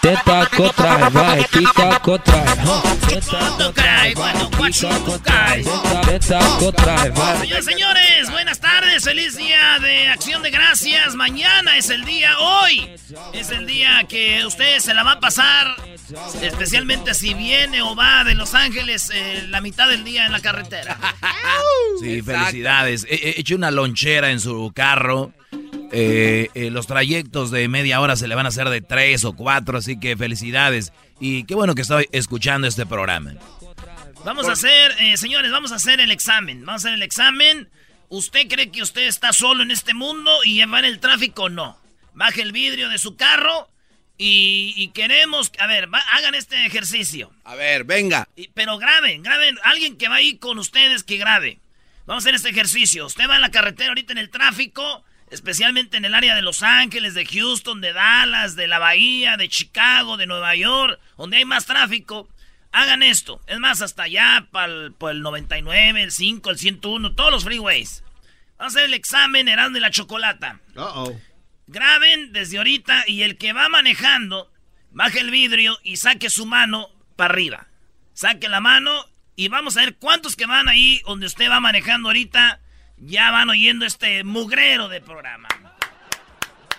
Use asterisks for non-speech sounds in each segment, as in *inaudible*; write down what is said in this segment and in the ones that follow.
Teta contra vai, quica contra Señores, señores, buenas tardes, feliz día de acción de gracias. Mañana es el día, hoy es el día que ustedes se la van a pasar, especialmente si viene o va de Los Ángeles eh, la mitad del día en la carretera. Sí, felicidades. He he hecho una lonchera en su carro. Eh, eh, los trayectos de media hora se le van a hacer de tres o cuatro, así que felicidades. Y qué bueno que estoy escuchando este programa. Vamos a hacer, eh, señores, vamos a hacer el examen. Vamos a hacer el examen. ¿Usted cree que usted está solo en este mundo y va en el tráfico? No. Baje el vidrio de su carro y, y queremos, a ver, va- hagan este ejercicio. A ver, venga. Y- pero graben, graben, alguien que va ahí con ustedes que grabe. Vamos a hacer este ejercicio. Usted va en la carretera ahorita en el tráfico, especialmente en el área de Los Ángeles, de Houston, de Dallas, de la Bahía, de Chicago, de Nueva York, donde hay más tráfico. Hagan esto. Es más, hasta allá, para el, pa' el 99, el 5, el 101, todos los freeways. Vamos a hacer el examen Erasmo y la Chocolata. Graben desde ahorita y el que va manejando, baje el vidrio y saque su mano para arriba. Saque la mano y vamos a ver cuántos que van ahí donde usted va manejando ahorita ya van oyendo este mugrero de programa.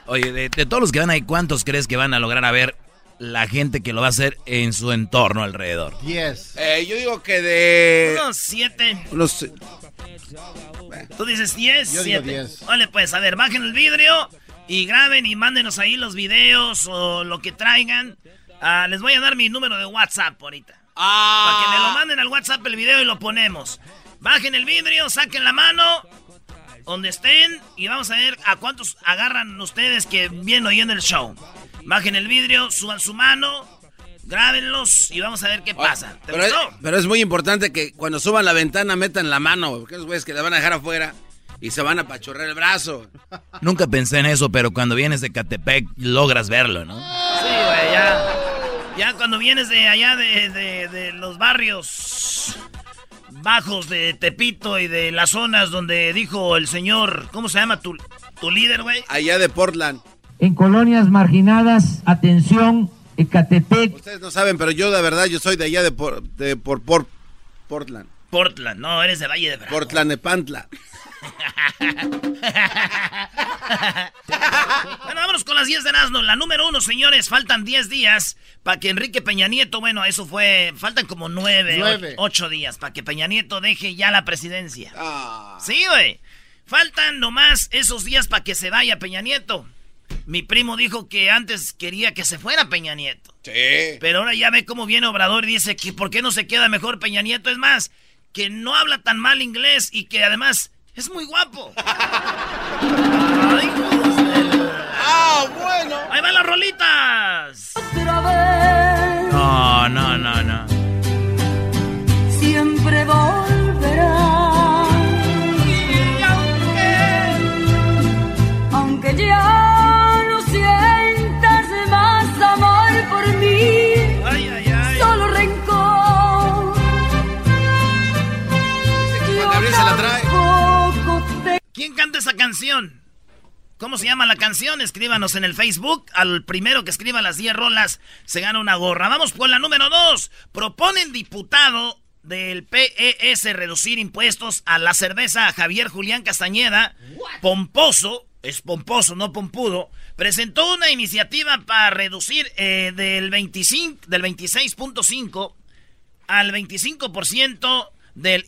Oye, de, de todos los que van ahí, ¿cuántos crees que van a lograr a ver la gente que lo va a hacer en su entorno alrededor? Yes. Eh, yo digo que de. Unos siete. Unos. Tú dices 10, Yo digo 7. 10. Vale, pues, a ver, bajen el vidrio y graben y mándenos ahí los videos o lo que traigan. Ah, les voy a dar mi número de WhatsApp ahorita. Para que me lo manden al WhatsApp el video y lo ponemos. Bajen el vidrio, saquen la mano donde estén y vamos a ver a cuántos agarran ustedes que vienen oyendo el show. Bajen el vidrio, suban su mano, grábenlos y vamos a ver qué pasa. ¿Te Pero es, gustó? pero es muy importante que cuando suban la ventana metan la mano, güey, porque esos güeyes que la van a dejar afuera y se van a pachorrar el brazo. Nunca pensé en eso, pero cuando vienes de Catepec logras verlo, ¿no? Sí, güey, ya. Ya cuando vienes de allá de, de- de los barrios bajos de Tepito y de las zonas donde dijo el señor, ¿cómo se llama tu, tu líder, güey? Allá de Portland. En colonias marginadas, atención, Ecatepec, Ustedes no saben, pero yo de verdad yo soy de allá de por, de por, por Portland. Portland, no, eres de Valle de Bravo. Portlanepantla. *laughs* Bueno, vámonos con las 10 de Erasmo. La número uno, señores, faltan 10 días para que Enrique Peña Nieto, bueno, eso fue, faltan como 9, Nueve. 8 días para que Peña Nieto deje ya la presidencia. Ah. Sí, güey. Faltan nomás esos días para que se vaya Peña Nieto. Mi primo dijo que antes quería que se fuera Peña Nieto. Sí. Pero ahora ya ve cómo viene Obrador y dice que por qué no se queda mejor Peña Nieto. Es más, que no habla tan mal inglés y que además es muy guapo. *laughs* Ay, Ah, bueno. Ahí van las rolitas. No, no, no, no. Canción. ¿Cómo se llama la canción? Escríbanos en el Facebook. Al primero que escriba las 10 rolas se gana una gorra. Vamos por la número 2. Proponen diputado del PES reducir impuestos a la cerveza Javier Julián Castañeda. Pomposo, es pomposo, no pompudo. Presentó una iniciativa para reducir eh, del, 25, del 26.5 al 25% del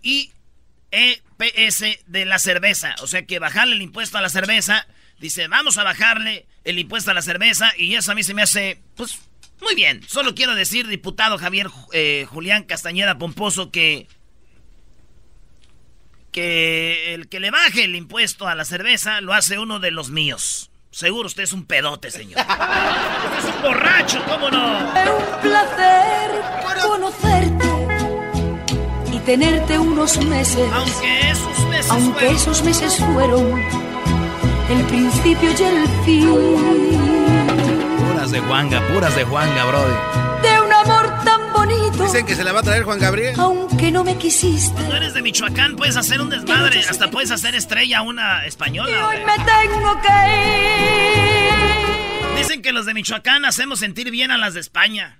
IEPS de la cerveza. O sea que bajarle el impuesto a la cerveza Dice, vamos a bajarle el impuesto a la cerveza y eso a mí se me hace, pues, muy bien. Solo quiero decir, diputado Javier eh, Julián Castañeda Pomposo, que... Que el que le baje el impuesto a la cerveza lo hace uno de los míos. Seguro usted es un pedote, señor. *laughs* usted es un borracho, ¿cómo no? Es un placer conocerte y tenerte unos meses. Aunque esos meses Aunque fueron- esos meses fueron el principio y el fin Puras de Juanga, puras de Juanga, brother. de un amor tan bonito. Dicen que se la va a traer Juan Gabriel. Aunque no me quisiste, Tú eres de Michoacán, puedes hacer un desmadre. Hasta puedes hacer estrella una española. hoy güey. me tengo que ir. Dicen que los de Michoacán hacemos sentir bien a las de España.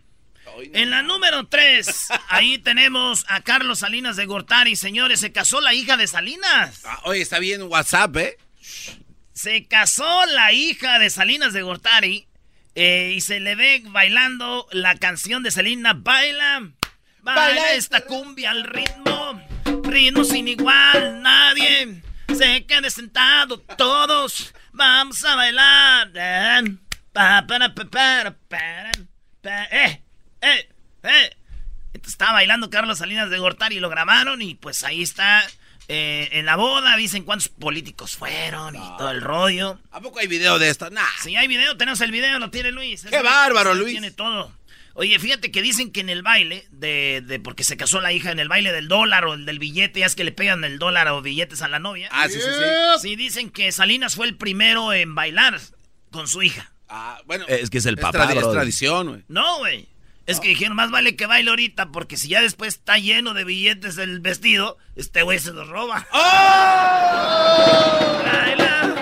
En la número 3, ahí tenemos a Carlos Salinas de Gortari. Señores, se casó la hija de Salinas. Ah, Oye, está bien WhatsApp, ¿eh? Se casó la hija de Salinas de Gortari eh, y se le ve bailando la canción de Selena. Baila, baila esta cumbia al ritmo, ritmo sin igual. Nadie se quede sentado, todos vamos a bailar. Pa, eh, eh. Estaba bailando Carlos Salinas de Gortari y lo grabaron y pues ahí está. eh, en la boda dicen cuántos políticos fueron y todo el rollo. ¿A poco hay video de esto? Nah. Si hay video, tenemos el video, lo tiene Luis. ¡Qué bárbaro, Luis! Tiene todo. Oye, fíjate que dicen que en el baile, de, de porque se casó la hija, en el baile del dólar o el del billete, ya es que le pegan el dólar o billetes a la novia. Ah, sí, sí, sí. Sí, dicen que Salinas fue el primero en bailar con su hija. Ah, bueno. Es que es el es, papá, es brother. tradición, güey. No, güey. Es que dijeron, más vale que baile ahorita, porque si ya después está lleno de billetes el vestido, este güey se los roba. Baila.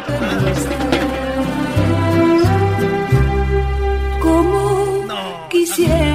Como No. quisiera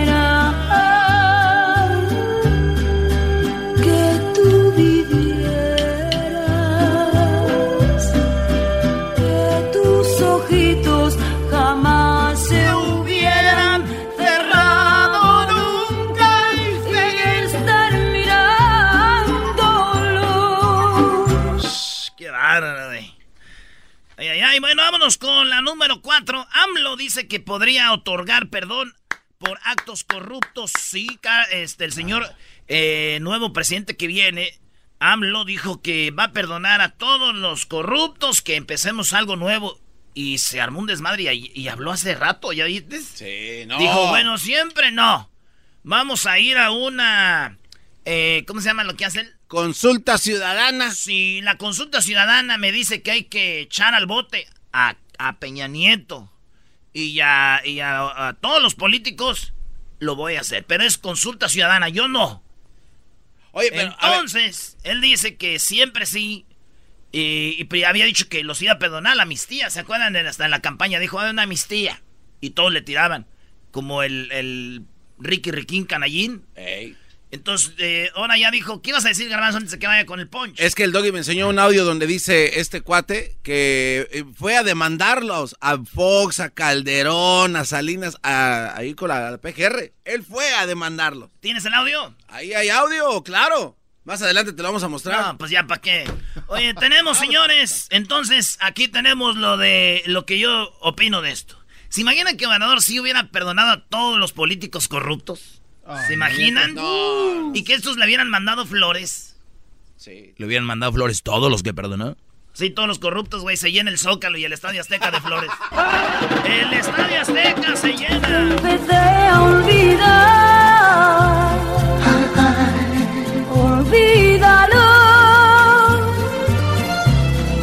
vámonos con la número 4. AMLO dice que podría otorgar perdón por actos corruptos. Sí, este, el señor eh, nuevo presidente que viene, AMLO dijo que va a perdonar a todos los corruptos, que empecemos algo nuevo. Y se armó un desmadre y, y habló hace rato, ¿ya viste? Sí, no. Dijo, bueno, siempre no. Vamos a ir a una... eh, ¿Cómo se llama lo que hacen? Consulta ciudadana. Si la consulta ciudadana me dice que hay que echar al bote a, a Peña Nieto y, a, y a, a todos los políticos, lo voy a hacer. Pero es consulta ciudadana, yo no. Oye, pero. Entonces, él dice que siempre sí. Y, había dicho que los iba a perdonar la amnistía. ¿Se acuerdan? Hasta en la campaña dijo, hay una amnistía. Y todos le tiraban. Como el, el Ricky Riquín Canallín. ey. Entonces, eh, ahora ya dijo, ¿qué ibas a decir, Garbanzo, antes de que vaya con el punch? Es que el doggy me enseñó un audio donde dice este cuate que eh, fue a demandarlos a Fox, a Calderón, a Salinas, a, ahí con la PGR. Él fue a demandarlos. ¿Tienes el audio? Ahí hay audio, claro. Más adelante te lo vamos a mostrar. No, pues ya para qué. Oye, tenemos, *laughs* señores, entonces aquí tenemos lo de lo que yo opino de esto. ¿Se imaginan que Obrador sí hubiera perdonado a todos los políticos corruptos? ¿Se imaginan? No. Y que estos le hubieran mandado flores. Sí. Le hubieran mandado flores todos los que perdonó. Sí, todos los corruptos, güey, se llena el Zócalo y el Estadio Azteca de flores. El Estadio Azteca se llena. empecé a olvidar. Olvídalo.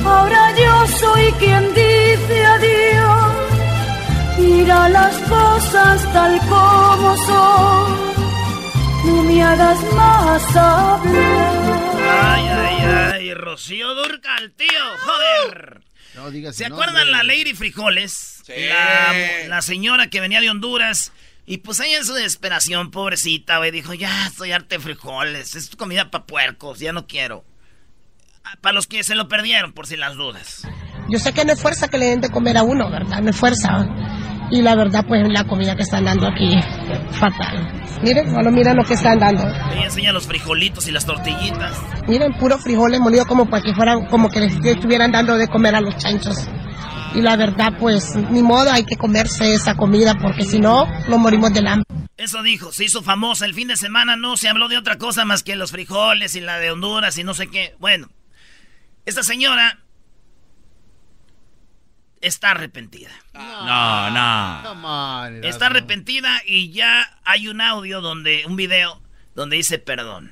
Ahora yo soy quien dice adiós. Mira las cosas tal como son. No me hagas más hablar. Ay, ay, ay, Rocío Durcal, tío, joder. No digas ¿Se acuerdan la Lady Frijoles? Sí. La, señora que venía de Honduras. Y pues ella en su desesperación, pobrecita, güey, dijo, ya estoy arte de frijoles, es comida para puercos, ya no quiero. Ah, para los que se lo perdieron, por si las dudas. Yo sé que no es fuerza que le den de comer a uno, ¿verdad? No es fuerza. Y la verdad, pues la comida que están dando aquí, fatal. Miren, solo miren lo que están dando. Ella enseña los frijolitos y las tortillitas. Miren, puros frijoles molidos como para que fueran, como que les estuvieran dando de comer a los chanchos. Y la verdad, pues, ni modo, hay que comerse esa comida porque si no, nos morimos de hambre. Eso dijo, se hizo famosa el fin de semana, no se habló de otra cosa más que los frijoles y la de Honduras y no sé qué. Bueno, esta señora está arrepentida. No, no. está arrepentida y ya hay un audio donde, un video donde dice perdón.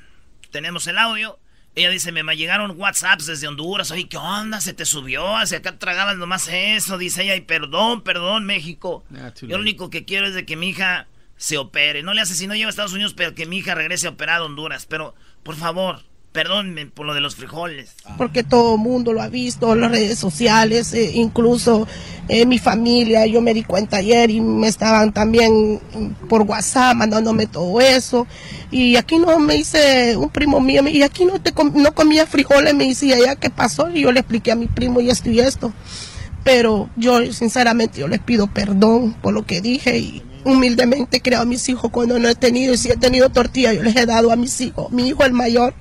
Tenemos el audio. Ella dice, me llegaron WhatsApps desde Honduras. Oye, ¿qué onda? ¿Se te subió? Hacia acá tragabas nomás eso. Dice ella, y perdón, perdón, México. Yo lo único que quiero es de que mi hija se opere. No le hace si no lleva a Estados Unidos, pero que mi hija regrese a operar a Honduras. Pero, por favor, Perdónme por lo de los frijoles. Porque todo el mundo lo ha visto en las redes sociales, eh, incluso en mi familia. Yo me di cuenta ayer y me estaban también por WhatsApp mandándome todo eso. Y aquí no me dice un primo mío, y aquí no, te no comía frijoles, me decía, ¿ya qué pasó? Y yo le expliqué a mi primo y esto y esto. Pero yo, sinceramente, yo les pido perdón por lo que dije y humildemente creo a mis hijos cuando no he tenido, y si he tenido tortilla, yo les he dado a mis hijos. Mi hijo el mayor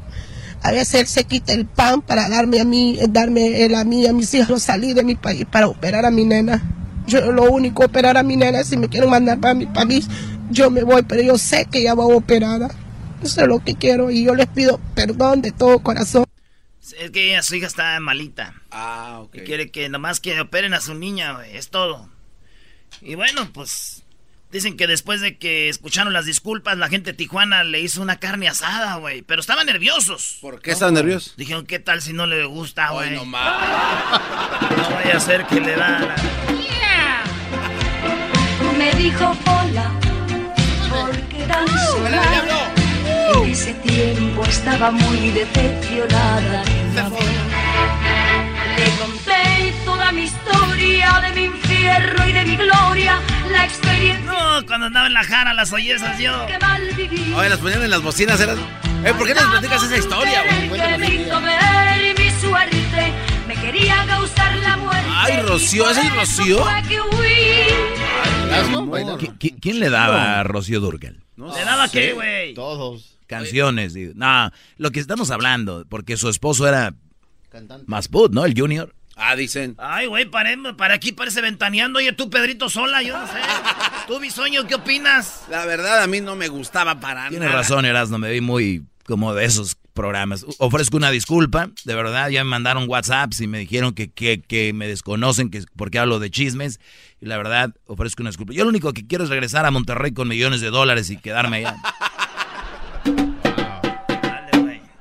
a veces él se quita el pan para darme a mí, darme él a mí, a mis hijos, salir de mi país para operar a mi nena. Yo lo único, operar a mi nena, si me quieren mandar para mi país, yo me voy, pero yo sé que ella va operada. Eso es lo que quiero y yo les pido perdón de todo corazón. Es que su hija está malita. Ah, ok. Y quiere que nomás que operen a su niña, es todo. Y bueno, pues Dicen que después de que escucharon las disculpas, la gente de Tijuana le hizo una carne asada, güey. Pero estaban nerviosos. ¿Por qué estaban nerviosos? Dijeron, ¿qué tal si no le gusta, güey? no *laughs* No vaya a ser que le da Me dijo hola, porque era un En ese tiempo estaba muy decepcionada. Le conté toda mi historia de mi infierno y de mi gloria la experiencia. No, cuando andaba en la jara, las ollesas yo. Oye, las ponían en las bocinas, eran. Eh, ¿por qué nos platicas esa historia, güey? mi suerte, me quería causar la muerte. Ay, Rocío, ¿ese es Rocío? ¿Quién le daba a Rocío Durgal? ¿Le daba qué, güey? Todos. Canciones, no, lo que estamos hablando, porque su esposo era Cantante. más put, ¿no? El Junior. Ah, dicen. Ay, güey, para, aquí parece ventaneando. Oye, tú, Pedrito Sola, yo no sé. tú, Bisoño, ¿qué opinas? La verdad, a mí no me gustaba para Tienes nada. Tienes razón, Erasmo, me vi muy como de esos programas. Ofrezco una disculpa, de verdad, ya me mandaron WhatsApps y me dijeron que, que, que me desconocen que porque hablo de chismes. Y la verdad, ofrezco una disculpa. Yo lo único que quiero es regresar a Monterrey con millones de dólares y quedarme allá.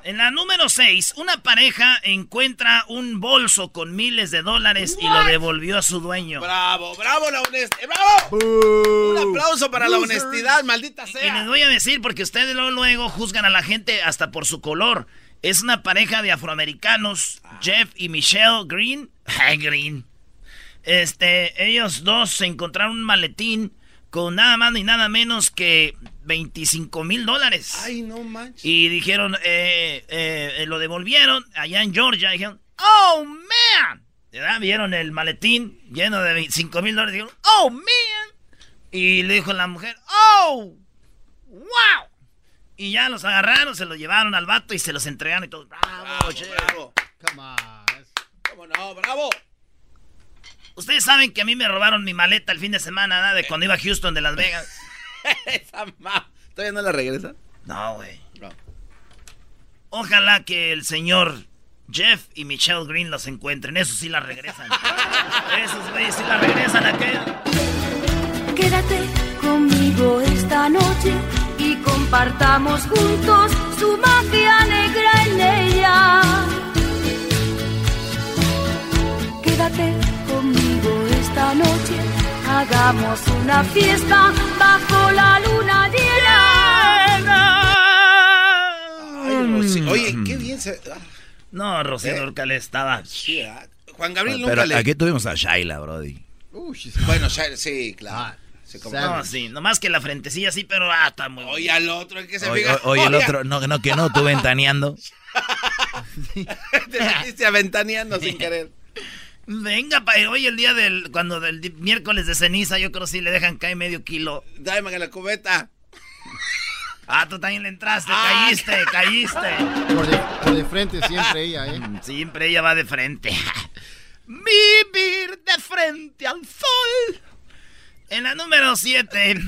En la número 6, una pareja encuentra un bolso con miles de dólares y lo devolvió a su dueño. Bravo, bravo la honestidad. ¡Bravo! Un aplauso para la honestidad, maldita sea. Y les voy a decir, porque ustedes luego, luego juzgan a la gente hasta por su color. Es una pareja de afroamericanos, ah. Jeff y Michelle Green. *laughs* Green. Este, ellos dos se encontraron un maletín con nada más ni nada menos que 25 mil dólares. Ay, no manches. Y dijeron, eh, eh, lo devolvieron allá en Georgia. Dijeron, oh, man. ¿verdad? Vieron el maletín lleno de 25 mil dólares. Dijeron, oh, man. Y le dijo la mujer, oh, wow. Y ya los agarraron, se los llevaron al vato y se los entregaron y todo. Bravo, bravo. bravo. Come on. ¿Cómo no? Bravo. Ustedes saben que a mí me robaron mi maleta el fin de semana, ¿no? De cuando iba a Houston de Las Vegas. *laughs* *laughs* Esa ¿Todavía no la regresa? No, güey. Ojalá que el señor Jeff y Michelle Green los encuentren. Eso sí la regresan. *laughs* Esos güeyes sí la regresan a Quédate conmigo esta noche y compartamos juntos su magia negra en ella. Quédate conmigo esta noche Hagamos una fiesta bajo la luna llena. Ay, Rocío. Oye, qué bien se... Ah. No, Rocío ¿Eh? estaba... Juan Gabriel Pero nunca le... aquí tuvimos a Shaila, Brody. Bueno, Shai- sí, claro. Como- No, sí, nomás que la frentecilla sí, pero ah, está muy Oye, al otro, el que se Oye, fija. oye, el otro, no, no, que no, tú ventaneando. *laughs* Te metiste aventaneando sin *laughs* querer. Venga, pa, hoy el día del, cuando del miércoles de ceniza, yo creo si le dejan caer medio kilo. Dame la cubeta. Ah, tú también le entraste, Ah, caíste, *laughs* caíste. Por de, por de frente siempre ella, ¿eh? Siempre ella va de frente. *laughs* Vivir de frente al sol. En la número 7. *laughs*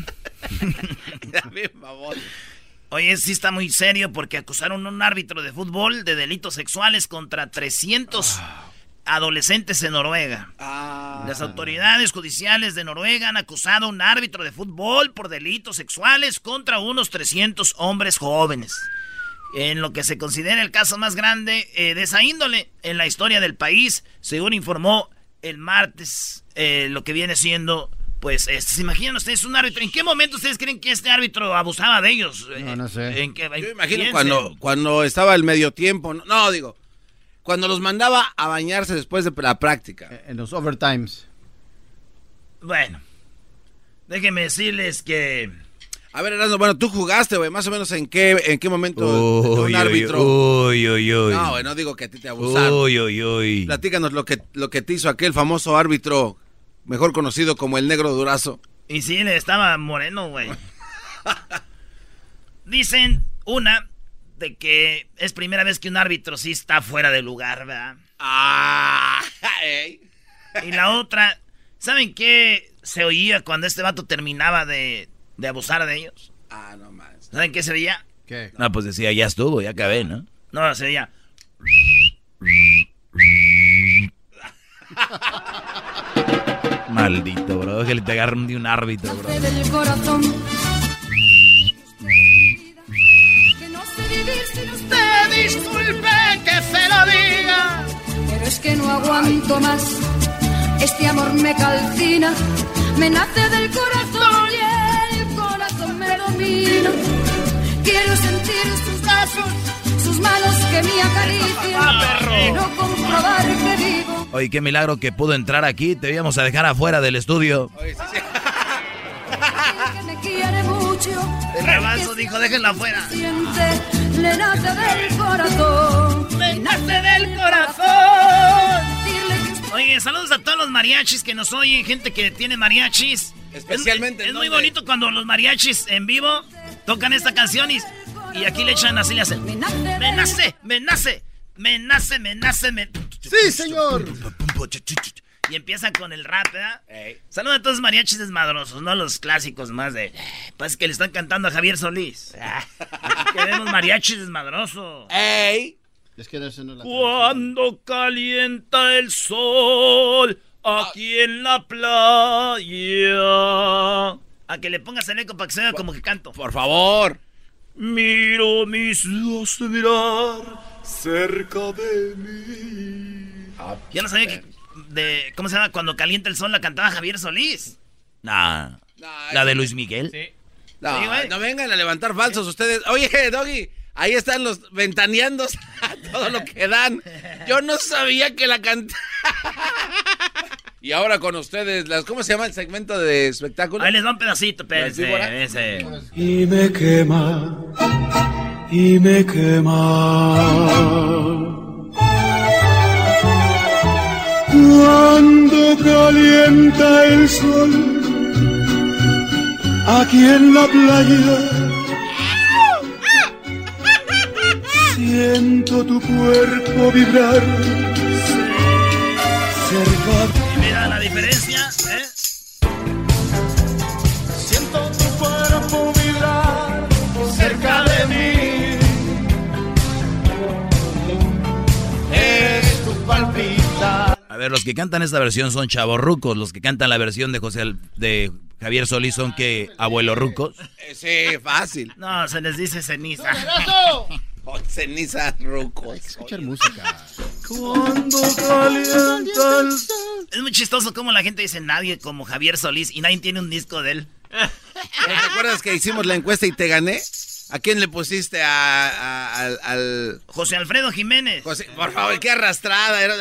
Oye, sí está muy serio porque acusaron a un árbitro de fútbol de delitos sexuales contra 300 adolescentes en Noruega. Las autoridades judiciales de Noruega han acusado a un árbitro de fútbol por delitos sexuales contra unos 300 hombres jóvenes. En lo que se considera el caso más grande eh, de esa índole en la historia del país, según informó el martes eh, lo que viene siendo, pues, eh, ¿se imaginan ustedes un árbitro? ¿En qué momento ustedes creen que este árbitro abusaba de ellos? No, no sé. ¿En qué, Yo imagino piensen. cuando, cuando estaba el medio tiempo. No, no, digo, cuando los mandaba a bañarse después de la práctica. En los overtimes. Bueno, déjenme decirles que... A ver, Erasmo, bueno, tú jugaste, güey, más o menos en qué, en qué momento Uy, un uy, árbitro. Uy, uy, uy. No, güey, no digo que a ti te abusaron. Uy, uy, uy. Platícanos lo que, lo que te hizo aquel famoso árbitro, mejor conocido como el negro durazo. Y sí, le estaba moreno, güey. *laughs* Dicen, una, de que es primera vez que un árbitro sí está fuera de lugar, ¿verdad? Ah, *laughs* Y la otra, ¿saben qué se oía cuando este vato terminaba de, de abusar de ellos? Ah, no más. ¿Saben qué se veía? ¿Qué? No, pues decía, ya estuvo, ya acabé, ¿no? No, se veía. *laughs* Maldito, bro. Que le te agarren de un árbitro, bro. Vivir sin usted. Disculpe que se lo diga. Pero es que no aguanto más. Este amor me calcina. Me nace del corazón y el corazón me domina. Quiero sentir sus brazos, sus manos que me acarician. Quiero comprobar que vivo. Oye, qué milagro que pudo entrar aquí. Te íbamos a dejar afuera del estudio. me quiere mucho. El rebazo dijo, déjenla afuera. Le nace del corazón. Me nace del corazón. Oye, saludos a todos los mariachis que nos oyen, gente que tiene mariachis. Especialmente Es, es muy bonito cuando los mariachis en vivo tocan esta canción y, y aquí le echan así, le hacen. Me nace, me nace, me nace, me nace, me... Sí, señor. Y empiezan con el rap, ¿verdad? Saludos a todos los mariachis desmadrosos, no los clásicos más de... Pues que le están cantando a Javier Solís. *laughs* Queremos mariachis desmadrosos. ¡Ey! Es que eso no la Cuando calienta el sol aquí en la playa. A que le pongas el eco para que se vea como que canto. Por favor. Miro mis ojos de mirar cerca de mí. Ya no sabía que. De, ¿Cómo se llama? Cuando calienta el sol la cantaba Javier Solís. Nah. ¿La de Luis Miguel? No, Sí, no vengan a levantar falsos ustedes. Oye, Doggy, ahí están los ventaneando *laughs* a todo lo que dan. Yo no sabía que la cantaba. *laughs* Y ahora con ustedes, las, ¿cómo se llama el segmento de espectáculo? Ahí les va un pedacito, espérense. Y me quema, y me quema. Cuando calienta el sol, aquí en la playa, siento tu cuerpo vibrar. Cerca mira la diferencia, ¿eh? Ver, los que cantan esta versión son chavorrucos. Los que cantan la versión de José Al- de Javier Solís son que abuelo rucos. Eh, Sí, fácil. No, se les dice ceniza. Oh, ceniza rucos. Escuchar música. Cuando calienta el sol. Es muy chistoso como la gente dice nadie como Javier Solís y nadie tiene un disco de él. ¿Te acuerdas que hicimos la encuesta y te gané? ¿A quién le pusiste a, a- al, al- José Alfredo Jiménez. José? Por favor, qué arrastrada. Era...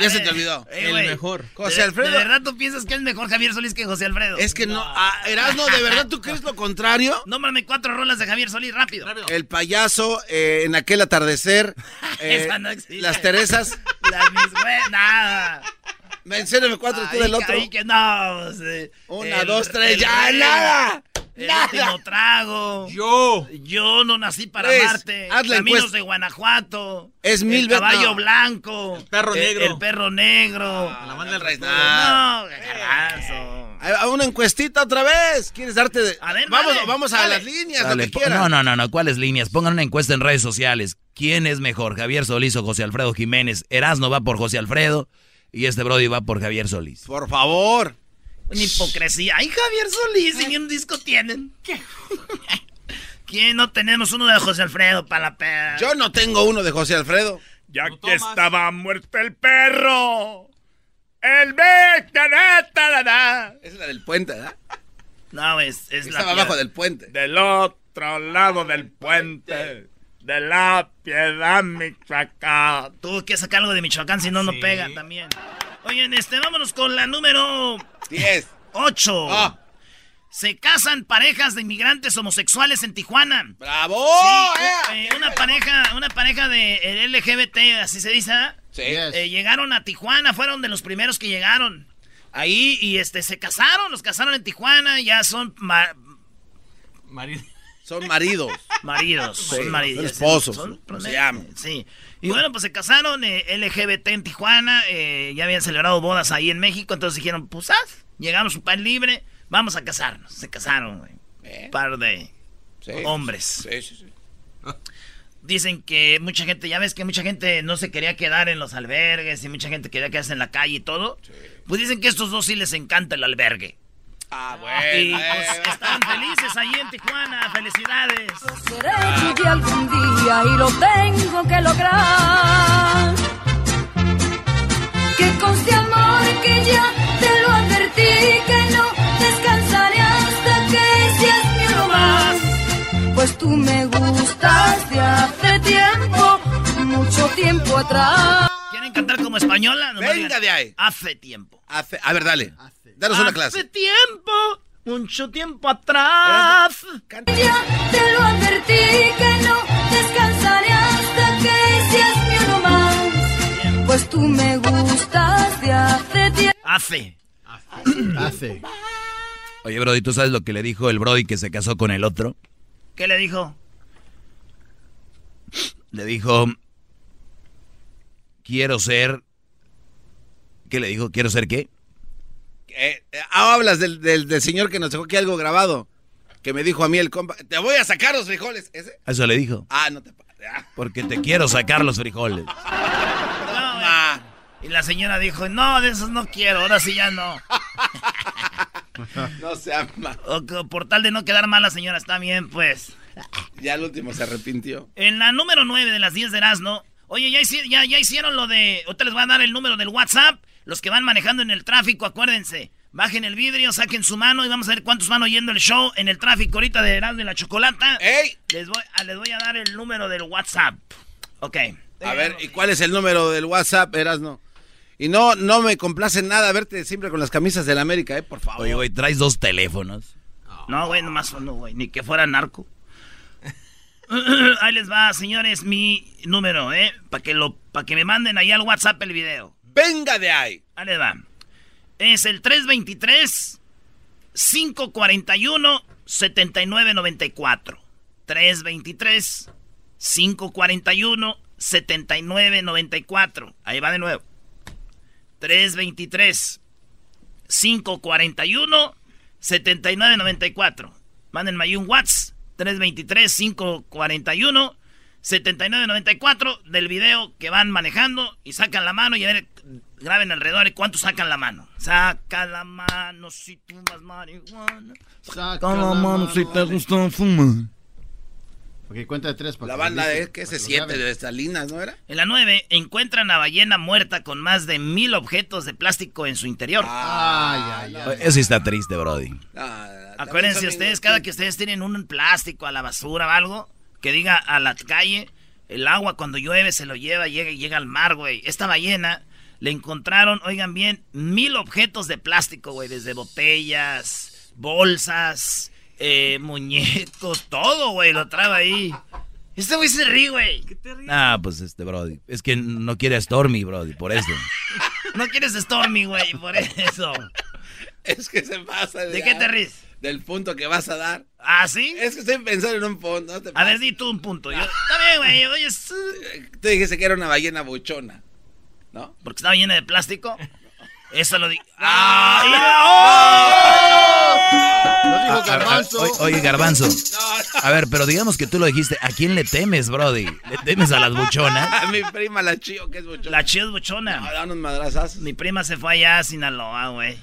Ya se te olvidó. Eh, güey. José ¿De- Alfredo. ¿De verdad tú piensas que es mejor Javier Solís que José Alfredo? Es que no, ah, Erasmo, ¿de verdad tú crees lo contrario? *laughs* Nómbrame cuatro rolas de Javier Solís, rápido. El payaso eh, en aquel atardecer. *laughs* eh, Esa no existe. las Teresas. *laughs* Las mis güey, nada. Mencióname cuatro tú Ahí del otro. ahí que no. Una, el- dos, tres, el ya, nada. El Nada. último trago. Yo. Yo no nací para haz la Caminos encuesta. de Guanajuato. Es mil El veces- caballo no. blanco. El perro negro. El perro negro. La banda del No, garbanzo. Ahí va, Una encuestita otra vez. ¿Quieres darte de.? ver, vamos, dale, vamos a dale. las líneas, Dale, lo que po- quieras. no, no, no, no, ¿cuáles líneas? Pongan una encuesta en redes sociales. ¿Quién es mejor, Javier Solís o José Alfredo Jiménez? Erasno va por José Alfredo y este Brody va por Javier Solís. Por favor. Una hipocresía. Ay, Javier Solís, ni un disco tienen. ¿Quién no tenemos uno de José Alfredo para la peda? Yo no tengo uno de José Alfredo. Ya que estaba muerto el perro. El Esa es la del puente, ¿verdad? No, es, es la Estaba abajo del puente. Del otro lado del puente. De la piedad, Michoacán. Tuvo que sacar algo de Michoacán, si no, no pega también. Oigan, este, vámonos con la número 10. 8. Ah. Se casan parejas de inmigrantes homosexuales en Tijuana. ¡Bravo! Sí, eh, una pareja, una pareja de eh, LGBT, así se dice. Sí. Eh, llegaron a Tijuana, fueron de los primeros que llegaron. Ahí, y este, se casaron, los casaron en Tijuana, ya son ma- Son maridos. maridos, Sí, son maridos. son esposos, Son- ¿no? son- Se llaman. Sí. Y bueno, pues se casaron eh, LGBT en Tijuana, eh, ya habían celebrado bodas ahí en México, entonces dijeron, pues, ah, llegamos a un país libre, vamos a casarnos. Se casaron, güey. Un par de Sí. hombres. Sí, sí, sí. Dicen que mucha gente, ya ves que mucha gente no se quería quedar en los albergues y mucha gente quería quedarse en la calle y todo. Pues dicen que a estos dos sí les encanta el albergue. Ah, Y bueno. pues, estaban felices ahí en Tijuana. Felicidades. Seré tuya algún día y lo tengo que lograr. Que conste amor que ya te que no descansaré hasta que seas mi uno más. Pues tú me gustas de hace tiempo, mucho tiempo atrás. ¿Quieren cantar como española? Nomás Venga digan, de ahí. Hace tiempo. Hace- a ver, dale. Danos una Hace clase. tiempo, mucho tiempo atrás. Ya te lo advertí que no descansaré hasta que seas mi uno más. Pues tú me gustas de hace tiempo. Hace. Hace. Oye, Brody, ¿tú sabes lo que le dijo el Brody que se casó con el otro? ¿Qué le dijo? Le dijo, quiero ser... ¿Qué le dijo? ¿Quiero ser qué? Eh, eh, ah, hablas del, del, del señor que nos dejó aquí algo grabado. Que me dijo a mí el compa. Te voy a sacar los frijoles. ¿Ese? Eso le dijo. Ah, no te. Ah. Porque te quiero sacar los frijoles. *laughs* Y la señora dijo, no, de esos no quiero, ahora sí ya no. *laughs* No se ama. O por tal de no quedar mal la señora, está bien, pues. Ya al último se arrepintió. En la número 9 de las 10 de Erasmo, oye, ya, ya, ya hicieron lo de... Ahorita les voy a dar el número del WhatsApp. Los que van manejando en el tráfico, acuérdense. Bajen el vidrio, saquen su mano y vamos a ver cuántos van oyendo el show en el tráfico ahorita de Erasmo y la Chocolata. ¡Ey! Les voy, a, les voy a dar el número del WhatsApp. Ok. A ver, ¿y cuál es el número del WhatsApp, Erasno? Y no, no me complace nada verte siempre con las camisas del América, ¿eh? Por favor. Oye, güey, traes dos teléfonos. No, güey, nomás uno, güey. Ni que fuera narco. *laughs* ahí les va, señores, mi número, ¿eh? Para que, lo, pa' que me manden ahí al WhatsApp el video. Venga de ahí. Ahí les va. Es el 323 541 7994. 323 541 7994. Ahí va de nuevo. 323 541 7994. Mándenme ahí un WhatsApp 323 541 7994 del video que van manejando y sacan la mano y a ver, graben alrededor y cuánto sacan la mano. Saca la mano si tú vas marihuana. Saca la mano si te gusta fumar. Ok, cuenta de tres. para La que banda es que 7 graben. de Salinas, ¿no era? En la 9 encuentran a ballena muerta con más de mil objetos de plástico en su interior. Ay, ay, ay. Eso sí está triste, Brody. Ah, Acuérdense ustedes, cada que ustedes tienen un plástico a la basura o algo, que diga a la calle, el agua cuando llueve se lo lleva, llega y llega al mar, güey. Esta ballena le encontraron, oigan bien, mil objetos de plástico, güey, desde botellas, bolsas, eh, muñecos, todo, güey, lo trae ahí. Este güey se ríe, güey. ¿Qué te ríes? Ah, pues este, Brody. Es que no quiere a Stormy, Brody, por eso. no quieres Stormy, güey, por eso. Es que se pasa. ¿De qué te ríes? Del punto que vas a dar. ¿Ah, sí? Es que estoy pensando en un punto. No te a ver, di tú un punto. Yo, está bien, güey. Oye, Tú dijiste que era una ballena buchona. ¿No? Porque estaba llena de plástico. Eso lo digo. Lo dijo Garbanzo. Ah, ah, oye, Garbanzo. A ver, pero digamos que tú lo dijiste. ¿A quién le temes, Brody? ¿Le temes a las buchonas? *laughs* A mi prima, la Chío, que es buchona. La Chío es buchona. No, da unos madrazazos. Mi prima se fue allá a Sinaloa, güey.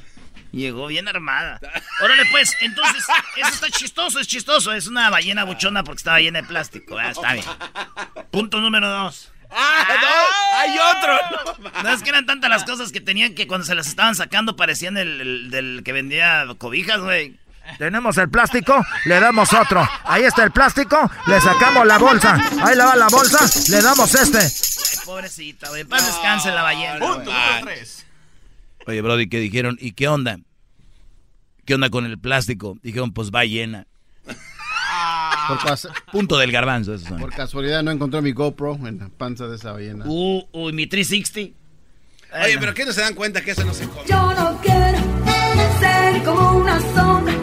Llegó bien armada. Órale, pues, entonces, eso está chistoso, es chistoso. Es una ballena buchona porque estaba llena de plástico. Ah, está bien. *laughs* Punto número dos. ¡Ah, no! ¡Hay otro! No, no, es que eran tantas las cosas que tenían que cuando se las estaban sacando parecían el, el del que vendía cobijas, güey. Tenemos el plástico, le damos otro. Ahí está el plástico, le sacamos la bolsa. Ahí le va la bolsa, le damos este. Ay, pobrecita, güey. Paz descanse la ballena. Punto tres. Oye, Brody, ¿qué dijeron? ¿Y qué onda? ¿Qué onda con el plástico? Dijeron, pues va llena. Por, cas- Punto del garbanzo, eso. son. por casualidad no encontré mi GoPro en la panza de esa ballena. Uh, uy, mi 360. Oye, pero ¿qué no se dan cuenta que eso no se come? Yo no quiero ser como una sombra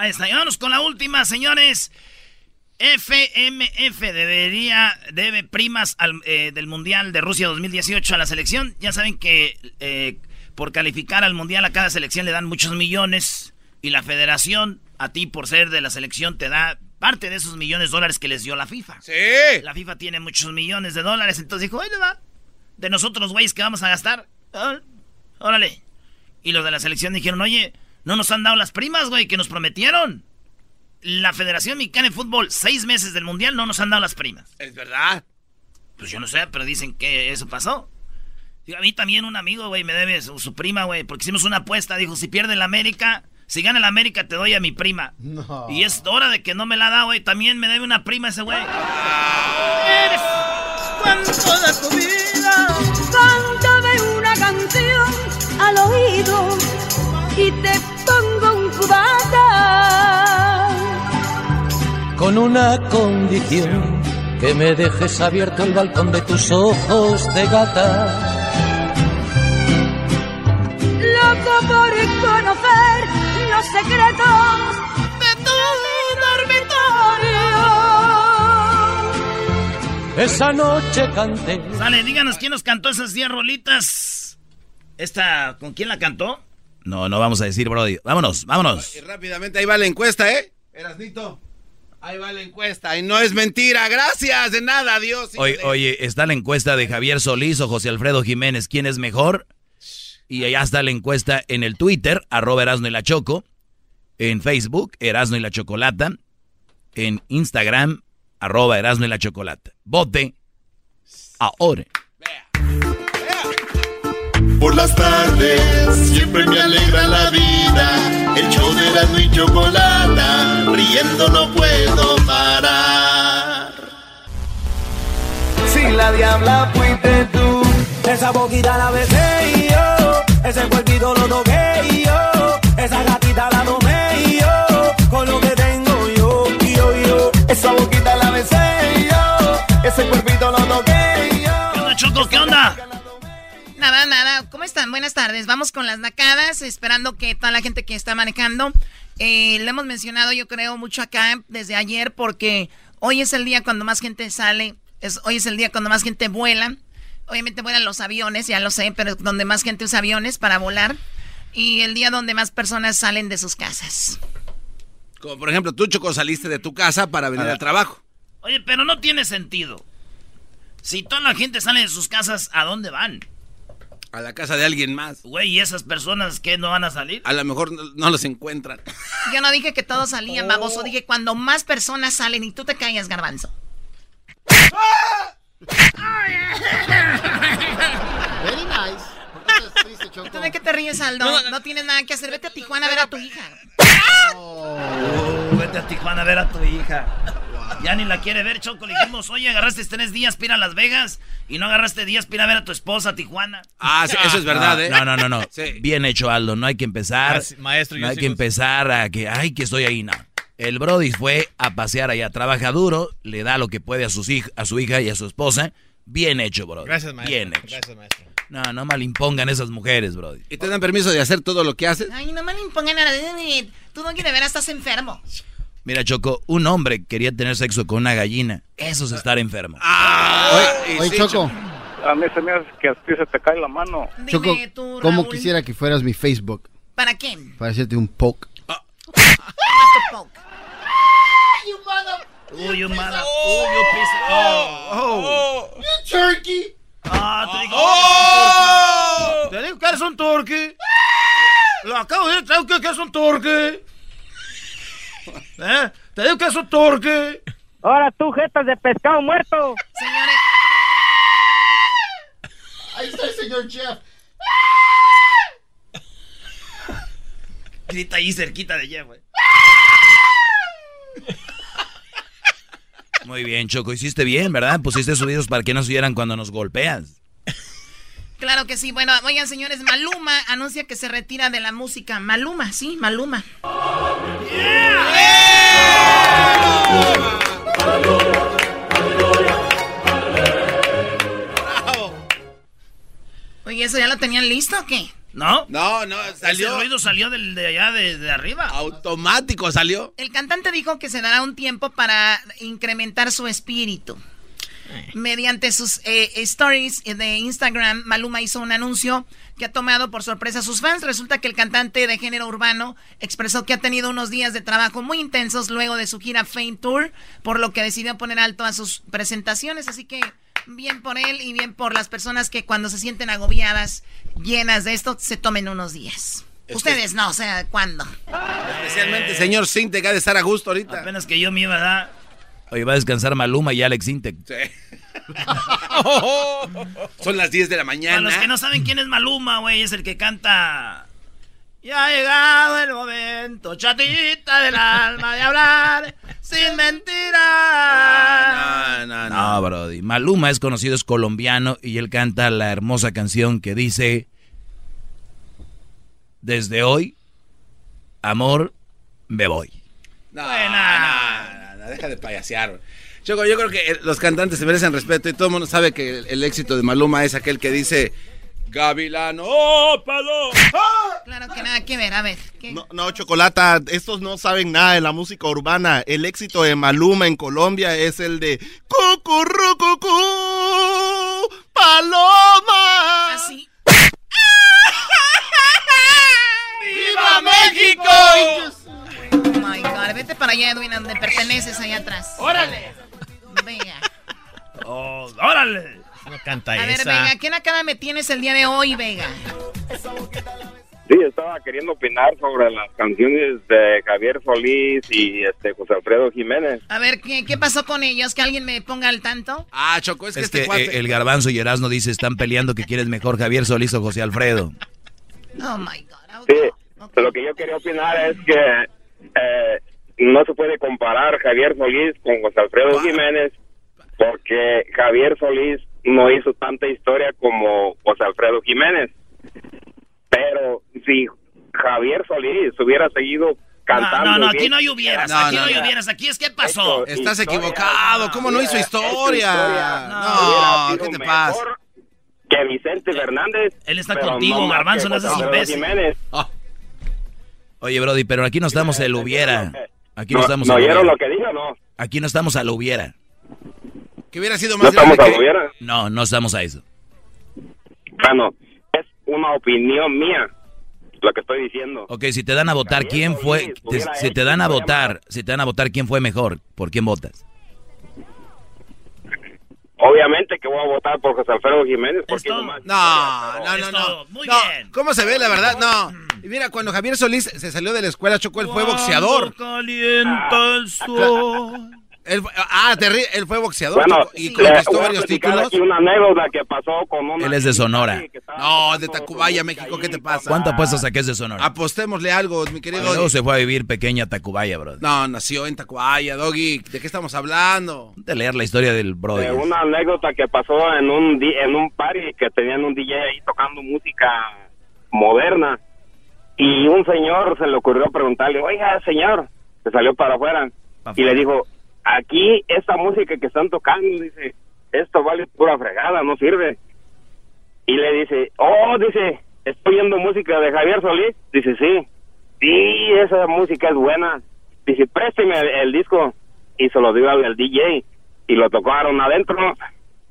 Ahí está, y vámonos con la última, señores. FMF debería, debe primas al, eh, del Mundial de Rusia 2018 a la selección. Ya saben que eh, por calificar al Mundial a cada selección le dan muchos millones. Y la federación, a ti por ser de la selección, te da parte de esos millones de dólares que les dio la FIFA. ¡Sí! La FIFA tiene muchos millones de dólares, entonces dijo, le va. De nosotros, los güeyes, que vamos a gastar? Órale. Y los de la selección dijeron, oye, no nos han dado las primas, güey, que nos prometieron. La Federación Mexicana de Fútbol, seis meses del Mundial, no nos han dado las primas. Es verdad. Pues yo no sé, pero dicen que eso pasó. Digo, a mí también un amigo, güey, me debe su, su prima, güey, porque hicimos una apuesta. Dijo, si pierde el América, si gana el América, te doy a mi prima. No. Y es hora de que no me la da, güey. También me debe una prima ese güey. Eres cuánto de tu vida. Cántame una canción al oído y te pongo un cubata. con una condición, que me dejes abierto el balcón de tus ojos de gata. Loco por conocer los secretos de tu dormitorio. Esa noche canté. Sale, díganos quién nos cantó esas 10 rolitas. Esta, ¿con quién la cantó? No, no vamos a decir, Brody. Vámonos, vámonos. Y rápidamente ahí va la encuesta, ¿eh? Erasnito. Ahí va la encuesta. Y no es mentira. Gracias. De nada. Adiós. Oye, oye, está la encuesta de Javier Solís o José Alfredo Jiménez. ¿Quién es mejor? Y allá está la encuesta en el Twitter, arroba Erasno y la Choco. En Facebook, Erasno y la Chocolata. En Instagram, arroba Erasno y la Chocolata. Vote ahora. Por las tardes siempre me alegra la vida. El show de la y chocolata, riendo no puedo parar. Si la diabla fuiste tú, esa boquita la besé y yo, ese cuerpito lo toqué y yo, esa gatita la tomé y yo, con lo que tengo yo, yo, yo, esa boquita la besé y yo, ese cuerpito lo toqué y yo. ¿Qué onda, Choco? ¿Qué onda? Nada, nada. ¿Cómo están? Buenas tardes. Vamos con las nacadas, esperando que toda la gente que está manejando, eh, lo hemos mencionado yo creo mucho acá desde ayer, porque hoy es el día cuando más gente sale, es, hoy es el día cuando más gente vuela. Obviamente vuelan los aviones, ya lo sé, pero donde más gente usa aviones para volar. Y el día donde más personas salen de sus casas. Como por ejemplo, tú, Choco, saliste de tu casa para venir al trabajo. Oye, pero no tiene sentido. Si toda la gente sale de sus casas, ¿a dónde van? A la casa de alguien más. Güey, ¿y esas personas que no van a salir? A lo mejor no, no los encuentran. Yo no dije que todos salían, baboso. Dije cuando más personas salen y tú te callas, garbanzo. ¿Tú de qué te ríes, Aldo? No, tienes nada que hacer. Vete a Tijuana a ver a tu hija. Uh, vete a Tijuana a ver a tu hija. Ya ni la quiere ver, Choco. Le dijimos, oye, agarraste tres días para ir a Las Vegas y no agarraste días para ir a ver a tu esposa a Tijuana. Ah, sí, eso es verdad, no, ¿eh? No, no, no, no. Bien hecho, Aldo. No hay que empezar. Maestro, yo no hay que empezar a que, ay, que estoy ahí, no. El Brody fue a pasear allá, trabaja duro, le da lo que puede a, sus hij- a su hija y a su esposa. Bien hecho, Brody. Gracias, maestro. Bien hecho. Gracias, maestro. No, no mal impongan esas mujeres, Brody. ¿Y te dan permiso de hacer todo lo que haces? Ay, no me le impongan nada. Tú, Doggy, de veras estás enfermo. Mira, Choco, un hombre quería tener sexo con una gallina. Eso es estar enfermo. Oye, oye, Choco, A mí se me hace que a ti se te cae la mano. Dime Choco, tú, ¿cómo Raúl. quisiera que fueras mi Facebook? ¿Para quién? Para hacerte un poke. *laughs* Uy, you mother. Uy, you piece of- Oh. You turkey. Ah, te digo. ¡Oh! Te digo que eres un turqui. Lo acabo de decir, te digo que es un turqui. *laughs* ¿Eh? Te digo que es un turqui. Ahora tú, jetas de pescado muerto. Señores. Ahí está el señor Jeff. Grita ahí cerquita de Jeff, güey. Muy bien, Choco, hiciste bien, ¿verdad? Pusiste subidos para que no se oyeran cuando nos golpeas. Claro que sí. Bueno, oigan, señores, Maluma anuncia que se retira de la música. Maluma, sí, Maluma. Oye, ¿eso ya lo tenían listo o qué? ¿No? No, no, salió. Ese ruido salió del, de allá, de, de arriba. Automático salió. El cantante dijo que se dará un tiempo para incrementar su espíritu. Mediante sus eh, stories de Instagram, Maluma hizo un anuncio que ha tomado por sorpresa a sus fans. Resulta que el cantante de género urbano expresó que ha tenido unos días de trabajo muy intensos luego de su gira Fame Tour, por lo que decidió poner alto a sus presentaciones. Así que bien por él y bien por las personas que cuando se sienten agobiadas, llenas de esto, se tomen unos días. Ustedes no, o sea, ¿cuándo? Especialmente señor Sinte, que ha de estar a gusto ahorita. Apenas que yo me iba a dar. Oye, va a descansar Maluma y Alex Intec. Sí. *laughs* Son las 10 de la Para mañana. los que no saben quién es Maluma, güey, es el que canta. Ya ha llegado el momento, chatita del alma, de hablar sin mentiras. No, no, no. No, Brody. Maluma es conocido, es colombiano y él canta la hermosa canción que dice: Desde hoy, amor, me voy. No, no, no, no, deja de payasear. Choco, yo creo que eh, los cantantes se merecen respeto y todo el mundo sabe que el, el éxito de Maluma es aquel que dice Gavilano. ¡Oh, palo! Claro que nada que ver, a ver. ¿qué? No, no, Chocolata, estos no saben nada de la música urbana. El éxito de Maluma en Colombia es el de Cucurrucucú, Paloma. Así. *laughs* ¡Viva México! Vete para allá, Edwin, donde perteneces, allá atrás. ¡Órale! Venga. Oh, ¡Órale! No canta A ver. Vega, ¿qué nakada me tienes el día de hoy, Vega? Sí, estaba queriendo opinar sobre las canciones de Javier Solís y este José Alfredo Jiménez. A ver, ¿qué, qué pasó con ellos? Que alguien me ponga al tanto. Ah, Choco, es que Es este que cuate... eh, el garbanzo y Erasmo dice: Están peleando que quieres mejor Javier Solís o José Alfredo. Oh my God. Sí, lo que yo quería opinar es que eh, no se puede comparar Javier Solís con José Alfredo Jiménez porque Javier Solís no hizo tanta historia como José Alfredo Jiménez. Pero si Javier Solís hubiera seguido cantando... No, no, no, aquí no hay hubieras, No, aquí no, no, hay hubieras, aquí es qué pasó. Estás historia, equivocado. ¿Cómo no hizo historia? hecho No, ¿qué te pasa? Que Vicente Fernández. Él está contigo, Garbanzo, que no seas imbécil. Jiménez. Oye, Brody, pero aquí no estamos el hubiera. Aquí no, ¿No, estamos ¿no oyeron lo que dijo no? Aquí no estamos al hubiera. Que hubiera sido No más estamos grande a que... hubiera. No, no estamos a eso. Bueno, es una opinión mía lo que estoy diciendo. Ok, si te dan a votar, ¿quién fue? te- si te dan a votar, si te dan a votar, ¿quién fue mejor? ¿Por quién votas? Obviamente que voy a votar por José Alfredo Jiménez porque No, no, no, no. Muy No, bien. ¿Cómo se ve la verdad? No. Y mira, cuando Javier Solís se salió de la escuela, Choco, él fue boxeador. Calienta el sol. Él, fue- ah, terri- él fue boxeador Bueno, y le conquistó varios títulos. aquí una anécdota que pasó con una... Él es de Sonora. No, de Tacubaya, México, ¿qué te pasa? ¿Cuánto apuestas a que es de Sonora? Apostémosle algo, mi querido. Y luego se fue a vivir pequeña Tacubaya, bro. No, nació en Tacubaya, Doggy. ¿De qué estamos hablando? De leer la historia del brody. de una anécdota que pasó en un en un party que tenían un DJ ahí tocando música moderna y un señor se le ocurrió preguntarle, oiga señor, se salió para afuera y le dijo, aquí esta música que están tocando, dice, esto vale pura fregada, no sirve. Y le dice, oh, dice, estoy oyendo música de Javier Solís. Dice, sí, sí, esa música es buena. Dice, présteme el, el disco. Y se lo dio al, al DJ y lo tocaron adentro.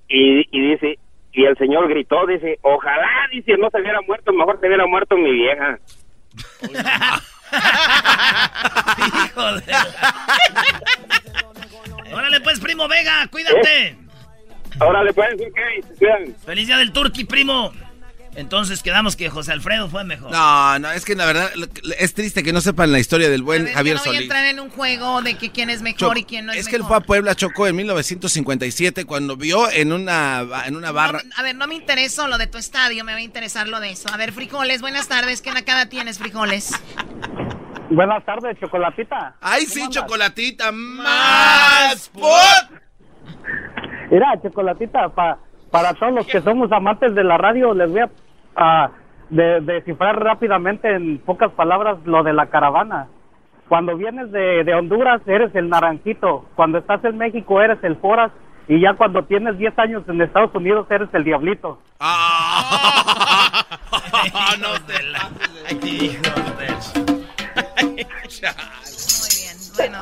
Y, y dice, y el señor gritó, dice, ojalá, dice, no se hubiera muerto, mejor se hubiera muerto mi vieja. Hijo de... Órale pues, primo Vega, cuídate. Órale pues, ok. Feliz día del Turqui, primo. Entonces quedamos que José Alfredo fue mejor. No, no, es que la verdad es triste que no sepan la historia del buen Javier no voy a entrar en un juego de que quién es mejor y quién no es, es que él mejor. fue a Puebla, Chocó, en 1957 cuando vio en una, en una barra. A ver, no me interesa lo de tu estadio, me va a interesar lo de eso. A ver, frijoles, buenas tardes. ¿Qué nacada tienes, frijoles? Buenas tardes, Chocolatita. ¡Ay, sí, Chocolatita! ¡Más! Mira, Chocolatita, pa- para todos los que somos amantes de la radio, les voy a de- descifrar rápidamente en pocas palabras lo de la caravana. Cuando vienes de, de Honduras, eres el naranjito. Cuando estás en México, eres el foras. Y ya cuando tienes 10 años en Estados Unidos, eres el diablito. *laughs* no te la... Bueno.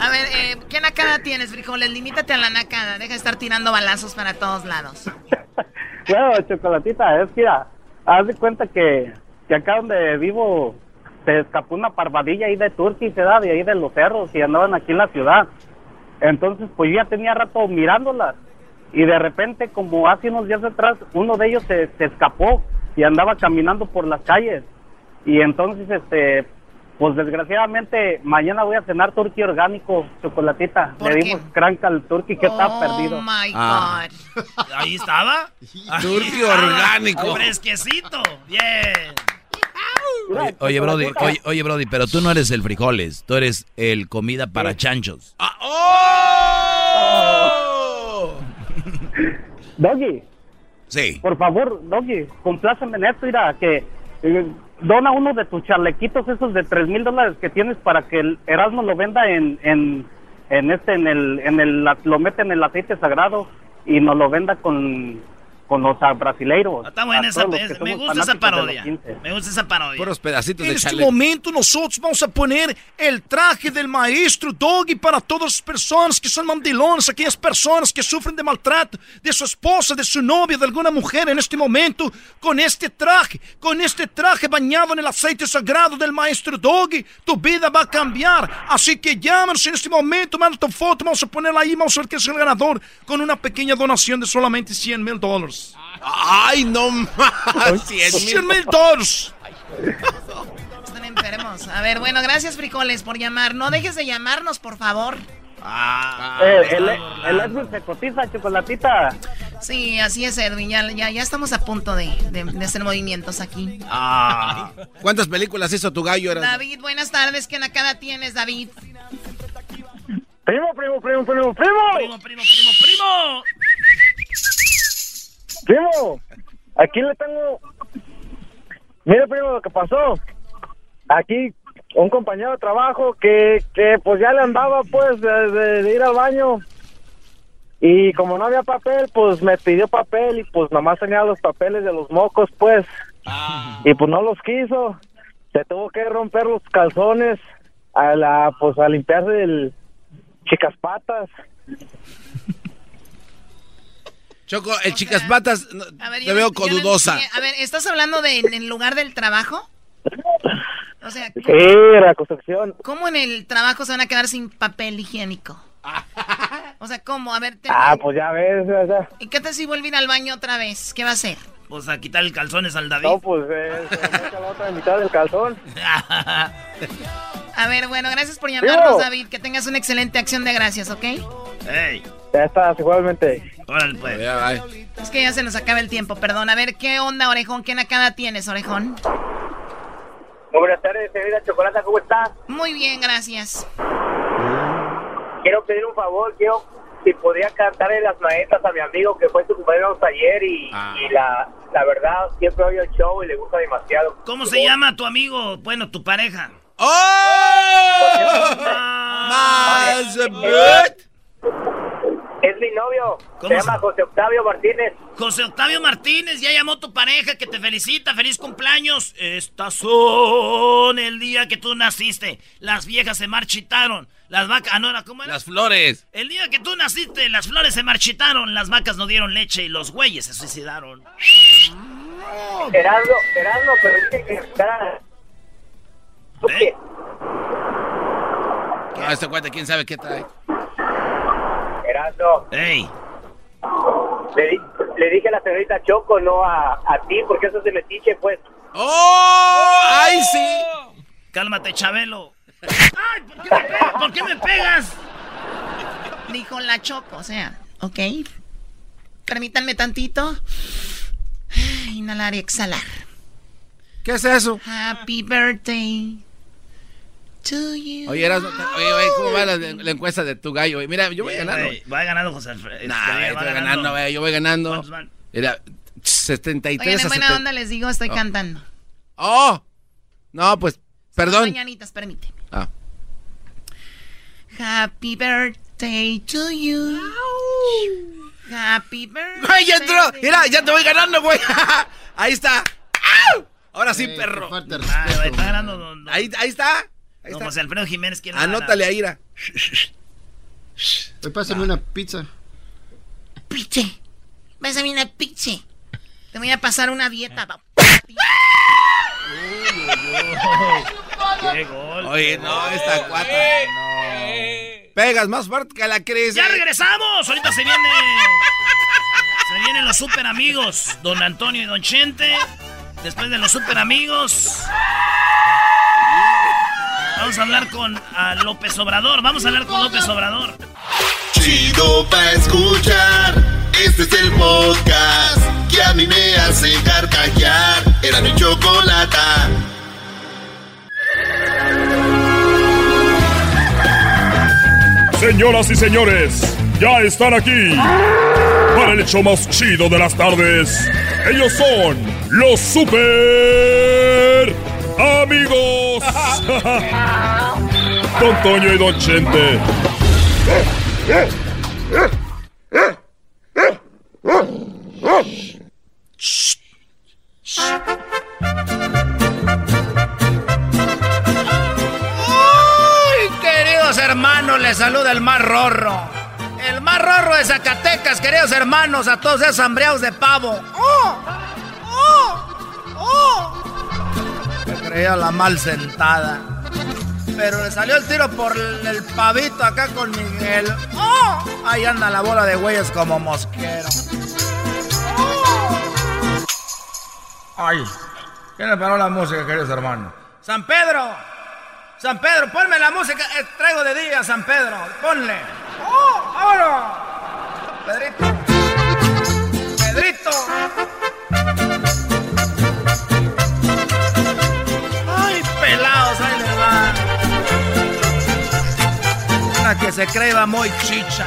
A ver, eh, ¿qué nacada tienes, frijoles? Limítate a la nacada. Deja de estar tirando balazos para todos lados. *laughs* Bueno, Chocolatita, es que haz de cuenta que, que acá donde vivo se escapó una parvadilla ahí de Turquía da de ahí de los cerros y andaban aquí en la ciudad. Entonces, pues yo ya tenía rato mirándolas y de repente, como hace unos días atrás, uno de ellos se, se escapó y andaba caminando por las calles. Y entonces, este, pues desgraciadamente, mañana voy a cenar turqui orgánico, Chocolatita. ¿Por Le qué? dimos cranca al turqui que está perdido. Oh my Ah. God. *laughs* Ahí estaba. *laughs* Turqui estaba. orgánico. Fresquecito. Bien. Oye, oye, Brody, oye, oye, Brody, pero tú no eres el frijoles, tú eres el comida para chanchos. Ah, ¡Oh! *laughs* Doggy. Sí. Por favor, Doggy, compláceme en esto, mira, que eh, dona uno de tus chalequitos esos de tres mil dólares que tienes para que el Erasmo lo venda en, en, en este, en el, en el, lo mete en el aceite sagrado y nos lo venda con, con los ah, brasileiros. Está buena esa. que es- me gusta esa parodia. 15. Me gusta esa parodia. Puros pedacitos En de este momento nosotros vamos a poner el traje del maestro Doggy para todas las personas que son mandilones, aquellas personas que sufren de maltrato de su esposa, de su novia, de alguna mujer en este momento, con este traje, con este traje bañado en el aceite sagrado del maestro Doggy, tu vida va a cambiar. Así que llámanos en este momento, manda tu foto, vamos a ponerla ahí, vamos a ver quién es el ganador, con una pequeña donación de solamente 100 mil dólares. ¡Ay, no más! 100 mil dólares. Están enfermos. A ver, bueno, gracias, frijoles, por llamar. No dejes de llamarnos, por favor. Ah, Eh, el, el Edwin se cotiza, Chocolatita. Sí, así es, Edwin. Ya, ya, ya estamos a punto de, de- de hacer movimientos aquí. Ah. ¿Cuántas películas hizo tu gallo? Era? David, buenas tardes. ¿Qué nacada tienes, David? Primo, primo, primo, primo, primo. Primo, primo, primo, primo. Primo, aquí le tengo. Mire, primo, lo que pasó. Aquí un compañero de trabajo que, que pues ya le andaba pues de, de- de ir al baño. Y como no había papel, pues me pidió papel y pues nomás tenía los papeles de los mocos, pues. Y pues no los quiso. Se tuvo que romper los calzones a la, pues a limpiarse el chicas patas. Choco, el chicas patas, no, A ver, te yo veo codudosa. entiendo. A ver, ¿estás hablando de en el lugar del trabajo? O sea, Sí, la construcción. ¿cómo en el trabajo se van a quedar sin papel higiénico? *laughs* O sea, ¿cómo? A ver, te- Ah, pues ya ves, o. ¿y qué tal si vuelve a ir al baño otra vez? ¿Qué va a hacer? Pues a quitar el calzones al David. No, pues eh, se me echa la otra mitad del calzón. *laughs* A ver, bueno, gracias por llamarnos, David. Que tengas una excelente acción de gracias, ¿ok? ¡Ey! Ya estás, igualmente. Órale, pues. Es que ya se nos acaba el tiempo, perdón. A ver, ¿qué onda, Orejón? ¿Qué nakada tienes, Orejón? Muy buenas tardes, señorita Chocolata, ¿cómo estás? Muy bien, gracias. Quiero pedir un favor, quiero si podría cantarle las maestras a mi amigo que fue su cumpleaños ayer y, Ah. y la, la verdad siempre oye el show y le gusta demasiado. ¿Cómo se llama tu amigo? Bueno, tu pareja. Más Es mi novio, se ¿Cómo llama José Octavio Martínez. José Octavio Martínez, ya llamó tu pareja que te felicita, feliz cumpleaños. Estas son el día que tú naciste. Las viejas se marchitaron. Las vacas, ah, no cómo era. Las flores. El día que tú naciste, las flores se marchitaron, las vacas no dieron leche y los güeyes se suicidaron. Gerardo, Gerardo, pero dice que ¿Tú qué? Este cuate, quién sabe qué trae. Gerardo. ¡Ey! Le, di- le dije a la señorita Choco, no a, a ti, porque eso es de metiche, pues. ¡Oh! ¡Ay, sí! Cálmate, Chabelo. ¡Ay! ¿por qué me pegas? ¿Por qué me pegas? Dijo la Choco, o sea, ok. Permítanme tantito. Inhalar y exhalar. ¿Qué es eso? Happy birthday to you. Oye, oye, ¿cómo va la, la encuesta de tu gallo? Oye, Mira, yo voy ganando. güey, Va ganando José Alfredo. Nah, Este, güey, va estoy ganando, güey, yo voy ganando. Era 73 Oigan, en a buena 70. onda les digo, estoy Oh. cantando. ¡Oh! No, pues, perdón. Mañanitas, permíteme. Ah. Happy birthday to you. Happy birthday. ¡Ay, ya entró! Mira, ya te voy ganando, güey. *laughs* Ahí está. ¡Au! Ahora sí, perro. Ah, está ganando. Ahí, ahí está. Ahí está. José Alfredo Jiménez quiere Anótale ahí, Ira. Hoy pásame una pizza. Piche. Pásame una piche. Te voy a pasar una dieta. ¡Qué gol! Oye, no, esta cuata. Pegas más fuerte que la crisis. ¡Ya regresamos! Ahorita se viene. Se vienen los super amigos, don Antonio y don Chente. Después de los super amigos. Vamos a hablar con a López Obrador. Vamos a hablar con López Obrador. Chido pa' escuchar. Este es el podcast que a mí me hace carcajear. Era mi chocolata. Señoras y señores, ya están aquí para el hecho más chido de las tardes. Ellos son los super amigos. *laughs* Don Toño y Don Chente. ¡Ay, queridos hermanos! Les saluda el más rorro. El más rorro de Zacatecas, queridos hermanos, a todos esos hambreados de pavo. ¡Oh! ¡Oh! Creía la mal sentada. Pero le salió el tiro por el, el pavito acá con Miguel. ¡Oh! Ahí anda la bola de güeyes como mosquero. ¡Oh! ¡Ay! ¿Quién le paró la música, queridos hermanos? ¡San Pedro! San Pedro, ponme la música. eh, traigo de día, San Pedro. Ponle. ¡Oh! ¡Vámonos! Pedrito. Pedrito. Que se cree muy chicha.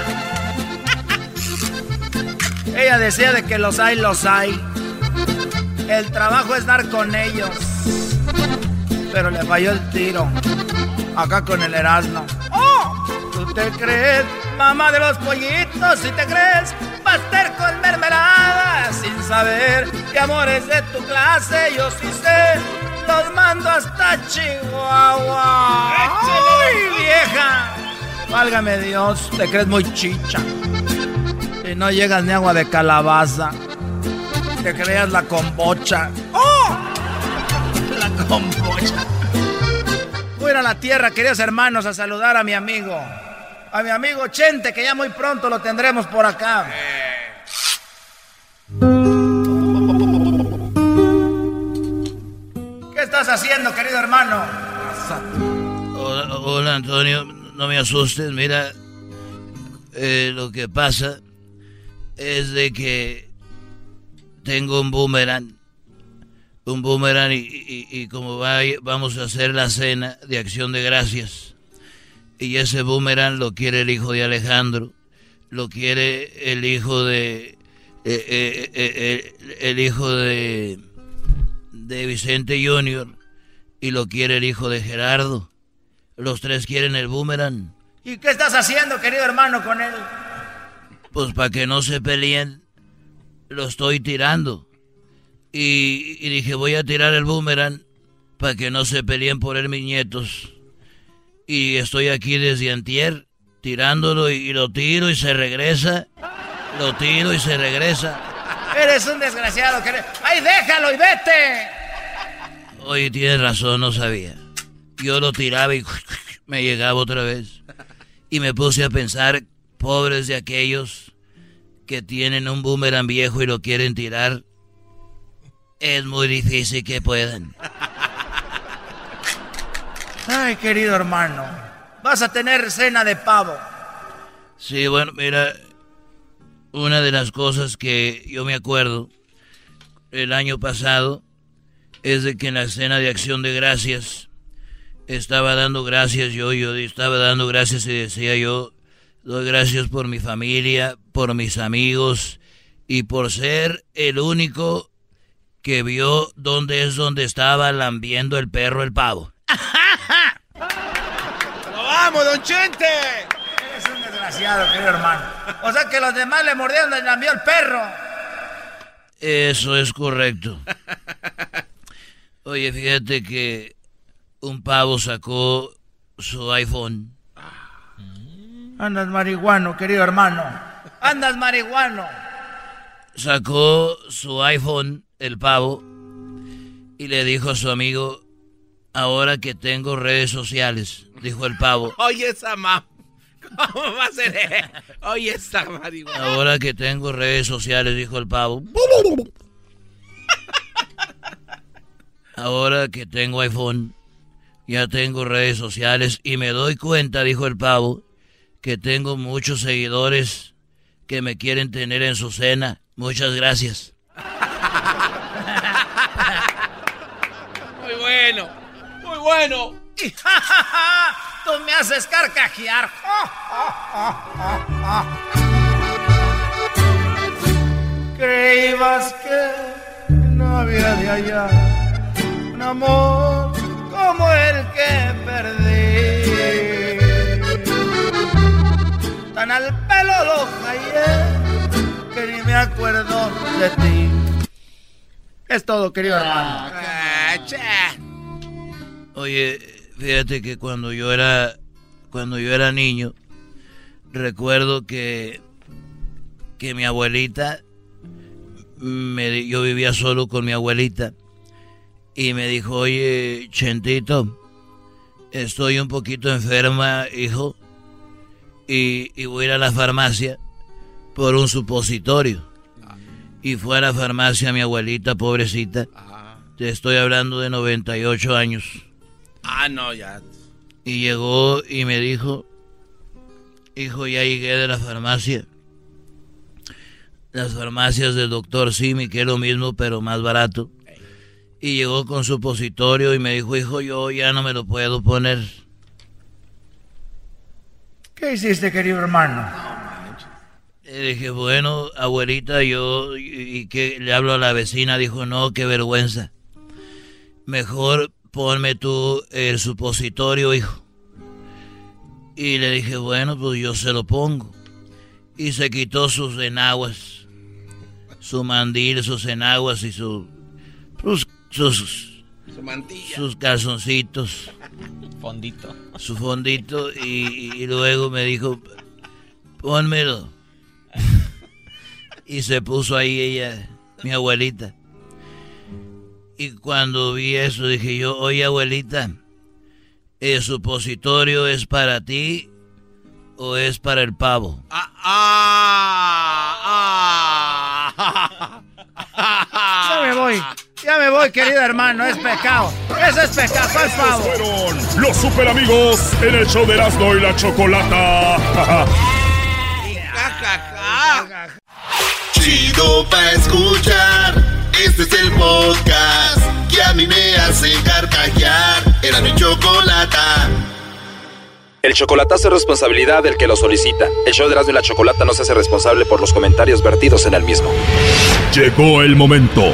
Ella decía de que los hay, los hay. El trabajo es dar con ellos. Pero le falló el tiro. Acá con el Erasmo. ¡Oh! ¿Tú te crees, mamá de los pollitos? Si te crees, pastel con mermelada. Sin saber que amores de tu clase, yo sí sé. Los mando hasta Chihuahua. ¡Ay, vieja! Válgame Dios, te crees muy chicha. Y no llegas ni agua de calabaza. Te creas la combocha. ¡Oh! *laughs* La combocha. Voy a a la tierra, queridos hermanos, a saludar a mi amigo. A mi amigo Chente, que ya muy pronto lo tendremos por acá. ¿Qué estás haciendo, querido hermano? hola Antonio, no me asustes, mira, eh, lo que pasa es de que tengo un boomerang, un boomerang y, como vamos a hacer la cena de acción de gracias, y ese boomerang lo quiere el hijo de Alejandro, lo quiere el hijo de, eh, eh, el hijo de, de Vicente Junior, y lo quiere el hijo de Gerardo. Los tres quieren el boomerang. ¿Y qué estás haciendo, querido hermano, con él? Pues para que no se peleen, lo estoy tirando. Y, dije, voy a tirar el boomerang para que no se peleen por él mis nietos. Y estoy aquí desde antier, tirándolo y, lo tiro y se regresa. Lo tiro y se regresa. Eres un desgraciado. ¡Ay, déjalo y vete! Oye, tienes razón, no sabía. Yo lo tiraba y *laughs* me llegaba otra vez. Y me puse a pensar, pobres de aquellos que tienen un boomerang viejo y lo quieren tirar. Es muy difícil que puedan. Ay, querido hermano, vas a tener cena de pavo. Sí, bueno, mira, una de las cosas que yo me acuerdo el año pasado es de que en la escena de acción de gracias estaba dando gracias yo, yo estaba dando gracias y decía yo, doy gracias por mi familia, por mis amigos y por ser el único que vio dónde es donde estaba lambiendo el perro el pavo. ¡Lo vamos, don Chente! Eres un desgraciado, querido hermano. O sea que los demás le mordieron y lambió el perro. Eso es correcto. Oye, fíjate que un pavo sacó su iPhone. Andas marihuano, querido hermano. Andas marihuano. Sacó su iPhone, el pavo, y le dijo a su amigo, ahora que tengo redes sociales, dijo el pavo. *laughs* Oye, esa ma... ¿Cómo va a ser? *laughs* Oye, esa marihuana. Ahora que tengo redes sociales, dijo el pavo. *laughs* Ahora que tengo iPhone, ya tengo redes sociales y me doy cuenta, dijo el pavo, que tengo muchos seguidores que me quieren tener en su cena. Muchas gracias. Muy bueno, muy bueno. *laughs* Tú me haces carcajear. Creías que no había de allá un amor que perdí. Tan al pelo lo callé que ni me acuerdo de ti. Es todo, querido hermano. Oye, fíjate que cuando yo era cuando yo era niño recuerdo que que mi abuelita me, yo vivía solo con mi abuelita y me dijo, oye, Chentito, estoy un poquito enferma, hijo, y, voy a ir a la farmacia por un supositorio. Y fue a la farmacia mi abuelita, pobrecita. Te estoy hablando de 98 años. Ah, no, ya. Y llegó y me dijo, hijo, ya llegué de la farmacia. Las farmacias del doctor Simi, que es lo mismo, pero más barato y llegó con su supositorio y me dijo, hijo, yo ya no me lo puedo poner. ¿Qué hiciste, querido hermano? Le dije, bueno, abuelita, yo, y, que le hablo a la vecina, dijo, no, qué vergüenza. Mejor ponme tú el supositorio, hijo. Y le dije, bueno, pues yo se lo pongo. Y se quitó sus enaguas, su mandil, sus enaguas y su... Pues, sus, su mantilla. sus calzoncitos. *laughs* Fondito. Su fondito y, luego me dijo, pónmelo. *laughs* y se puso ahí ella, mi abuelita. Y cuando vi eso dije yo, oye abuelita, ¿el supositorio es para ti o es para el pavo? Ah, ah, ah. ya me voy. Ya me voy, querido hermano, es pecado. Eso es pecado, por favor. fueron los super amigos en el show de Erasmo y la Chocolata. Chido pa' escuchar. Este es el podcast que a mí me hace carcajear. Era mi chocolata. El chocolatazo es responsabilidad del que lo solicita. El show de Erasmo y la Chocolata no se hace responsable por los comentarios vertidos en el mismo. Llegó el momento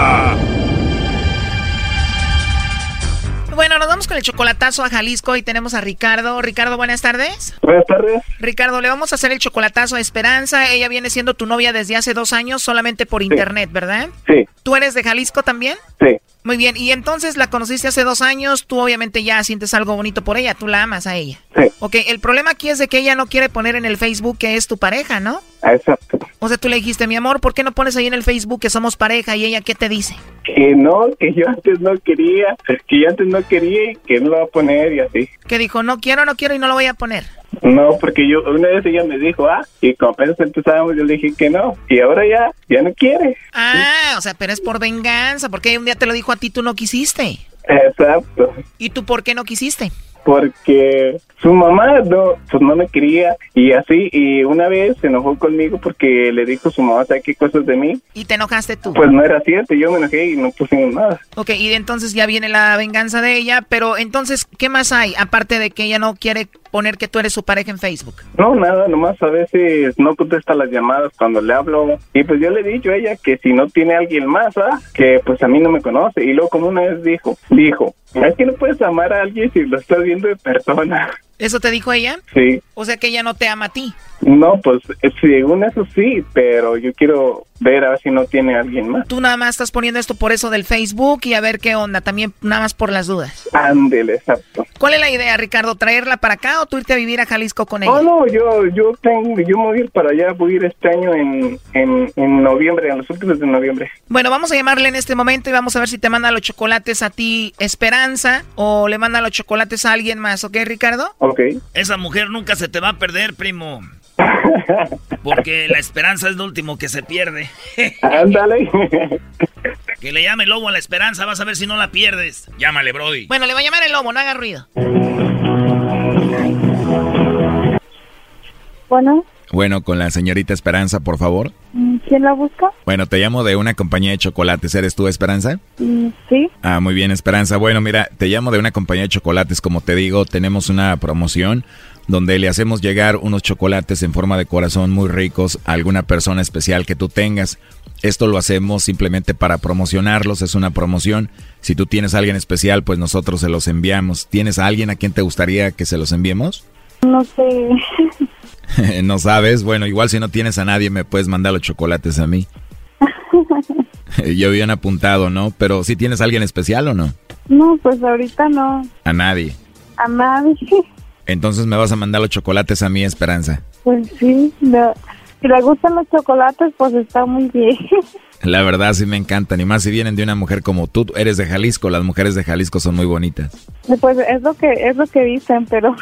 vamos con el chocolatazo a Jalisco y tenemos a Ricardo. Ricardo, buenas tardes. Buenas tardes. Ricardo, le vamos a hacer el chocolatazo a Esperanza. Ella viene siendo tu novia desde hace dos años solamente por internet, ¿verdad? Sí. ¿Tú eres de Jalisco también? Sí. Muy bien, y entonces la conociste hace dos años, tú obviamente ya sientes algo bonito por ella, tú la amas a ella. Sí. Ok, el problema aquí es de que ella no quiere poner en el Facebook que es tu pareja, ¿no? Exacto. O sea, tú le dijiste, mi amor, ¿por qué no pones ahí en el Facebook que somos pareja? Y ella, ¿qué te dice? Que no, que yo antes no quería, que yo antes no quería y que no lo va a poner y así. Que dijo, no quiero, no quiero y no lo voy a poner. No, porque yo, una vez ella me dijo, ah, y como apenas empezábamos, yo le dije que no, y ahora ya, ya no quiere. Ah, o sea, pero es por venganza, porque un día te lo dijo a ti, tú no quisiste. Exacto. ¿Y tú por qué no quisiste? Porque su mamá no, pues no me quería y así, y una vez se enojó conmigo porque le dijo su mamá, ¿sabe qué cosas de mí? ¿Y te enojaste tú? Pues no era cierto, yo me enojé y no pusimos nada. Ok, y entonces ya viene la venganza de ella, pero entonces, ¿qué más hay? Aparte de que ella no quiere poner que tú eres su pareja en Facebook. No, nada, nomás a veces no contesta las llamadas cuando le hablo. Y pues yo le he dicho a ella que si no tiene alguien más, ¿ah? que pues a mí no me conoce. Y luego como una vez dijo, dijo, es que no puedes amar a alguien si lo estás viendo de persona. ¿Eso te dijo ella? Sí. O sea que ella no te ama a ti. No, pues según eso sí, pero yo quiero ver a ver si no tiene alguien más. Tú nada más estás poniendo esto por eso del Facebook y a ver qué onda, también nada más por las dudas. Ándele, exacto. ¿Cuál es la idea, Ricardo? ¿Traerla para acá o tú irte a vivir a Jalisco con ella? Oh, no, yo, yo tengo, yo me voy a ir para allá, voy a ir este año en, en, en noviembre, en los últimos de noviembre. Bueno, vamos a llamarle en este momento y vamos a ver si te manda los chocolates a ti Esperanza o le manda los chocolates a alguien más, ¿ok, Ricardo? Ok. Esa mujer nunca se te va a perder, primo. Porque la esperanza es lo último que se pierde. Ándale. que le llame el lobo a la esperanza, vas a ver si no la pierdes. Llámale, Brody. Bueno, le va a llamar el lobo, no haga ruido. Bueno, Bueno, con la señorita Esperanza, por favor. mm, ¿quién la busca? Bueno, te llamo de una compañía de chocolates. ¿Eres tú, Esperanza? Mm, Sí, Ah, muy bien, Esperanza. Bueno, mira, te llamo de una compañía de chocolates. Como te digo, tenemos una promoción donde le hacemos llegar unos chocolates en forma de corazón muy ricos a alguna persona especial que tú tengas. Esto lo hacemos simplemente para promocionarlos, es una promoción. Si tú tienes a alguien especial, pues nosotros se los enviamos. ¿Tienes a alguien a quien te gustaría que se los enviemos? no sé. *laughs* *laughs* no sabes. Bueno, igual si no tienes a nadie, me puedes mandar los chocolates a mí. *laughs* Yo habían apuntado, ¿no? Pero si tienes a alguien especial o no? no, pues ahorita no. A nadie. A nadie. Entonces me vas a mandar los chocolates a mí, Esperanza. Pues sí, no. si le gustan los chocolates, pues está muy bien. La verdad sí me encantan. Y más si vienen de una mujer como tú. Eres de Jalisco. Las mujeres de Jalisco son muy bonitas. Pues es lo que es lo que dicen, pero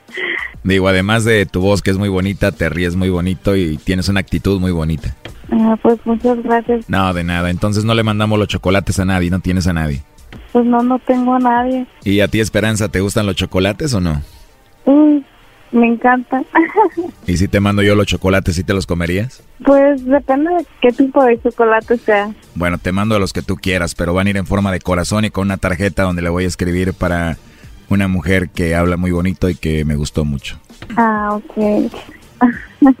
*laughs* Digo, además de tu voz que es muy bonita, te ríes muy bonito y tienes una actitud muy bonita. ah, pues muchas gracias. No, de nada. Entonces no le mandamos los chocolates a nadie. No tienes a nadie. Pues no, no tengo a nadie. ¿Y a ti, Esperanza, te gustan los chocolates o no? Me encanta. *laughs* ¿Y si te mando yo los chocolates, sí te los comerías? pues depende de qué tipo de chocolate sea. Bueno, te mando los que tú quieras, pero van a ir en forma de corazón y con una tarjeta donde le voy a escribir para una mujer que habla muy bonito y que me gustó mucho. Ah, ok. *laughs*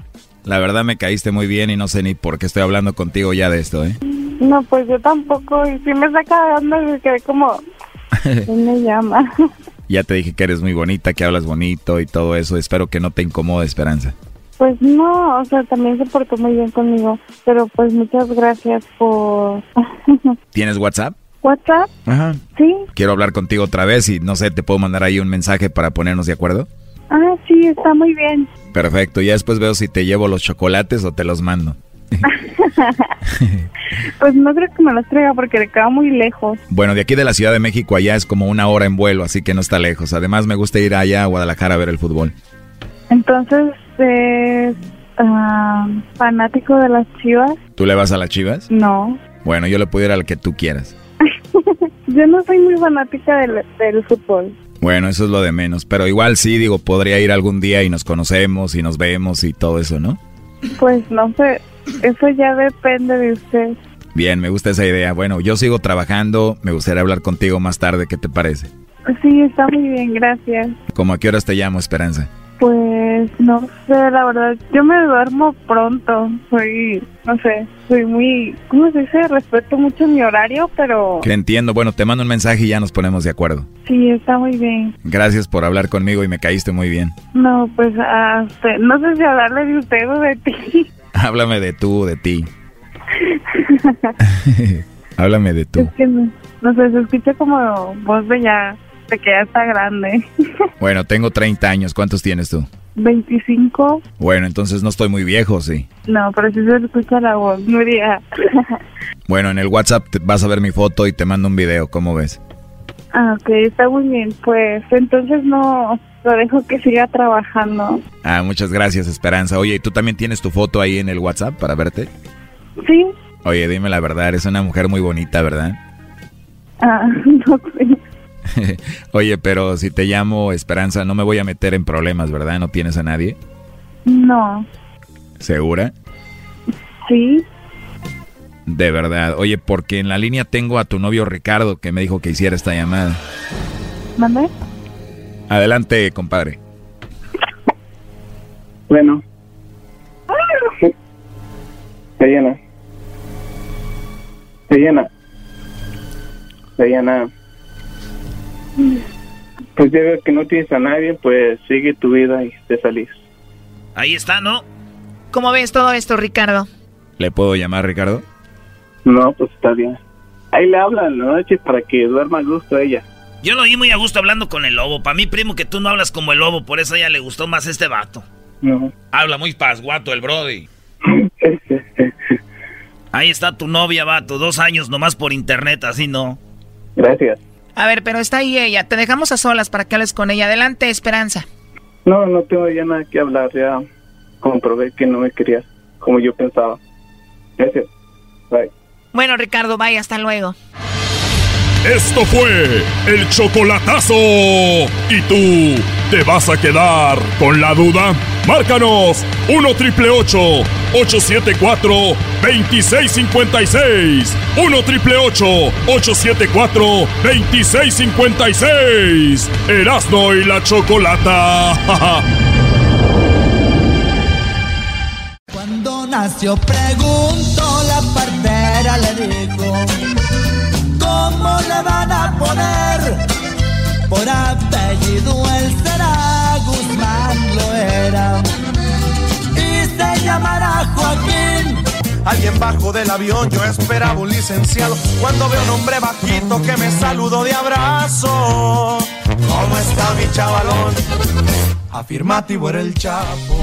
La verdad me caíste muy bien y no sé ni por qué estoy hablando contigo ya de esto, ¿eh? No, pues yo tampoco. Y si me saca de onda, me quedé como... *laughs* ¿Quién me llama? Ya te dije que eres muy bonita, que hablas bonito y todo eso. Espero que no te incomode, Esperanza. Pues no, o sea, también se portó muy bien conmigo. Pero pues muchas gracias por... *laughs* ¿Tienes WhatsApp? ¿WhatsApp? Ajá. Sí. Quiero hablar contigo otra vez y no sé, ¿te puedo mandar ahí un mensaje para ponernos de acuerdo? Ah, sí, está muy bien. Perfecto, ya después veo si te llevo los chocolates o te los mando. *laughs* pues no creo que me las traiga porque le queda muy lejos. Bueno, de aquí de la Ciudad de México allá es como una hora en vuelo, así que no está lejos. Además me gusta ir allá a Guadalajara a ver el fútbol. Entonces, ¿es ah, fanático de las chivas? ¿Tú le vas a las chivas? No. Bueno, yo le puedo ir al que tú quieras. *laughs* Yo no soy muy fanática del, del fútbol. Bueno, eso es lo de menos. Pero igual sí, digo, podría ir algún día y nos conocemos y nos vemos y todo eso, ¿no? Pues no sé, eso ya depende de usted. Bien, me gusta esa idea. Bueno, yo sigo trabajando, me gustaría hablar contigo más tarde, ¿qué te parece? Sí, está muy bien, gracias. ¿Cómo a qué horas te llamo, Esperanza? Pues no sé, la verdad, yo me duermo pronto, soy, no sé, soy muy, ¿cómo se dice? Respeto mucho mi horario, pero... Que entiendo, bueno, te mando un mensaje y ya nos ponemos de acuerdo. Sí, está muy bien. Gracias por hablar conmigo y me caíste muy bien. No, pues, ah, usted- no sé si hablarle de usted o de ti. *laughs* *laughs* Háblame de tú, de ti. *laughs* Háblame de tú. Es que no, no sé, se escucha como voz de ya, de que ya está grande. *laughs* Bueno, tengo 30 años, ¿cuántos tienes tú? 25, Bueno, entonces no estoy muy viejo, sí. no, pero sí se escucha la voz, Nuria. Bueno, en el WhatsApp te- vas a ver mi foto y te mando un video, ¿cómo ves? ah, ok, está muy bien, pues entonces no, lo dejo que siga trabajando. Ah, muchas gracias, Esperanza. Oye, ¿y tú también tienes tu foto ahí en el WhatsApp para verte? Sí, Oye, dime la verdad, eres una mujer muy bonita, ¿verdad? *laughs* ah, *laughs* no sé. Oye, pero si te llamo Esperanza, no me voy a meter en problemas, ¿verdad? ¿No tienes a nadie? No, ¿Segura? sí, De verdad. Oye, porque en la línea tengo a tu novio Ricardo que me dijo que hiciera esta llamada. ¿mande? Adelante, compadre. Bueno. Diana. Diana. Diana. Pues ya veo que no tienes a nadie, pues sigue tu vida y te salís. Ahí está, ¿no? ¿Cómo ves todo esto, Ricardo? ¿Le puedo llamar, Ricardo? No, pues está bien. Ahí le hablan la noche para que duerma a gusto ella. Yo lo oí muy a gusto hablando con el lobo. Para mí, primo, que tú no hablas como el lobo, por eso a ella le gustó más este vato. No. Habla muy pasguato el Brody. *laughs* Ahí está tu novia, vato. Dos años nomás por internet, así no. Gracias. A ver, pero está ahí ella. Te dejamos a solas para que hables con ella. Adelante, Esperanza. No, no tengo ya nada que hablar. Ya comprobé que no me querías como yo pensaba. Gracias. Bye. Bueno, Ricardo, vaya, hasta luego. Esto fue el chocolatazo. ¿Y tú te vas a quedar con la duda? Márcanos 1 triple 874 2656. 1 triple 874 2656. Erasno y la chocolata. *laughs* Cuando nació preguntó la partera le dijo ¿Cómo le van a poner? Por apellido él será Guzmán lo era Y se llamará Joaquín Alguien bajo del avión, yo esperaba un licenciado. Cuando veo un hombre bajito que me saludó de abrazo. ¿Cómo está mi chavalón? Afirmativo era el chapo.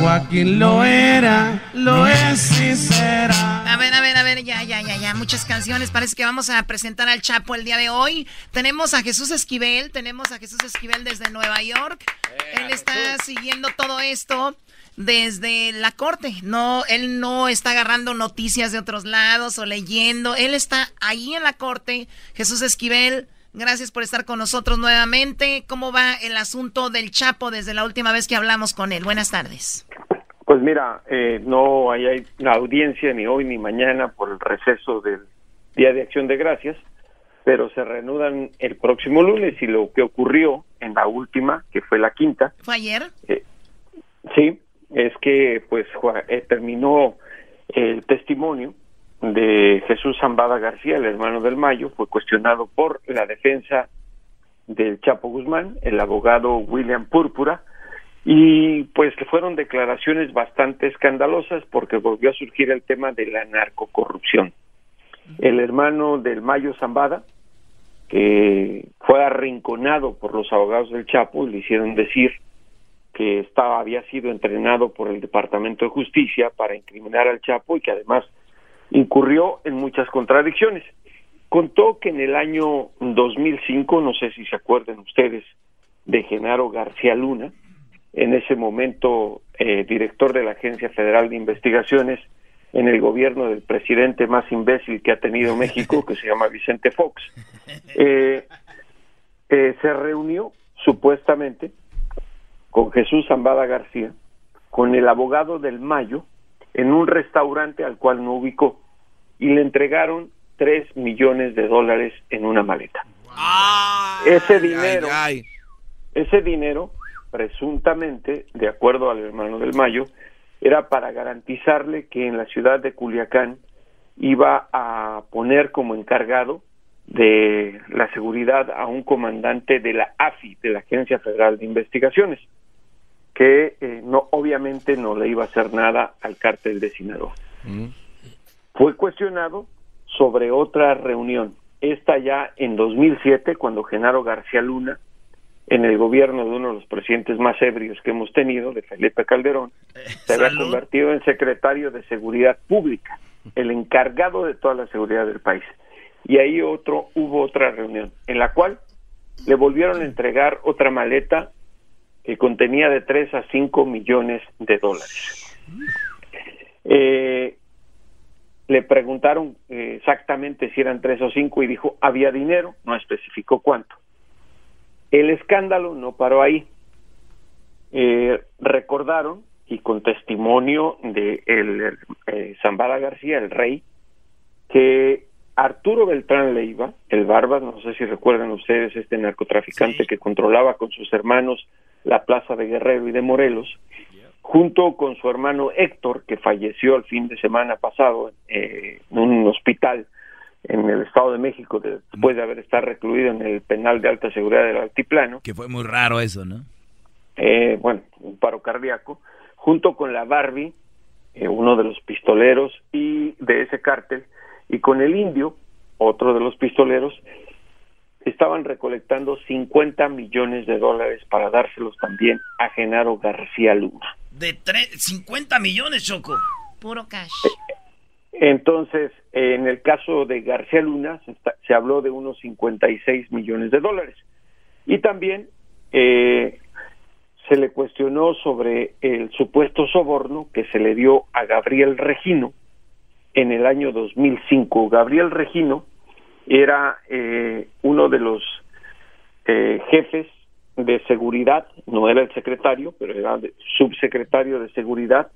Joaquín lo era, lo es y será. A ver, a ver, a ver, ya, ya, ya, ya. Muchas canciones. Parece que vamos a presentar al Chapo el día de hoy. Tenemos a Jesús Esquivel, tenemos a Jesús Esquivel desde Nueva York. Él está siguiendo todo esto desde la corte. No, él no está agarrando noticias de otros lados o leyendo. Él está ahí en la corte. Jesús Esquivel, gracias por estar con nosotros nuevamente. ¿Cómo va el asunto del Chapo desde la última vez que hablamos con él? Buenas tardes. Pues mira, eh, no hay, hay una audiencia ni hoy ni mañana por el receso del Día de Acción de Gracias, pero se reanudan el próximo lunes y lo que ocurrió en la última, que fue la quinta, ¿Fue ayer? sí, es que pues eh, terminó el testimonio de Jesús Zambada García, el hermano del Mayo, fue cuestionado por la defensa del Chapo Guzmán, el abogado William Púrpura, y pues que fueron declaraciones bastante escandalosas porque volvió a surgir el tema de la narcocorrupción. El hermano del Mayo Zambada, que fue arrinconado por los abogados del Chapo, le hicieron decir que estaba había sido entrenado por el Departamento de Justicia para incriminar al Chapo y que además incurrió en muchas contradicciones. Contó que en el año 2005, no sé si se acuerdan ustedes, de Genaro García Luna, en ese momento eh, director de la Agencia Federal de Investigaciones en el gobierno del presidente más imbécil que ha tenido *laughs* México, que se llama Vicente Fox, eh, eh, se reunió supuestamente con Jesús Zambada García, con el abogado del Mayo, en un restaurante al cual no ubicó, y le entregaron tres millones de dólares en una maleta. ese dinero, ese dinero, presuntamente, de acuerdo al hermano del Mayo, era para garantizarle que en la ciudad de Culiacán iba a poner como encargado de la seguridad a un comandante de la AFI, de la Agencia Federal de Investigaciones que eh, no obviamente no le iba a hacer nada al cártel de Sinaloa. Mm. Fue cuestionado sobre otra reunión, esta ya en 2007, cuando Genaro García Luna, en el gobierno de uno de los presidentes más ebrios que hemos tenido, de Felipe Calderón, se había convertido en secretario de Seguridad Pública, el encargado de toda la seguridad del país. Y ahí otro, hubo otra reunión, en la cual le volvieron a entregar otra maleta que contenía de 3 a 5 millones de dólares. Eh, le preguntaron eh, exactamente si eran 3 o 5 y dijo había dinero, no especificó cuánto. El escándalo no paró ahí. Eh, recordaron, y con testimonio de el, Zambada García, el rey, que Arturo Beltrán Leiva, el Barbas, no sé si recuerdan ustedes este narcotraficante que controlaba con sus hermanos la plaza de Guerrero y de Morelos, junto con su hermano Héctor, que falleció el fin de semana pasado eh, en un hospital en el Estado de México después de haber estado recluido en el penal de alta seguridad del Altiplano. Que fue muy raro eso, ¿no? Eh, bueno, un paro cardíaco, junto con la Barbie, eh, uno de los pistoleros y de ese cártel, y con el indio, otro de los pistoleros, estaban recolectando 50 millones de dólares para dárselos también a Genaro García Luna. De 50 millones, Choco. Puro cash. Entonces, en el caso de García Luna, se, habló de unos 56 millones de dólares. Y también eh, se le cuestionó sobre el supuesto soborno que se le dio a Gabriel Regino en el año 2005. Gabriel Regino era eh, uno de los eh, jefes de seguridad, no era el secretario, pero era subsecretario de seguridad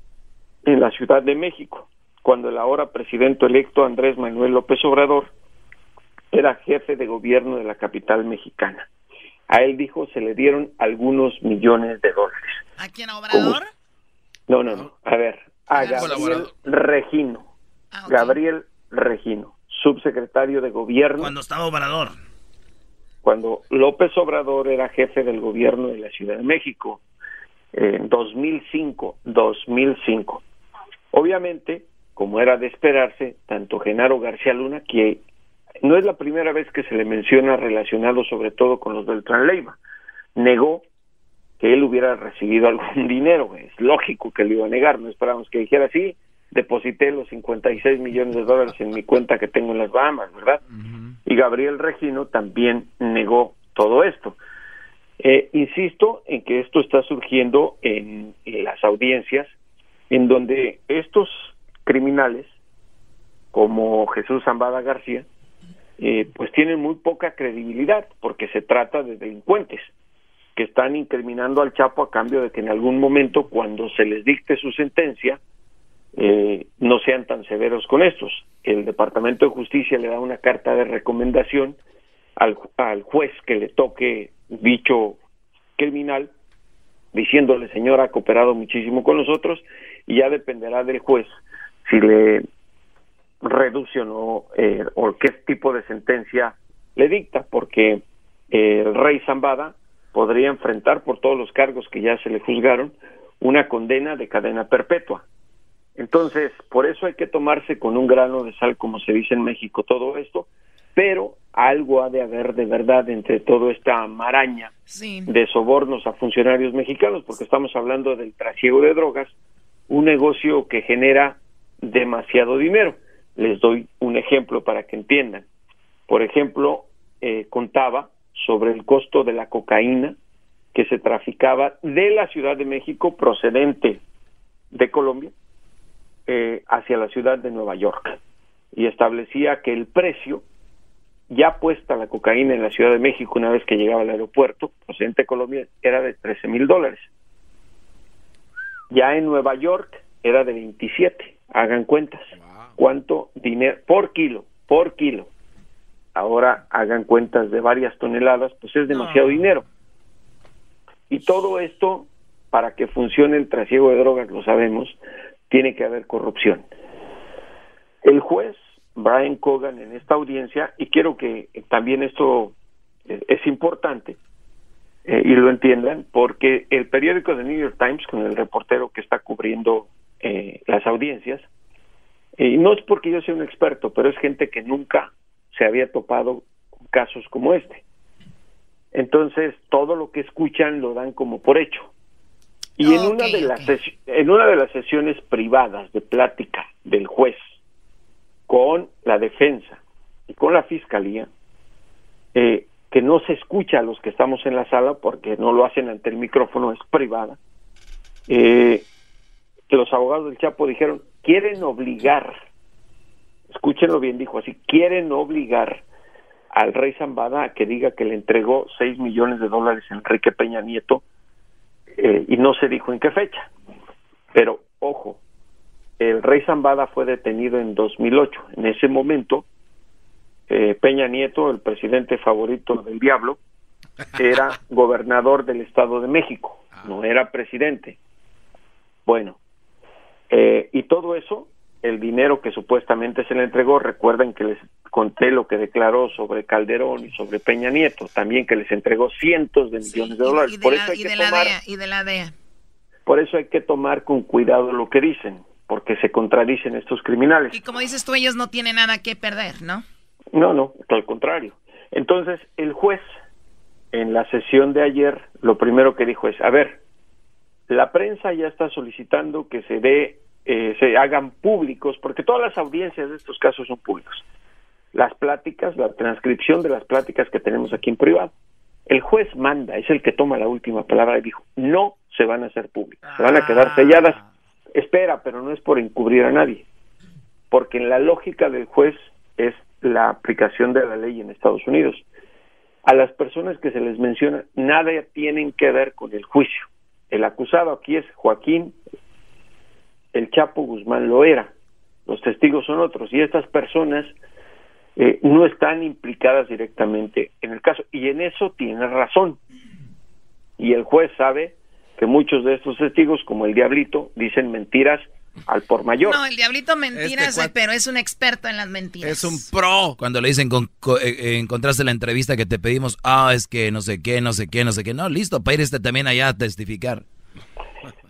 en la Ciudad de México, cuando el ahora presidente electo Andrés Manuel López Obrador era jefe de gobierno de la capital mexicana. A él dijo se le dieron algunos millones de dólares. ¿A quién, Obrador? No, no, no. A ver, a Gabriel Regino. Ah, Gabriel Regino subsecretario de gobierno. Cuando estaba Obrador. Cuando López Obrador era jefe del gobierno de la Ciudad de México, en 2005, 2005. Obviamente, como era de esperarse, tanto Genaro García Luna, que no es la primera vez que se le menciona relacionado sobre todo con los del Leiva, negó que él hubiera recibido algún *laughs* dinero. Es lógico que le iba a negar, no esperamos que dijera sí, deposité los 56 millones de dólares en mi cuenta que tengo en las Bahamas, ¿verdad? Y Gabriel Regino también negó todo esto. Eh, insisto en que esto está surgiendo en, las audiencias, en donde estos criminales, como Jesús Zambada García, eh, pues tienen muy poca credibilidad, porque se trata de delincuentes que están incriminando al Chapo a cambio de que en algún momento, cuando se les dicte su sentencia, eh, no sean tan severos con estos. El Departamento de Justicia le da una carta de recomendación al, al juez que le toque dicho criminal, diciéndole, señor, ha cooperado muchísimo con nosotros, y ya dependerá del juez si le reduce o no, eh, o qué tipo de sentencia le dicta, porque eh, el rey Zambada podría enfrentar por todos los cargos que ya se le juzgaron una condena de cadena perpetua. Entonces, por eso hay que tomarse con un grano de sal, como se dice en México, todo esto, pero algo ha de haber de verdad entre toda esta maraña Sí. de sobornos a funcionarios mexicanos, porque estamos hablando del trasiego de drogas, un negocio que genera demasiado dinero. Les doy un ejemplo para que entiendan. Por ejemplo, eh, contaba sobre el costo de la cocaína que se traficaba de la Ciudad de México procedente de Colombia eh, hacia la ciudad de Nueva York y establecía que el precio ya puesta la cocaína en la Ciudad de México una vez que llegaba al aeropuerto procedente de Colombia era de 13 mil dólares ya en Nueva York era de 27 hagan cuentas. Cuánto dinero por kilo por kilo. Ahora hagan cuentas de varias toneladas pues es demasiado dinero. Y todo esto para que funcione el trasiego de drogas lo sabemos tiene que haber corrupción. El juez Brian Cogan en esta audiencia y quiero que también esto eh, es importante eh, y lo entiendan porque el periódico de New York Times con el reportero que está cubriendo eh, las audiencias. Y no es porque yo sea un experto pero es gente que nunca se había topado con casos como este. Entonces todo lo que escuchan lo dan como por hecho. Y en una de las en una de las sesiones privadas de plática del juez con la defensa y con la fiscalía eh, que no se escucha a los que estamos en la sala porque no lo hacen ante el micrófono es privada eh, que los abogados del Chapo dijeron quieren obligar escúchenlo bien dijo así quieren obligar al rey Zambada a que diga que le entregó 6 millones de dólares a Enrique Peña Nieto eh, y no se dijo en qué fecha pero ojo el rey Zambada fue detenido en 2008. En ese momento, eh, Peña Nieto, el presidente favorito del diablo, era gobernador del Estado de México, no era presidente. Bueno, eh, y todo eso, el dinero que supuestamente se le entregó, recuerden que les conté lo que declaró sobre Calderón y sobre Peña Nieto, también que les entregó cientos de millones de dólares. Y de, Por la, eso hay y que de la tomar DEA, y de la DEA. por eso hay que tomar con cuidado lo que dicen, porque se contradicen estos criminales. Y como dices tú, ellos no tienen nada que perder, ¿no? No, no, al contrario. Entonces, el juez, en la sesión de ayer, lo primero que dijo es, a ver, la prensa ya está solicitando que se dé, eh, se hagan públicos, porque todas las audiencias de estos casos son públicos. Las pláticas, la transcripción de las pláticas que tenemos aquí en privado. El juez manda, es el que toma la última palabra y dijo, no se van a hacer públicas, se van a quedar selladas. Espera, pero no es por encubrir a nadie, porque en la lógica del juez es la aplicación de la ley en Estados Unidos. A las personas que se les menciona nada tienen que ver con el juicio. El acusado aquí es Joaquín, el Chapo Guzmán lo era, los testigos son otros. Y estas personas eh, no están implicadas directamente en el caso. Y en eso tiene razón. Y el juez sabe que muchos de estos testigos, como el diablito, dicen mentiras al por mayor. No, el diablito mentiras, Este cuat- pero es un experto en las mentiras. Es un pro. Cuando le dicen, con- co- eh, eh, encontraste la entrevista que te pedimos, ah, es que no sé qué, no sé qué, no sé qué. No, listo, para ir este también allá a testificar.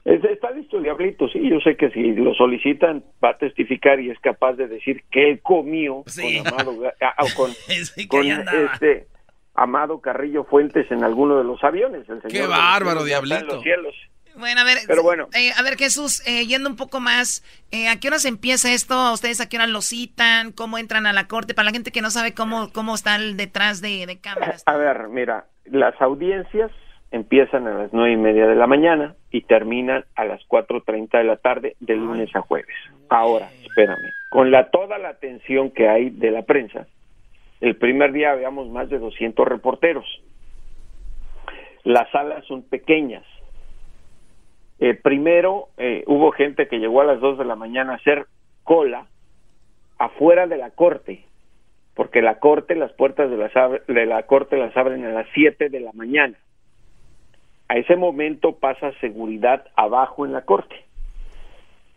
Es- Está listo el diablito, sí, yo sé que si lo solicitan va a testificar y es capaz de decir que él comió con Amado, ah, con, *laughs* con andaba. este Amado Carrillo Fuentes en alguno de los aviones. El señor Qué bárbaro, está en diablito. los cielos. Bueno, a ver, Pero bueno. eh, a ver Jesús, eh, yendo un poco más, eh, ¿a qué hora se empieza esto? ¿Ustedes a qué hora lo citan? ¿Cómo entran a la corte? Para la gente que no sabe cómo, cómo están detrás de, de cámaras. A ver, mira, las audiencias empiezan a las nueve y media de la mañana y terminan a las cuatro treinta de la tarde de lunes a jueves. Ahora, espérame, con la toda la atención que hay de la prensa, el primer día habíamos más de 200 reporteros. Las salas son pequeñas. Eh, primero eh, hubo gente que llegó a las 2 de la mañana a hacer cola afuera de la corte, porque la corte, las puertas de, las de la corte las abren a las 7 de la mañana. A ese momento pasa seguridad abajo en la corte.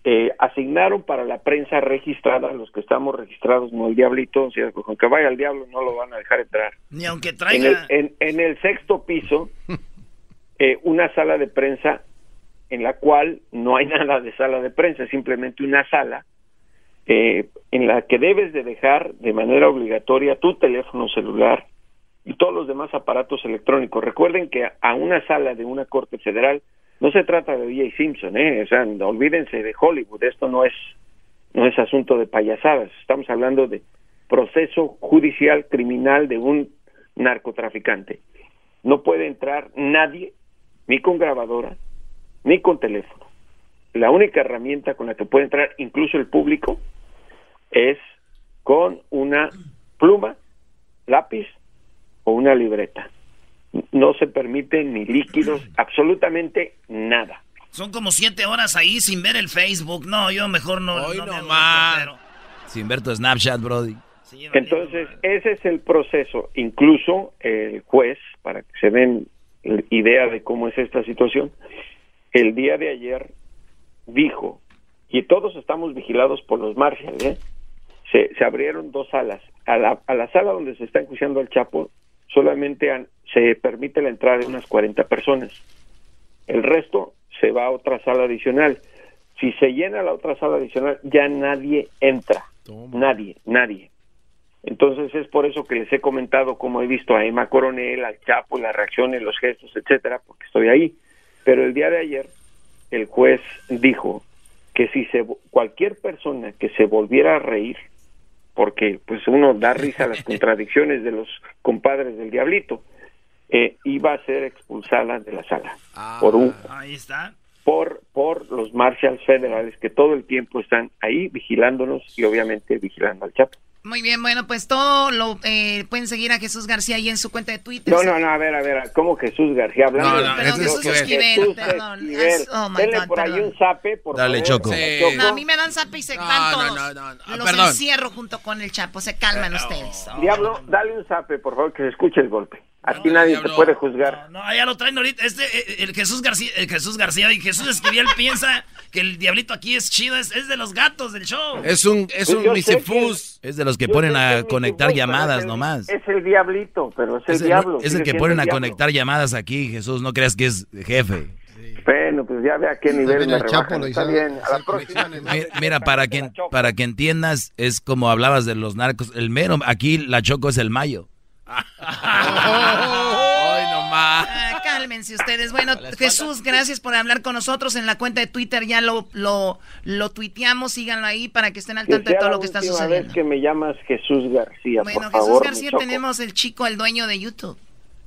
Eh, asignaron para la prensa registrada, los que estamos registrados, no el diablito, con que vaya el diablo no lo van a dejar entrar. Ni aunque En el, traiga. en- en el sexto piso, *laughs* eh, una sala de prensa en la cual no hay *laughs* nada de sala de prensa, simplemente una sala eh, en la que debes de dejar de manera obligatoria tu teléfono celular y todos los demás aparatos electrónicos. Recuerden que a una sala de una corte federal no se trata de DJ Simpson, ¿eh? o sea, olvídense de Hollywood, esto no es no es asunto de payasadas, estamos hablando de proceso judicial criminal de un narcotraficante. No puede entrar nadie, ni con grabadora, ni con teléfono. La única herramienta con la que puede entrar incluso el público es con una pluma, lápiz o una libreta. No se permiten ni líquidos, *clears throat* absolutamente nada. Son como siete horas ahí sin ver el Facebook. No, yo mejor no. Hoy no, no me más. Sin ver tu Snapchat, Brody. Entonces, ese es el proceso. Incluso el juez, para que se den idea de cómo es esta situación, el día de ayer dijo, y todos estamos vigilados por los Marshall, ¿eh? se, se abrieron dos salas. A la, a la sala donde se está enjuiciando al Chapo solamente han- se permite la entrada de unas 40 personas. El resto se va a otra sala adicional. Si se llena la otra sala adicional, ya nadie entra. Nadie, nadie. Entonces es por eso que les he comentado cómo he visto a Emma Coronel, al Chapo, las reacciones, los gestos, etcétera, porque estoy ahí. Pero el día de ayer el juez dijo que si se cualquier persona que se volviera a reír, porque pues uno da risa a las *laughs* contradicciones de los compadres del diablito, eh, iba a ser expulsada de la sala por un Ahí está. por por los marshals federales que todo el tiempo están ahí vigilándonos y obviamente vigilando al Chapo. Muy bien, bueno, pues todo lo eh, pueden seguir a Jesús García ahí en su cuenta de Twitter. No, no, no, a ver, a ver, ¿cómo Jesús García hablando? No, no, de- Perdón, Jesús Esquivel, Jesús perdón. Esquivel. Es- oh, my Denle God, por ahí perdón. un zape, por Dale, favor. Choco. No, a mí me dan zap y se van todos. no, no, no. Los Perdón. encierro junto con el Chapo. Se calman ustedes. Diablo, dale un zape, por favor, que se escuche el golpe. Aquí nadie te puede juzgar. No, ya lo traen ahorita. Este, eh, el Jesús García, el Jesús García y Jesús Esquivel *laughs* piensa que el diablito aquí es chido, es, es de los gatos del show. Es un, es un Yo sé misifus. Es de los que ponen a conectar misifus, llamadas el- nomás. Es el diablito, pero es el Es el, diablo. es el que ponen a conectar llamadas aquí, Jesús. No creas que es jefe. Bueno, pues ya ve a qué nivel me el Chapo, rebajan. Está bien, a la próxima. Mira, mira, para que, *laughs* para que entiendas, es como hablabas de los narcos. El mero, aquí la Choco es el mayo. Ay, no más. Ah, cálmense ustedes. Bueno, Jesús, gracias por hablar con nosotros en la cuenta de Twitter. Ya lo, lo, lo tuiteamos. Síganlo ahí para que estén al tanto de todo lo que está sucediendo. vez que me llamas Jesús García, Bueno, por Jesús favor, García, tenemos el chico, el dueño de YouTube.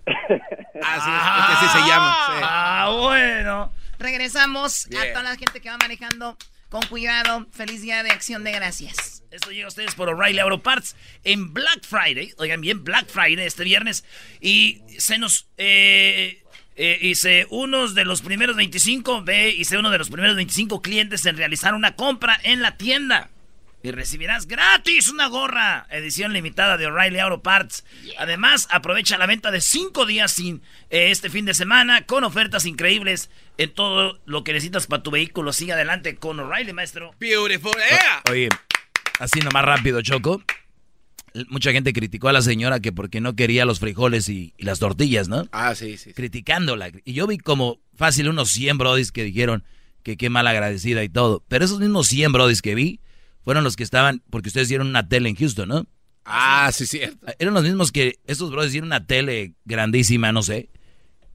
*laughs* Ah, sí, es que así se llama. sí. Ah, bueno. Regresamos a toda la gente que va manejando con cuidado. Feliz día de acción de gracias. Esto llega a ustedes por O'Reilly Auto Parts en Black Friday. Oigan bien, Black Friday este viernes. Y se nos... Eh, eh, hice unos de los primeros 25, ve, hice uno de los primeros 25 clientes en realizar una compra en la tienda. Y recibirás gratis una gorra, edición limitada de O'Reilly Auto Parts. Además, aprovecha la venta de 5 días sin eh, este fin de semana con ofertas increíbles en todo lo que necesitas para tu vehículo. Sigue adelante con O'Reilly, maestro. Beautiful. Yeah. Oye, así nomás rápido, Choco. Mucha gente criticó a la señora que porque no quería los frijoles y, y las tortillas, ¿no? Ah, sí, sí. sí. Criticándola. Y yo vi como fácil unos 100 brodis que dijeron que qué mal agradecida y todo. Pero esos mismos 100 brodis que vi fueron los que estaban, porque ustedes dieron una tele en Houston, ¿no? Ah, sí, cierto. Eran los mismos que estos brodis dieron una tele grandísima, no sé.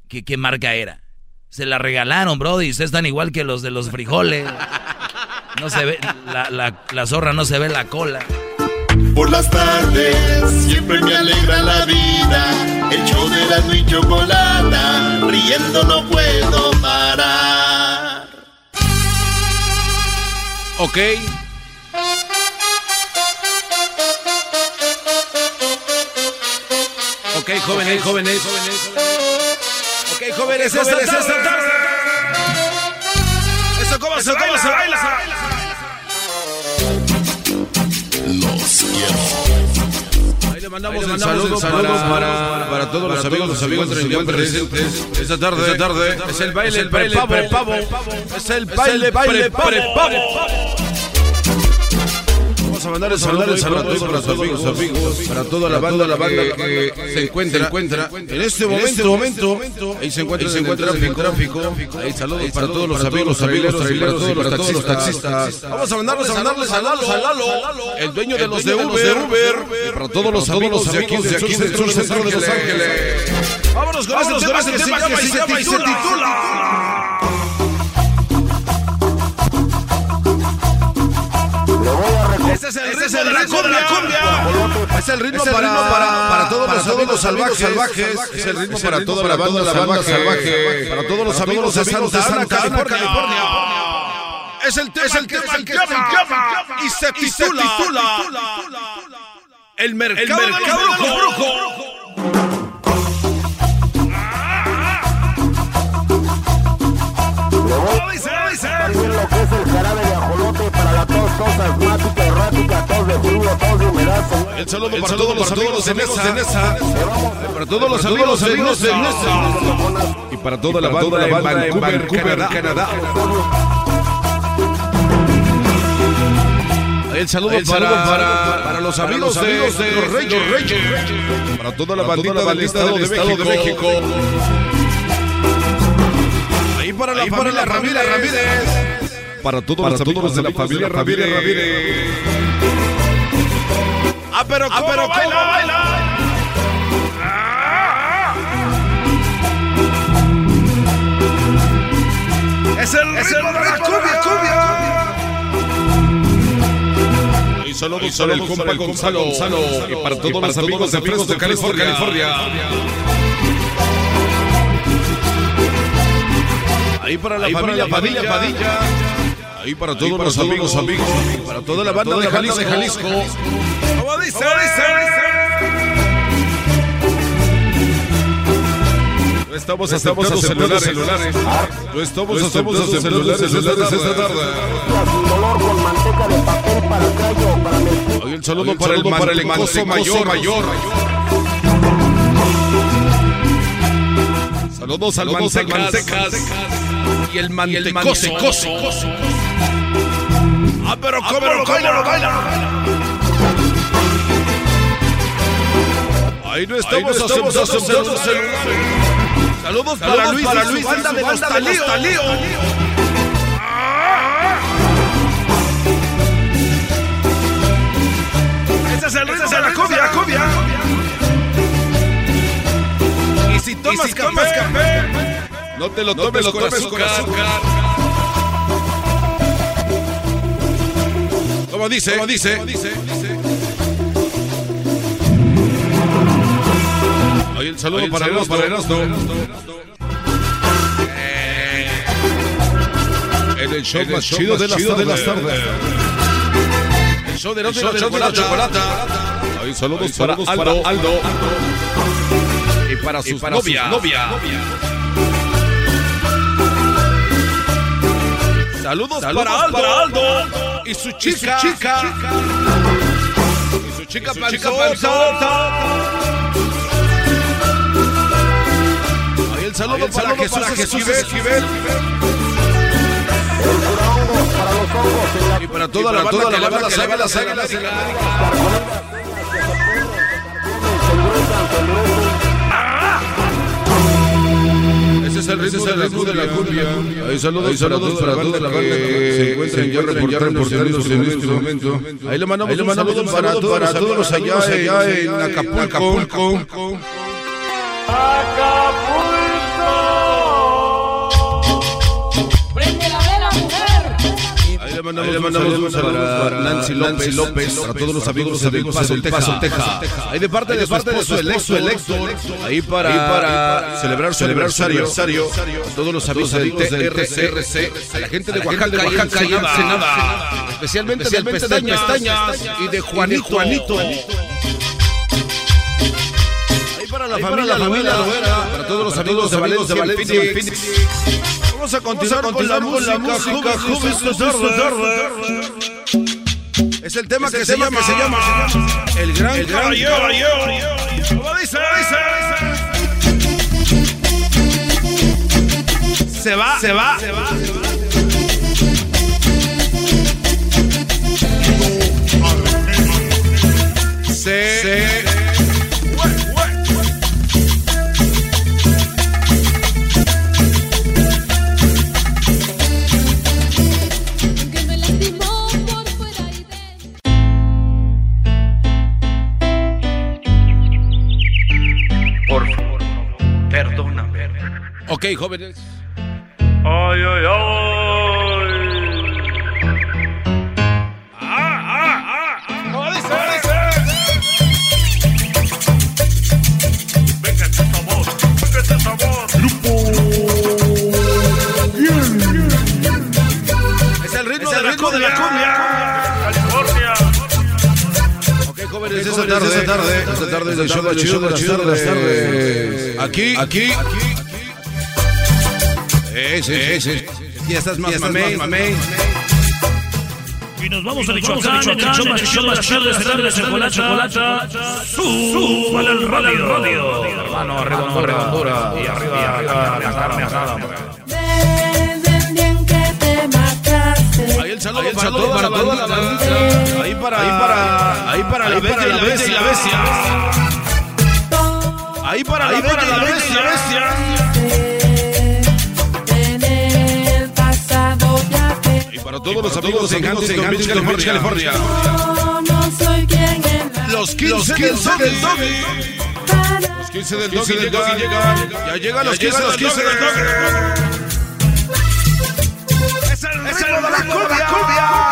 ¿Qué, qué marca era? Se la regalaron, brody. Ustedes están igual que los de los frijoles. No se ve, la, la, la zorra no se ve la cola. Por las tardes siempre me alegra la vida. El show de la y chocolata, riendo no puedo parar. Ok. Ok, jóvenes, jóvenes. Ok, jóvenes, esta tarde. Eso cómo se baila. se baila. Los quiero. Ahí le mandamos un saludo, para, para, todos los amigos, los amigos presentes esta tarde. Esta tarde es el baile, el baile prepavo. Es el baile, baile prepavo. A mandar saludos a todos los amigos, amigos, para toda la banda, la banda que se encuentra, encuentra en este momento, momento, ahí se encuentra, se encuentra en tráfico, ahí saludos para todos los amigos, para todos los taxistas. Vamos a mandarles, a mandarles a Lalo, a Lalo, el dueño de los de Uber, para todos los amigos de aquí, de aquí, del sur centro de Los Ángeles. Vámonos con este tema que se llama y se titula. Ese es el ritmo de la cumbia. Es el ritmo para, para, para todos los amigos salvajes. salvajes. Es el ritmo para toda la banda salvaje. Para todos los amigos de Santa Ana, California. Es el tema, es el tema que se llama y se titula El mercado, el lo que es el jarabe de ajolote. la tos, asmática, errática, tos de frío, tos de humedad. El saludo para todos los amigos de Nesa. Para todos los amigos de Nesa. Y para toda la banda de Vancouver, Canadá. El saludo, para, para, para, los amigos, de, de, los Reyes. Para toda la bandita del Estado de México. Ahí para la familia Ramírez. Ramírez. Para todos Para los todos amigos los de la familia de Ramírez. Ah, pero cómo pero cómo baila, baila. Es el ritmo de la cumbia, cumbia. Y saludos, y saludos el compa Gonzalo, Gonzalo. Y para todos los amigos de Fresno, California. California. Ahí para la Ahí para familia la familia Padilla. Padilla. Ahí para todos los amigos, amigos. Para toda la banda de Jalisco. ¿Cómo dice? No estamos aceptando celulares. celulares. No estamos aceptando celulares esta tarde. dolor con manteca de papel para callo, para mentir. Hoy el saludo para el, para el mantecoso mayor. mayor. Saludos al Saludos al mantecas. Y el mantecoso. Ah, pero cómo lo baila, baila. Ahí no estamos, aceptando celulares. Saludos para Luis, para Luis, banda de los Talío. Ese es el ritmo de la cumbia, cumbia. Y si tomas, café, no te lo tomes, con, azúcar. Como dice, como dice. El saludo el para saludo Erasmo. para Erasmo. Eh, En el show En el más show chido más de las chido de las tardes. El show de El show y de la y chocolata. Ahí saludos, para, saludos Aldo. para Aldo. Y para sus para sus novias. novias. Saludos, Saludos para, Aldo. para Aldo. Y su chica. Y su chica. Y su chica, Y su chica panzota. Ahí el saludo, Ahí el para, saludo Jesús, para Jesús Esquivel. Y para toda la banda, que le va las águilas, águilas en el ritmo, el ritmo de la cumbia. Ahí saludos, saludos para toda la banda que se encuentran ya reportándose en este momento. Ahí le mandamos, un saludo para todos, los allá, allá en Acapulco. ¡Prende mandamos, le mandamos un saludo para Nancy López, López, para todos los amigos de Paso, Texas. Ahí de parte de su electo, electo. Ahí para celebrar su aniversario. A todos los amigos del TRC, a la gente de Oaxaca, de Oaxaca y. Especialmente del Pestañas y de Juanito. Ahí para la familia Lovera, para todos los amigos de Valencia, Phoenix. Vamos a continuar, con la música, Es el tema, que, se llama, se llama El Gran Caballero. ¿Cómo dice? Se va, se va, se va. Ok, jóvenes. Ay, ay, ay. ¿Cómo dice? Venga este sabor, venga este sabor. Es el ritmo, Es el de, ritmo la de la cumbia. California. Ok, jóvenes, esta tarde, esta tarde, esta tarde es el show más chido de las tardes. Aquí, aquí, aquí. Eh, sí, sí, sí. Ya estás más mamey, mamey. Y nos vamos a Michoacán, en el show más chido de las tardes, tardes, chocolate, chocolate. Súbale el radio. radio. Hermano, redondura, redondura. Y arriba, arriba, la carne asada. Ahí el saludo para toda para toda la bandita. Ahí para, ahí para, ahí para la bella y la bestia y la bestia. Ahí para la bella y la bestia, Y para todos los amigos en Huntington Beach, California. Los 15 del Doggy. Los 15 del Doggy llegan. Ya llegan los 15 del Doggy. Es el ritmo de la cumbia.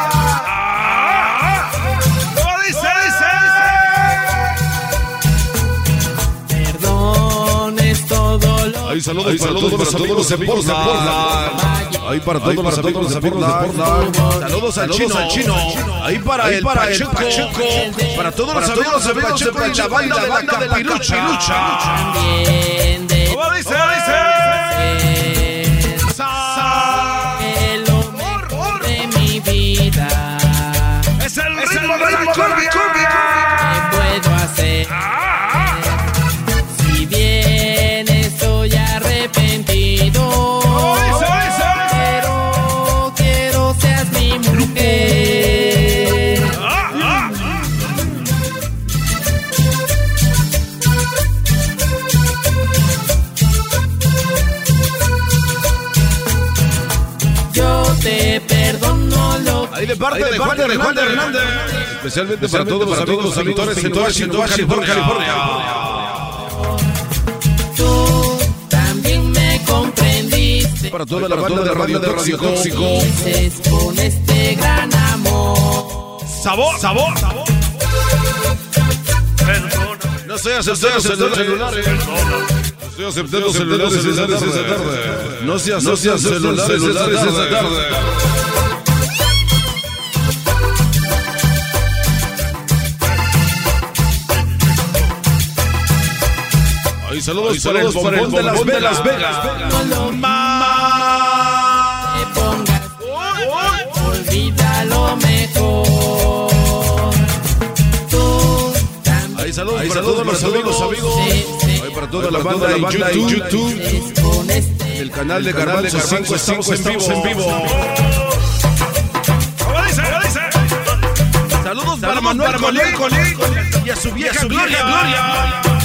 Lo Ahí saludos, para todos los amigos de Portland. Para todos los amigos de Portland. Saludos al chino, al chino. Ahí para el Pacheco. Para todos los amigos de Pacheco y la banda de la Capirucha. ¿Cómo dice? el de parte de Juan de Juan de Hernández. Especialmente para todos los amigos pintores en Washington, California. Tú también me comprendiste. Para toda la banda de Radio Tóxico. Dices con este gran amor. Sabor, sabor. No estoy aceptando celulares. No estoy aceptando celulares esta tarde. No se asocian celulares esta tarde. Ahí saludos, para el bombón de Las Vegas. Olvida lo mejor. Ahí saludos, para todos los amigos, amigos. Ahí para toda la banda en YouTube. El canal de Garbanzo 5 estamos en vivo. Saludos para Manuel Colín y a su vieja Gloria.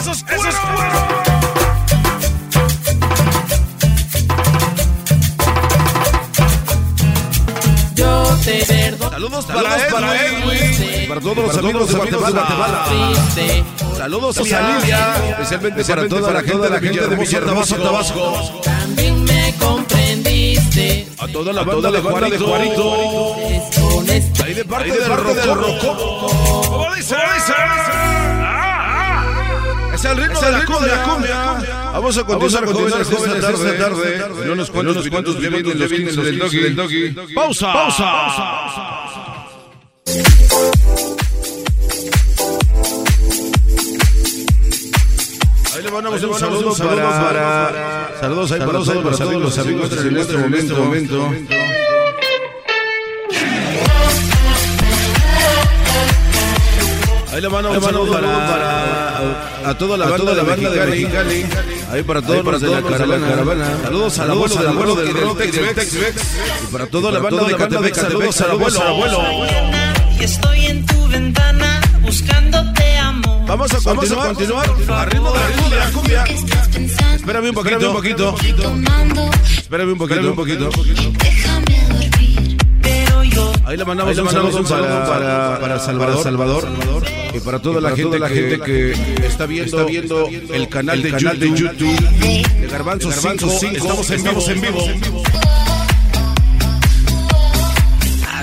Esos, esos cueros. Yo te perdono. Saludos para Edwin. Para todos los amigos de Guatemala. Saludos a Lilia. Especialmente para toda la gente de la gente de Tabasco. También me comprendiste. A toda la banda de Juarito. Ahí de parte del Rocó. ¿Cómo dice? ¿Cómo dice? Es el ritmo de la cumbia. Vamos a continuar, jóvenes, jóvenes, esta tarde. En unos cuantos minutos vienen los vienen del doggy. Pausa. Pausa. Ahí le mandamos un saludo para... Saludos ahí para todos los amigos en este momento. Ahí le mandamos un saludo para a toda la banda de Mexicali. Ahí para todos los de la caravana. Saludos al abuelo del abuelo del rock y del Tex-Mex. Y para toda la banda de Catepec, saludos al abuelo. Y estoy en tu ventana buscándote amor. Vamos a continuar, continuar. Arriba de la cumbia. Espérame un poquito, un poquito. Espérame un poquito, un poquito. Ahí le mandamos un saludo para, para Salvador. Salvador. Y para toda la gente, la gente que está viendo, viendo el canal de canal YouTube, de YouTube de Garbanzo, de Garbanzo 5, 5, estamos en vivo. estamos en vivo.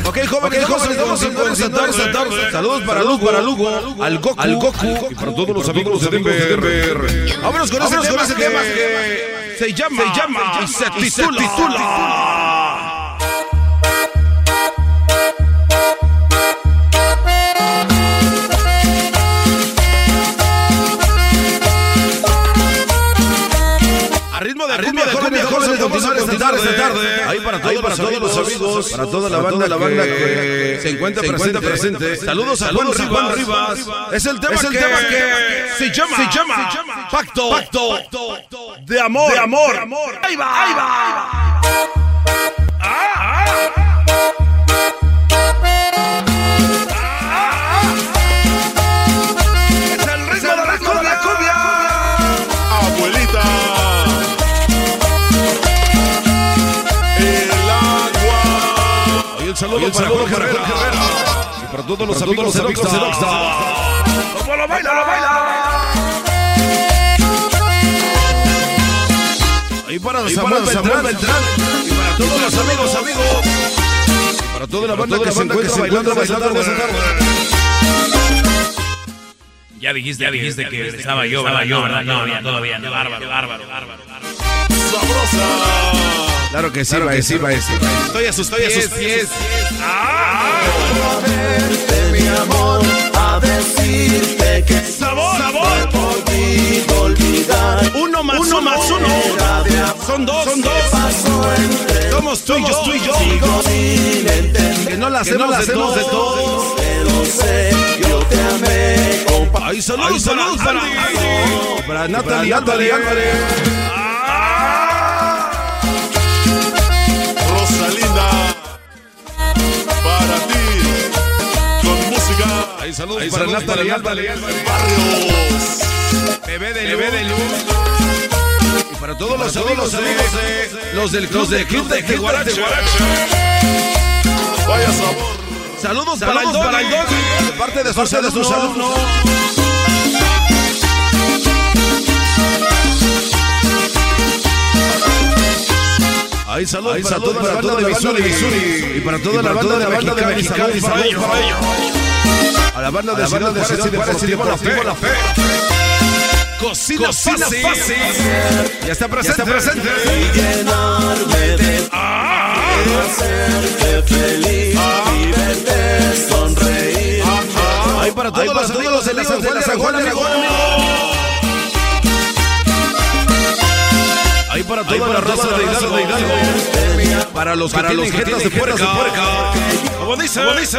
Ok, jóvenes, presentar, presentar. Saludos para Lugo, para Lugo, al Goku, al Goku, y para todos los amigos de Denver. Vámonos con ese tema que se llama, se llama y se titula. Esta tarde. Ahí para todos, para todos los amigos, para toda la banda, la banda que se encuentra presente, presente. Saludos a Juan Rivas. Es el tema Es el que tema que se llama, se llama. Pacto, Pacto. de amor, de amor. Ahí va, ahí va. Es saludo Y para Jorge Herrera. Jorge Herrera. Y para todos los Para amigos todos de los. ¿Cómo lo baila, lo baila? Ahí para Ahí Samuel Beltrán. Samuel Beltrán. Y para todos los amigos, amigos. Y para toda la Para banda toda que la se banda que encuentra se bailando, encuentra bailando esta. Ya dijiste, ya dijiste que estaba yo, ¿verdad? Yo, ¿verdad? No, no, todavía no. Bárbaro, bárbaro, bárbaro. Sabrosa. Claro que sí, Claro va que sí, va ese. Estoy a sus, estoy a sus pies. mi amor, a decirte que Sabor, sabor. olvidar. Uno más Uno uno. más uno. Son dos, son dos. Somos tú y yo, tú y yo. Sigo sin entender. Que no la hacemos la de hacemos de todos. yo te amé. Ahí saludos, saludos para Andy. Para Natalie, Natalie, Ahí saludos Ahí para saludos para Natalie. Barrios. Bebé de Bebé de luz. Y para todos los amigos de los del club de club de Guarache. Vaya sabor. Saludos para el Saludos para el Doggy. De parte de sus de sus alumnos. Ahí saludos para saludos toda la para banda toda de la banda de Missouri. Y para toda la banda de Mexicali. Mexicali. Saludos para ellos. Para. A la banda de la banda de Ciudad Juárez y La La Fe. Cocina Cocina fácil. fácil. Ya está presente. Ya está presente. Y llenarme de y hacerte feliz y verte sonreír. Ahí para todos los amigos de la San Juan de San Juan de Aragón. Ahí para toda la raza de Hidalgo de Hidalgo. Para los que Para los tienen que jetas de tienen de puerca. puerca. Como dice, como dice.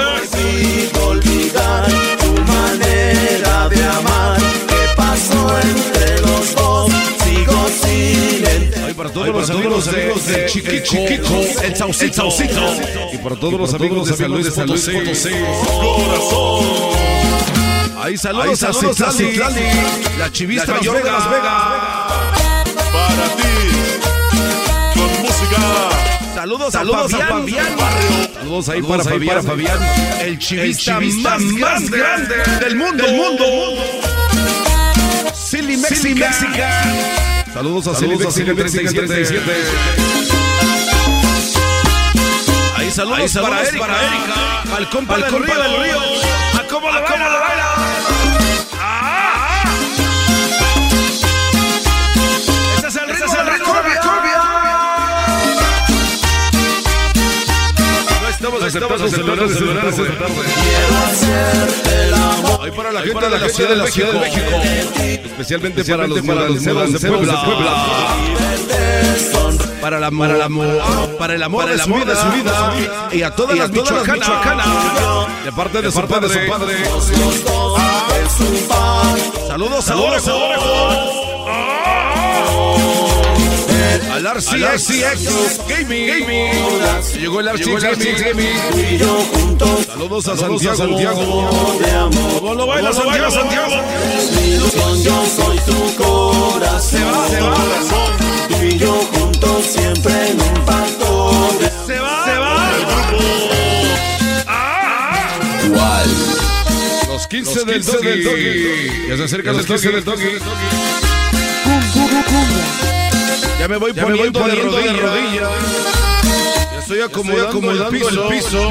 Puedo olvidar tu manera de amar. ¿Qué pasó entre los dos? Sigo sin entender. Ahí para todos los amigos de Chiquico, el Saucito. Y para todos los amigos de San Luis Potosí. Corazón. Ahí saludos a Citlali, la chivista mayor de Las Vegas. Para ti. Con música. Saludos, Saludos a a Fabián. Saludos ahí para Fabián. Fabián. El chivista, chivista más, más grande, del mundo. del mundo. Silly Mexica. Saludos a Silly Mexica Mexica 37. Ahí saludos, Ahí saludos para Erika. para Erika. Al compa Al del compa río. del río. Aceptando celulares, para la gente de la Ciudad de México. Especialmente para los mudanceros de Puebla. Para la para la para el amor de su vida, su vida y a todas las michoacanas. de parte de su padre. Saludos, saludos, Al RCX Gaming. Llegó el RCX Gaming. Saludos a Santiago. Santiago. ¿Cómo lo baila Santiago? Santiago. Yo soy tu corazón. Se va, se va. Tú y yo juntos siempre en un pacto. Se va, se va. ¿Cuál? Los 15 de del doggy. Ya se acerca el doggy del doggy. Ya me voy Ya me voy poniendo, poniendo de de rodillas. rodillas. Ya estoy acomodando, acomodando el, el piso,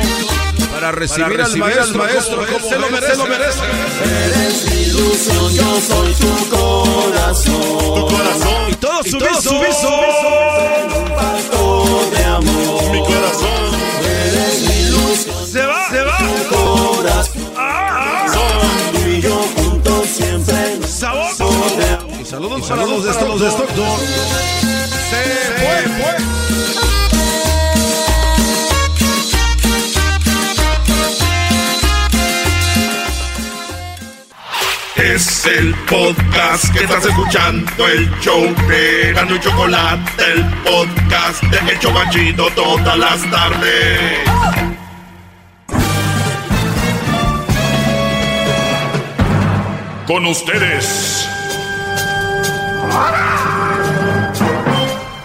para recibir, al maestro, maestro como él como se lo merece. se lo merece. Eres mi ilusión, yo soy tu corazón. Tu corazón. Y todo todo sumiso. Un pacto de amor. Mi corazón. Eres mi ilusión. Se va, se va. Tu corazón. Saludos, para los de para los de Stockton. Se fue, fue. Es el podcast que estás escuchando, el show de Gano y Chocolate, el podcast de El Chobachito todas las tardes. Con ustedes.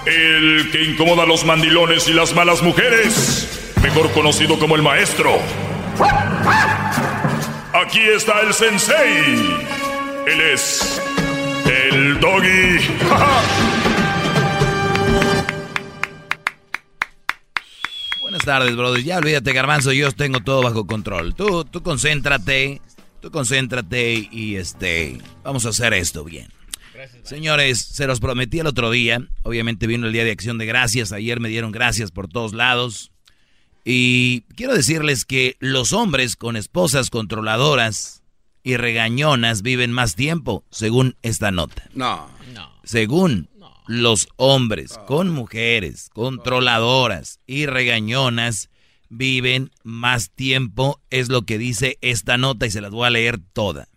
El que incomoda a los mandilones y las malas mujeres. Mejor conocido como el maestro. Aquí está el sensei. Él es el doggy. *laughs* Buenas tardes, brother. Ya olvídate, Garbanzo, yo tengo todo bajo control. Tú, tú concéntrate, tú concéntrate y este, vamos a hacer esto bien. Señores, se los prometí el otro día. Obviamente vino el Día de Acción de Gracias. Ayer me dieron gracias por todos lados. Y quiero decirles que los hombres con esposas controladoras y regañonas viven más tiempo, según esta nota. No. Según los hombres con mujeres controladoras y regañonas viven más tiempo, es lo que dice esta nota y se las voy a leer toda.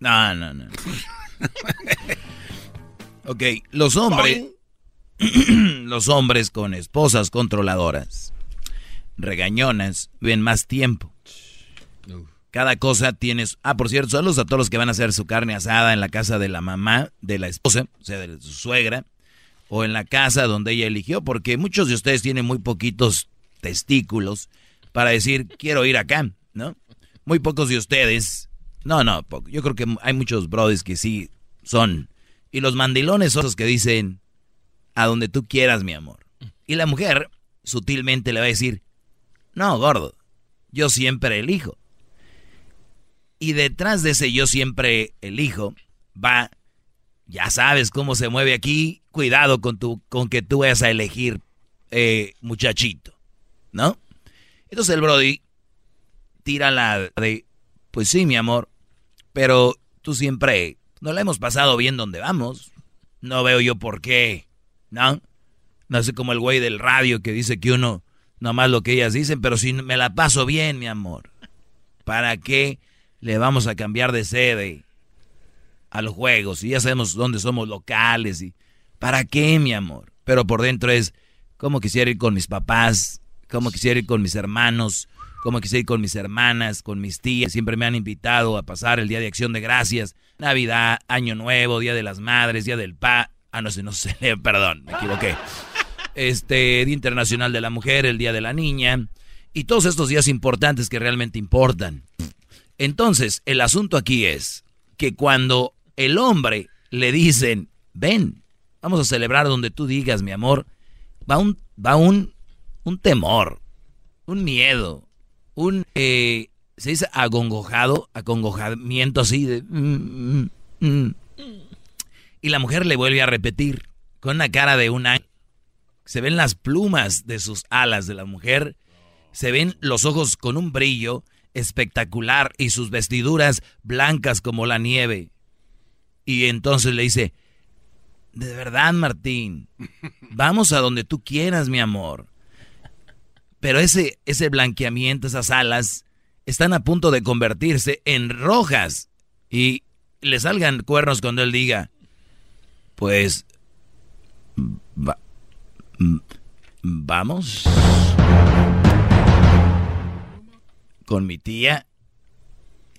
No, no, no. ok, los hombres, *clears throat* los hombres con esposas controladoras, regañonas, viven más tiempo. Cada cosa tienes... Ah, por cierto, saludos a todos los que van a hacer su carne asada en la casa de la mamá, de la esposa, o sea, de su suegra, o en la casa donde ella eligió, porque muchos de ustedes tienen muy poquitos testículos para decir, quiero ir acá, ¿no? Muy pocos de ustedes... No, no, yo creo que hay muchos brothers que sí son. Y los mandilones son los que dicen, a donde tú quieras, mi amor. Y la mujer sutilmente le va a decir, no, gordo, yo siempre elijo. Y detrás de ese yo siempre elijo va, ya sabes cómo se mueve aquí, cuidado con, tu, con que tú vayas a elegir eh, muchachito, ¿no? Entonces el Brody tira la de, pues sí, mi amor, pero tú siempre, no la hemos pasado bien donde vamos. No veo yo por qué, ¿no? No sé como el güey del radio que dice que uno, nomás lo que ellas dicen, pero si me la paso bien, mi amor, ¿para qué le vamos a cambiar de sede a los juegos? Y ya sabemos dónde somos locales y ¿para qué, mi amor? Pero por dentro es, ¿cómo quisiera ir con mis papás? ¿Cómo quisiera ir con mis hermanos? ¿Cómo quisiera ir con mis hermanas, con mis tías? Siempre me han invitado a pasar el Día de Acción de Gracias, Navidad, Año Nuevo, Día de las Madres, Día del Pa... Ah, no sé, no sé, *laughs* perdón, me equivoqué. Este, Día Internacional de la Mujer, el Día de la Niña, y todos estos días importantes que realmente importan. Entonces, el asunto aquí es que cuando el hombre le dicen, ven, vamos a celebrar donde tú digas, mi amor, va un, va un, un temor, un miedo, un, eh, se dice agongojado, acongojamiento así de... mm, mm, mm. Y la mujer le vuelve a repetir con una cara de un ángel. Se ven las plumas de sus alas de la mujer, se ven los ojos con un brillo espectacular y sus vestiduras blancas como la nieve. Y entonces le dice, de verdad Martín, vamos a donde tú quieras, mi amor. Pero ese, ese blanqueamiento, esas alas, están a punto de convertirse en rojas y le salgan cuernos cuando él diga, pues, va- mm, vamos con mi tía.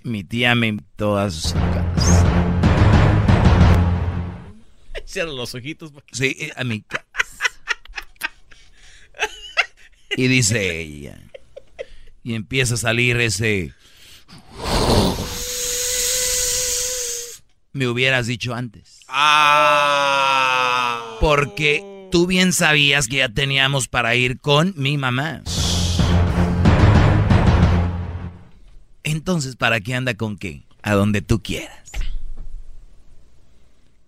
Mi tía me invitó a sus casa. *laughs* Cierra los ojitos. Sí, eh, a mi casa. Y dice ella. Y empieza a salir ese... Me hubieras dicho antes. Ah. Porque tú bien sabías que ya teníamos para ir con mi mamá. Entonces, ¿para qué anda con qué? A donde tú quieras.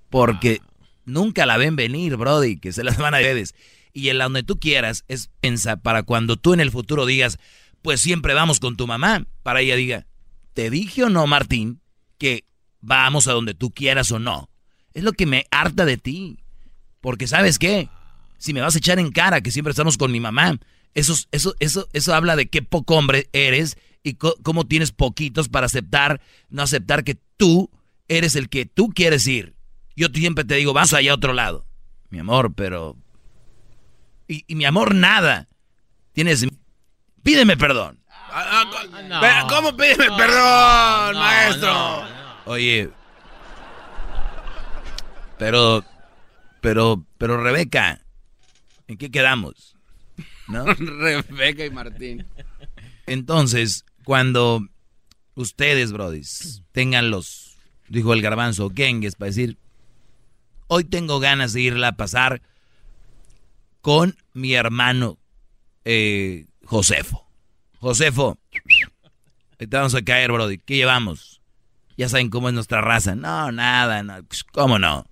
Porque nunca la ven venir, Brody, que se las van a ustedes. Y en la donde tú quieras es pensa para cuando tú en el futuro digas, pues siempre vamos con tu mamá. Para ella diga, ¿te dije o no, Martín, que vamos a donde tú quieras o no? Es lo que me harta de ti. Porque sabes qué, si me vas a echar en cara que siempre estamos con mi mamá, eso, eso, eso, eso habla de qué poco hombre eres y cómo tienes poquitos para aceptar, no aceptar que tú eres el que tú quieres ir. Yo siempre te digo, vamos allá a otro lado. Mi amor, pero... Y, y mi amor, nada. Tienes... Pídeme perdón. Pero, ¿Cómo pídeme perdón, maestro? Oye. Pero, pero, pero Rebeca, ¿en qué quedamos? ¿No? *laughs* Rebeca y Martín. Entonces, cuando ustedes, brodis, tengan los, dijo el garbanzo, gengues, para decir, hoy tengo ganas de irla a pasar con mi hermano eh, Josefo. Josefo, te vamos a caer, brody. ¿Qué llevamos? Ya saben cómo es nuestra raza. No, nada, no. ¿Cómo no?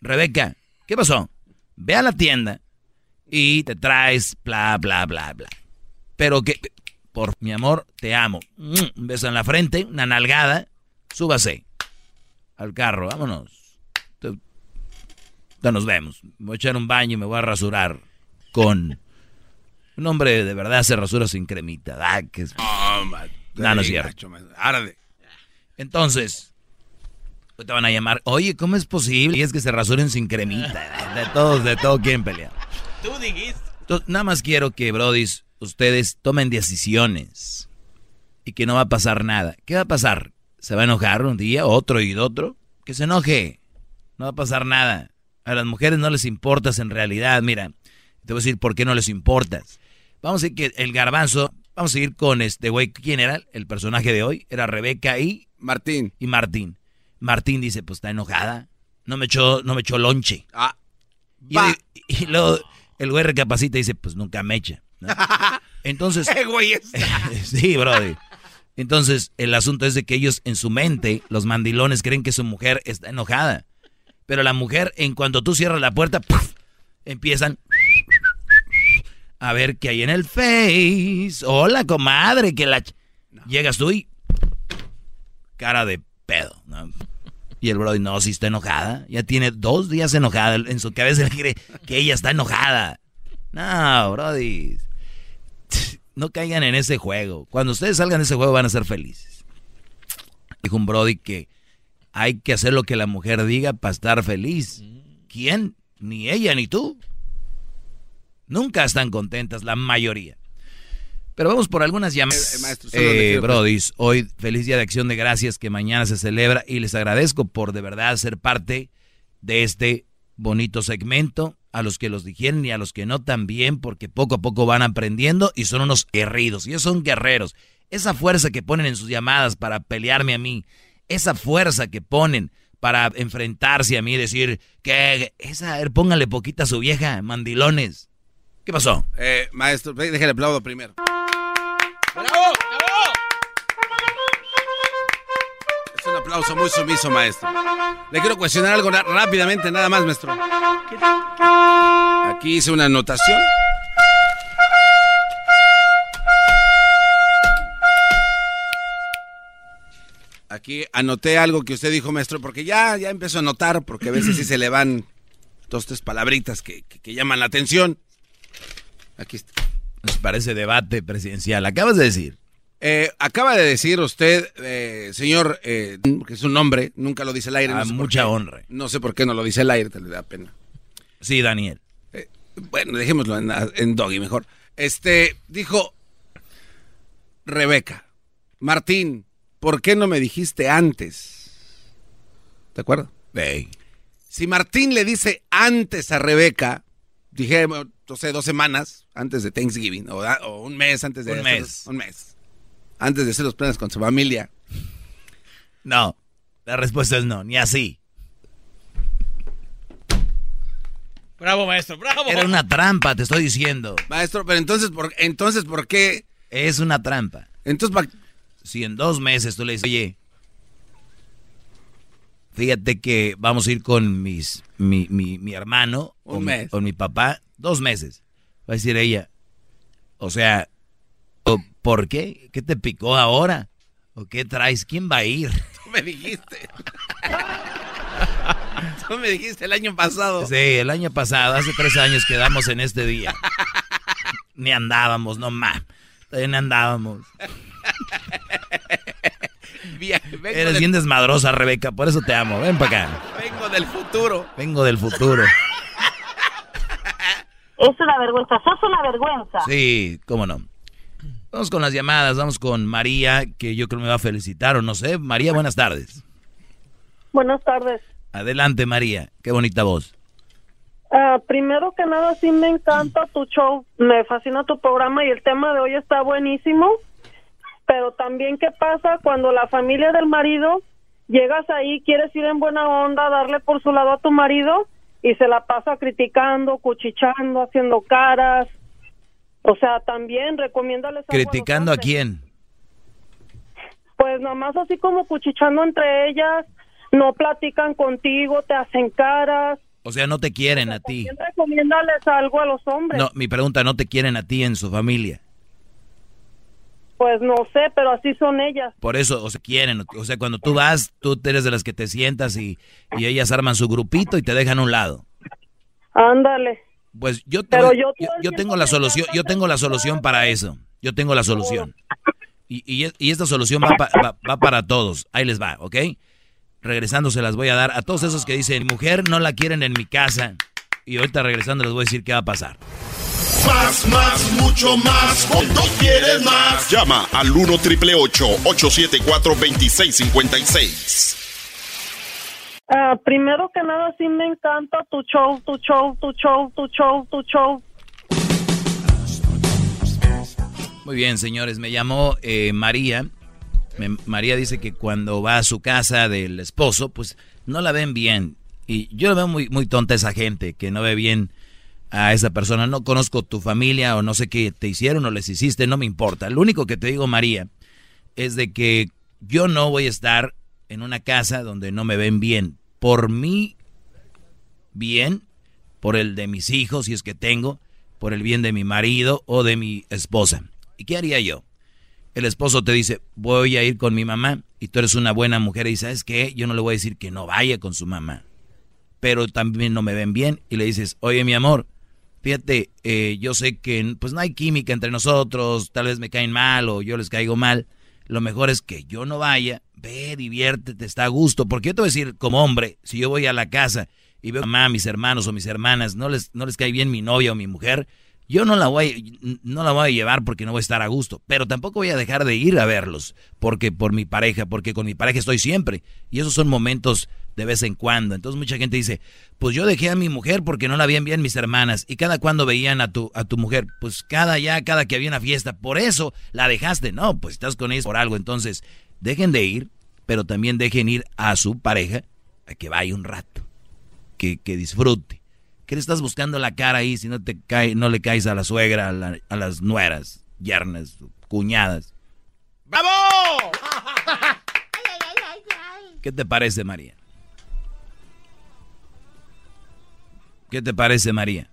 Rebeca, ¿qué pasó? Ve a la tienda y te traes bla, bla, bla, bla. Pero que, por mi amor, te amo. Un beso en la frente, una nalgada. Súbase al carro, vámonos. Nos vemos. Me voy a echar un baño y me voy a rasurar con... Un hombre de verdad se rasura sin cremita. Ah, que es... Oh, man. No, no es cierto. Arde. Entonces, te van a llamar, oye, ¿cómo es posible? Y es que se rasuren sin cremita. De todos, de todo quieren pelear. Tú dijiste. Entonces, nada más quiero que, brodis, ustedes tomen decisiones y que no va a pasar nada. ¿Qué va a pasar? ¿Se va a enojar un día, otro y otro? Que se enoje. No va a pasar nada. A las mujeres no les importas en realidad. Mira, te voy a decir por qué no les importas. Vamos a decir que el garbanzo, vamos a seguir con este güey. ¿Quién era el personaje de hoy? Era Rebeca y... Martín. Y Martín. Martín dice, pues está enojada. No me echó, no me echó lonche. Ah. Y, y luego el güey recapacita y dice, pues nunca me echa. ¿no? *laughs* Entonces... ¡Qué güey *laughs* sí, brody. Entonces, el asunto es de que ellos en su mente, los mandilones, creen que su mujer está enojada. Pero la mujer, en cuanto tú cierras la puerta, empiezan a ver qué hay en el Face. Hola, comadre, que la... Llegas tú y... Cara de pedo, ¿no? Y el brody, no, si está enojada. Ya tiene dos días enojada. En su cabeza él cree que ella está enojada. No, brody. No caigan en ese juego. Cuando ustedes salgan de ese juego van a ser felices. Dijo un Brody que hay que hacer lo que la mujer diga para estar feliz. ¿Quién? Ni ella ni tú. Nunca están contentas, la mayoría. Pero vamos por algunas llamadas. Eh, maestro, solo le quiero- Brodis, hoy feliz día de acción de gracias que mañana se celebra y les agradezco por de verdad ser parte de este bonito segmento. A los que los dijeron y a los que no también, porque poco a poco van aprendiendo y son unos guerridos. Ellos son guerreros. Esa fuerza que ponen en sus llamadas para pelearme a mí, esa fuerza que ponen para enfrentarse a mí y decir que esa, a ver, póngale poquita a su vieja, mandilones. ¿Qué pasó? Eh, maestro, déjale aplaudo primero. Es un aplauso muy sumiso, maestro. Le quiero cuestionar algo rápidamente, nada más, maestro. Aquí hice una anotación. Aquí anoté algo que usted dijo, maestro, porque ya, ya empezó a notar, porque a veces sí se le van dos, tres palabritas que, que- que llaman la atención. Aquí está. Nos parece debate presidencial. Acabas de decir. Eh, acaba de decir usted, eh, señor, eh, que es un nombre, nunca lo dice el aire. A no sé por mucha honra. No sé por qué no lo dice el aire, te le da pena. Sí, Daniel. Bueno, dejémoslo en, en Doggy mejor. Este, dijo Rebeca, Martín, ¿por qué no me dijiste antes? ¿De acuerdo? Si Martín le dice antes a Rebeca, dije, no sé, dos semanas antes de Thanksgiving, o, un mes antes de Un hacer- mes. un mes. Antes de hacer los planes con su familia. No, la respuesta es no, ni así. Bravo, maestro, bravo. Era una trampa, te estoy diciendo. Maestro, pero entonces, ¿por, entonces, ¿por qué? Es una trampa. Entonces, si en dos meses tú le dices, oye, fíjate que vamos a ir con mis, mi, mi, mi hermano o Un mi- mes. o mi papá, dos meses. Va a decir ella, o sea, ¿o ¿por qué? ¿Qué te picó ahora? ¿O qué traes? ¿Quién va a ir? *laughs* Tú me dijiste. *laughs* Tú me dijiste el año pasado. Sí, el año pasado, hace tres años quedamos en este día. *laughs* Ni andábamos, no más. Todavía ni andábamos. *laughs* Vengo, Eres del, bien desmadrosa, Rebeca, por eso te amo. Ven para acá. vengo del futuro. Vengo del futuro. *laughs* Es una vergüenza, sos una vergüenza. Sí, cómo no. Vamos con las llamadas, vamos con María, que yo creo me va a felicitar o no sé. María, buenas tardes. Buenas tardes. Adelante, María. Qué bonita voz. Ah, primero que nada, sí me encanta tu show, me fascina tu programa y el tema de hoy está buenísimo. Pero también, ¿qué pasa cuando la familia del marido llegas ahí, quieres ir en buena onda, darle por su lado a tu marido y se la pasa criticando, cuchichando, haciendo caras? O sea, también recomiéndales a ¿Criticando a hombres. quién? Pues nomás así como cuchichando entre ellas, no platican contigo, te hacen caras. O sea, no te quieren a ti. También recomiéndales algo a los hombres. No, mi pregunta, ¿no te quieren a ti en su familia? Pues no sé, pero así son ellas. Por eso, o se quieren. O sea, cuando tú vas, tú eres de las que te sientas y, y ellas arman su grupito y te dejan a un lado. Ándale. Pues yo, te Pero yo yo, tengo la solución, yo tengo la solución para eso. Yo tengo la solución. Y, y esta solución va, pa- va- va para todos. Ahí les va, ¿ok? Regresando se las voy a dar a todos esos que dicen, mujer no la quieren en mi casa. Y ahorita regresando les voy a decir qué va a pasar. Más, más, mucho más. Cuando quieres más. Llama al 1 triple 874 2656. Ah, primero que nada, sí me encanta tu show, tu show, tu show, tu show, tu show. Muy bien, señores. Me llamó eh, María. Me- María dice que cuando va a su casa del esposo, pues no la ven bien. Y yo la veo muy, muy tonta esa gente que no ve bien a esa persona. No conozco tu familia o no sé qué te hicieron o les hiciste, no me importa. Lo único que te digo, María, es de que yo no voy a estar en una casa donde no me ven bien. Por mí bien, por el de mis hijos, si es que tengo, por el bien de mi marido o de mi esposa. ¿Y qué haría yo? El esposo te dice, voy a ir con mi mamá, y tú eres una buena mujer y ¿sabes qué? Yo no le voy a decir que no vaya con su mamá, pero también no me ven bien, y le dices, oye mi amor, fíjate, eh, yo sé que pues no hay química entre nosotros, tal vez me caen mal o yo les caigo mal, lo mejor es que yo no vaya, ve, diviértete, está a gusto, porque yo te voy a decir, como hombre, si yo voy a la casa y veo a mamá, mis hermanos o mis hermanas, no les, no les cae bien mi novia o mi mujer, yo no la voy no la voy a llevar porque no voy a estar a gusto, pero tampoco voy a dejar de ir a verlos, porque por mi pareja, porque con mi pareja estoy siempre, y esos son momentos de vez en cuando. Entonces mucha gente dice, pues yo dejé a mi mujer porque no la veían bien mis hermanas, y cada cuando veían a tu, a tu mujer, pues cada ya, cada que había una fiesta, por eso la dejaste, no, pues estás con ellos por algo, entonces dejen de ir, pero también dejen ir a su pareja a que vaya un rato, que, que disfrute. ¿Qué le estás buscando la cara ahí si no te cae, no le caes a la suegra, a, la- a las nueras, yernas, cuñadas? ¡Bravo! *laughs* ¿Qué te parece, María? ¿Qué te parece, María?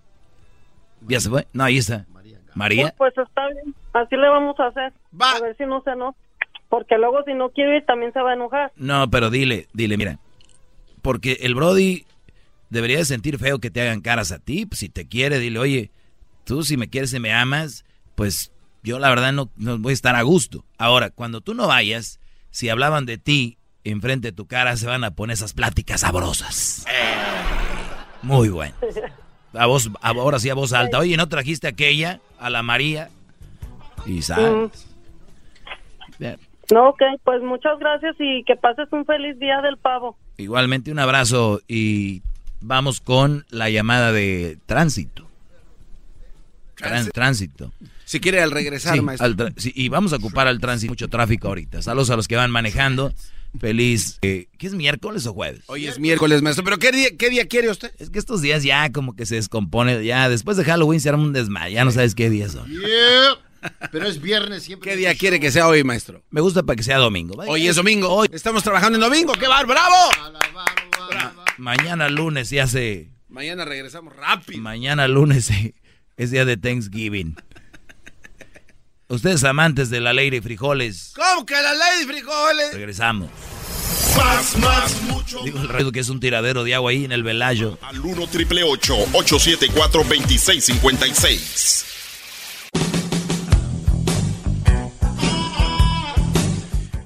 ¿Ya se fue? No, ahí está. María. Pues, pues está bien, así le vamos a hacer. A ver si no se enoja. Porque luego si no quiere ir también se va a enojar. No, pero dile, dile, mira. Porque el Brody debería de sentir feo que te hagan caras a ti. Pues, si te quiere, dile, oye, tú si me quieres y me amas, pues yo la verdad no, no voy a estar a gusto. Ahora, cuando tú no vayas, si hablaban de ti enfrente de tu cara, se van a poner esas pláticas sabrosas. Muy bueno. A voz, ahora sí a voz alta. Oye, ¿no trajiste aquella? A la María. Y sabes. Bien. No, ok, pues muchas gracias y que pases un feliz día del pavo. Igualmente un abrazo y vamos con la llamada de tránsito. Tran- tránsito. Si quiere al regresar, Sí, maestro. al sí, y vamos a ocupar al tránsito, mucho tráfico ahorita. Saludos a los que van manejando. Feliz. eh, ¿Qué es miércoles o jueves? Hoy es miércoles, maestro. ¿Pero qué día, qué día quiere usted? Es que estos días ya como que se descompone. Ya después de Halloween se arma un desmayo. Ya no sabes qué días son. Yeah. Pero es viernes siempre. ¿Qué día quiere que sea hoy, maestro? Me gusta para que sea domingo. Hoy es domingo. Hoy estamos trabajando en domingo. ¡Qué bar, bravo! Mañana lunes ya se... Mañana regresamos rápido. Mañana lunes eh, es día de Thanksgiving. Ustedes amantes de la ley de frijoles, ¿Cómo que la ley de frijoles? regresamos. Más, más, mucho. Digo el radio que es un tiradero de agua ahí en el velayo. Al 1 triple 874 2656.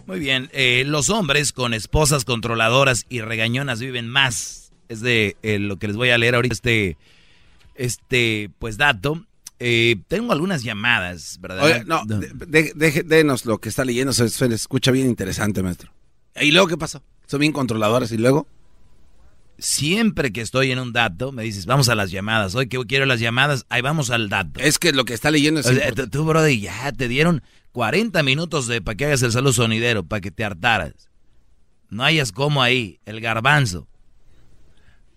Muy bien, eh, los hombres con esposas controladoras y regañonas viven más. Es de eh, lo que les voy a leer ahorita este, este pues dato. Eh, tengo algunas llamadas, ¿verdad? Oiga, no, de- de- deje- denos lo que está leyendo. Se, se escucha bien interesante, maestro. ¿Y luego qué pasó? Son bien controladores. ¿Y luego? Siempre que estoy en un dato, me dices, vamos a las llamadas. Hoy que quiero las llamadas, ahí vamos al dato. Es que lo que está leyendo es O sea, tú, brother, ya te dieron 40 minutos de para que hagas el saludo sonidero, para que te hartaras. No hayas como ahí, el garbanzo.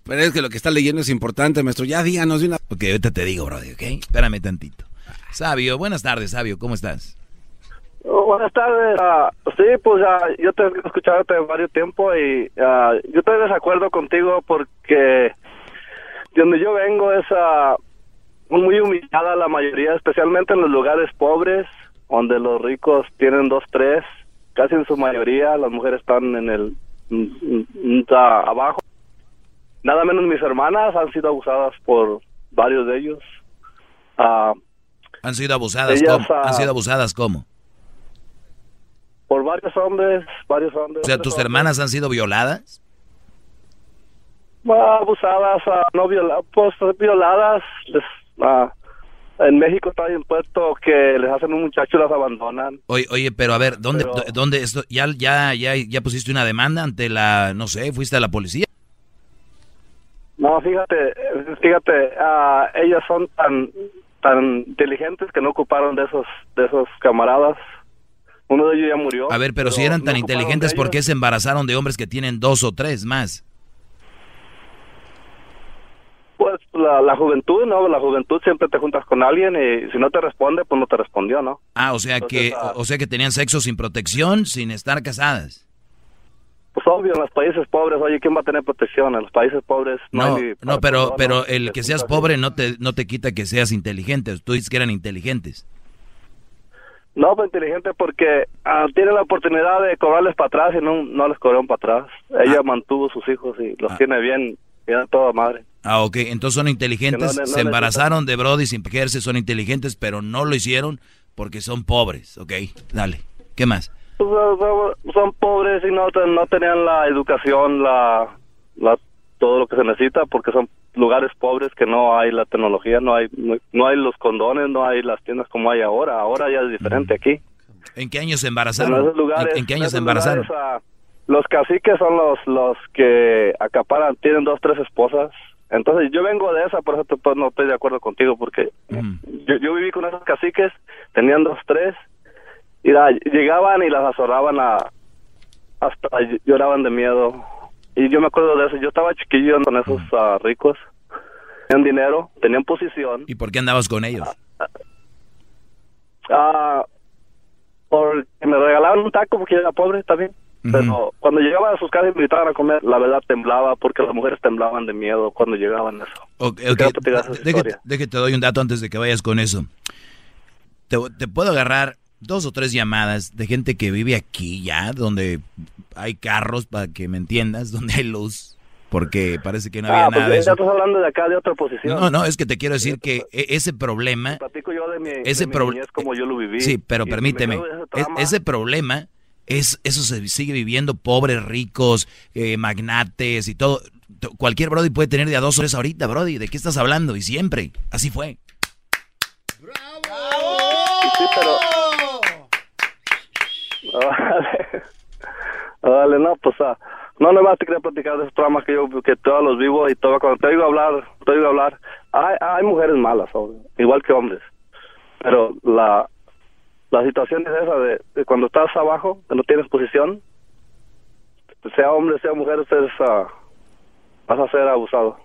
Pero es que lo que está leyendo es importante, maestro. Ya díganos de una... Ok, ahorita te digo, brother, ¿ok? Espérame tantito. Sabio, buenas tardes, Sabio, ¿cómo estás? Oh, buenas tardes. Ah, sí, pues ah, yo te he escuchado hace varios tiempo y ah, yo estoy de desacuerdo contigo porque de donde yo vengo es muy humillada la mayoría, especialmente en los lugares pobres, donde los ricos tienen dos, tres, casi en su mayoría las mujeres están en el mm, mm, mm, abajo. Nada menos mis hermanas han sido abusadas por varios de ellos. Ah, Han sido abusadas, Ellas, ¿cómo? ah, Han sido abusadas, ¿cómo? por varios hombres, varios hombres. O sea, ¿tus hermanas han sido violadas? Ah, abusadas, no viola, pues violadas. les- ah, en México está impuesto que les hacen un muchacho y las abandonan. Oye, oye, pero a ver, ¿dónde, Pero- dónde esto, ya, ya, ya, ya pusiste una demanda ante la, no sé, fuiste a la policía? No, fíjate, fíjate, ah, ellas son tan tan inteligentes que no ocuparon de esos de esos camaradas. Uno de ellos ya murió. A ver, pero si eran tan inteligentes, ¿por qué se embarazaron de hombres que tienen dos o tres más? Pues la, la juventud, ¿no? La juventud siempre te juntas con alguien y si no te responde, pues no te respondió, ¿no? Ah, o sea Entonces, que, ah, o sea que tenían sexo sin protección, sin estar casadas. Pues obvio, en los países pobres, oye, ¿quién va a tener protección? En los países pobres no, No, hay no, pero, pero el que seas pobre no te, no te quita que seas inteligente. Tú dices que eran inteligentes. No, pues inteligente porque ah, tiene la oportunidad de cobrarles para atrás y no, no les cobraron para atrás. Ella mantuvo sus hijos y los tiene bien, bien a toda madre. Ah, ok, entonces son inteligentes, no no se embarazaron de Brody sin ejercer, son inteligentes, pero no lo hicieron porque son pobres, ok, dale, ¿qué más? Pues, son- pobres y no, ten- no tenían la educación, la, la todo lo que se necesita porque son lugares pobres que no hay la tecnología, no hay no, no hay los condones, no hay las tiendas como hay ahora. Ahora ya es diferente aquí. ¿En qué años se En embarazaron? esos lugares, ¿En, en qué años esos se embarazaron? lugares, ah, los caciques son los los que acaparan, tienen dos, tres esposas. Entonces yo vengo de esa, por eso pues, no estoy de acuerdo contigo, porque yo, yo viví con esos caciques, tenían dos, tres, la- llegaban y las azorraban a, hasta lloraban de miedo. Y yo me acuerdo de eso, yo estaba chiquillo con esos ah, ricos, tenían dinero, tenían posición. ¿Y por qué andabas con ellos? Ah, porque me regalaban un taco porque yo era pobre también. Pero cuando llegaban a sus casas y me invitaban a comer, la verdad temblaba porque las mujeres temblaban de miedo cuando llegaban a eso. Ok, Yo ok, quiero platicar esa déjate, déjate, te doy un dato antes de que vayas con eso. Te, te puedo agarrar dos o tres llamadas de gente que vive aquí ya, donde hay carros, para que me entiendas, *laughs* donde hay luz, porque parece que no había ah, pues nada de ya eso. estás hablando de acá de otra posición. No, no, es que te quiero decir que e- ese problema, Platico yo de mi, ese de mi como yo lo viví. sí, pero Y permíteme, de ese es- trauma. ese problema es eso se sigue viviendo pobres, ricos, eh, magnates y todo. T- Cualquier Brody puede tener de a dos horas ahorita, Brody. ¿De qué estás hablando? Y siempre, así fue. Sí, pero... *laughs* Órale, no, pues ah, no nomás te quería platicar de esos traumas que yo que todos los vivo y todo cuando te oigo hablar, te oigo hablar, hay, hay mujeres malas, igual que hombres, pero la la situación es esa de, de cuando estás abajo, que no tienes posición, sea hombre, sea mujer, ustedes ah, vas a ser abusado.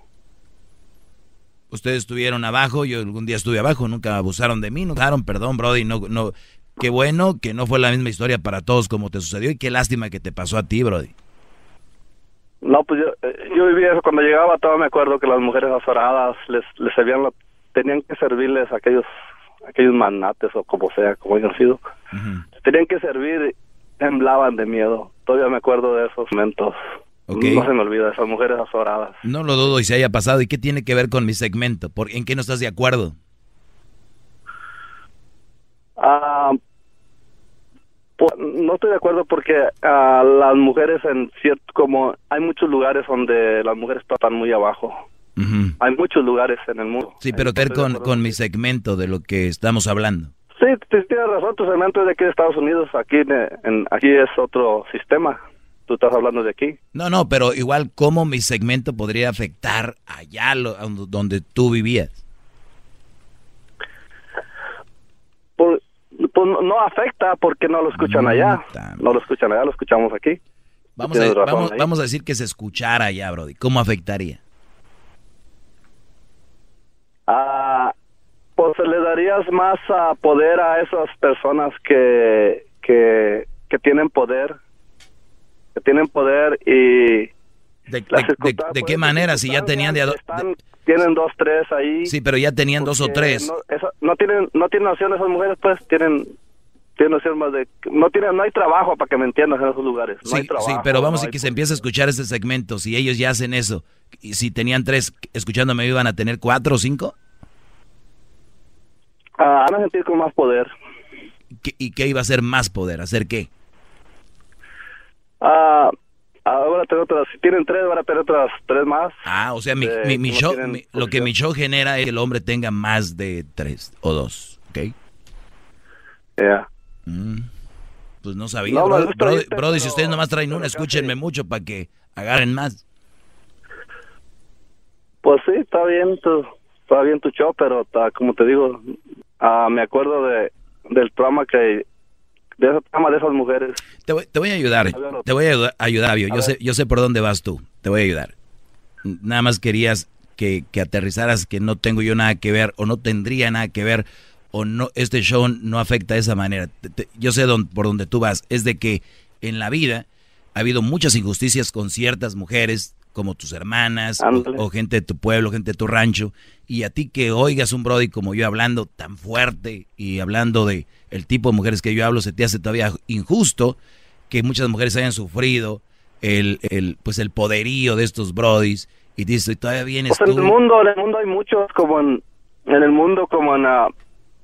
Ustedes estuvieron abajo, yo algún día estuve abajo, nunca abusaron de mí, no abusaron, perdón, Brody, no, no, qué bueno que no fue la misma historia para todos como te sucedió y qué lástima que te pasó a ti, Brody. No, pues yo, eh, yo viví eso cuando llegaba, todo me acuerdo que las mujeres azoradas les, les tenían que servirles a aquellos, aquellos manates o como sea, como hayan sido. Tenían que servir, temblaban de miedo. Todavía me acuerdo de esos momentos. Ok. No se me olvida, esas mujeres azoradas. No lo dudo y se haya pasado. ¿Y qué tiene que ver con mi segmento? ¿Por, ¿En qué no estás de acuerdo? Ah, pues, no estoy de acuerdo porque ah, las mujeres en cierto, como hay muchos lugares donde las mujeres están muy abajo. Hay muchos lugares en el mundo. Sí, pero ver con, con mi segmento de lo que estamos hablando. Sí, tienes razón, tu segmento es de aquí de Estados Unidos, aquí, en- aquí es otro sistema. Tú estás hablando de aquí. No, no, pero igual cómo mi segmento podría afectar allá lo- donde tú vivías. Pues, pues no- afecta porque no lo escuchan allá. No lo escuchan allá, lo escuchamos aquí. Vamos a, Tienes razón vamos, ahí. vamos a decir que se escuchara allá, Brody. ¿Cómo afectaría? Ah, pues le darías más poder a esas personas que, que, que tienen poder, que tienen poder y ¿De, las de- de- escuchar, de qué manera? Si ya tenían de, a do- están- tienen dos, tres ahí. Sí, pero ya tenían dos o tres. No, esa- no tienen, no tienen opción esas mujeres, pues tienen, tienen opción más de, no tienen, no hay trabajo para que me entiendas en esos lugares. No Sí, hay trabajo. sí, pero vamos no a que se empiece a escuchar este segmento. Si ellos ya hacen eso, y si tenían tres escuchándome, ¿iban a tener cuatro o cinco? Ah, van a sentir con más poder. ¿Qué- ¿Y qué iba a ser más poder? ¿Hacer qué? Ah, ahora tener otras, si tienen tres, van a tener otras tres más. Ah, o sea, mi, Eh, mi- mi no show, mi- lo que mi show genera es que el hombre tenga más de tres o dos, ¿ok? Ya. Mm, Pues no sabía, No, brody, si ustedes nomás traen una, escúchenme mucho para que agarren más. Pues sí, está bien tu, está bien tu show, pero está- como te digo, ah, me acuerdo de del trauma que de ese trauma de esas mujeres. Te voy, te voy a ayudar, te voy a ayudar. Yo sé, yo sé por dónde vas tú, te voy a ayudar. Nada más querías que, que aterrizaras que no tengo yo nada que ver o no tendría nada que ver o no este show no afecta de esa manera. Te- te- yo sé dónde- por dónde tú vas, es de que en la vida ha habido muchas injusticias con ciertas mujeres como tus hermanas o, gente de tu pueblo, gente de tu rancho y a ti que oigas un brody como yo hablando tan fuerte y hablando de el tipo de mujeres que yo hablo se te hace todavía injusto que muchas mujeres hayan sufrido el, el pues el poderío de estos brodis. Y dices "Y todavía vienes Pues en tú el mundo, en el mundo hay muchos como en, en el mundo como en ah,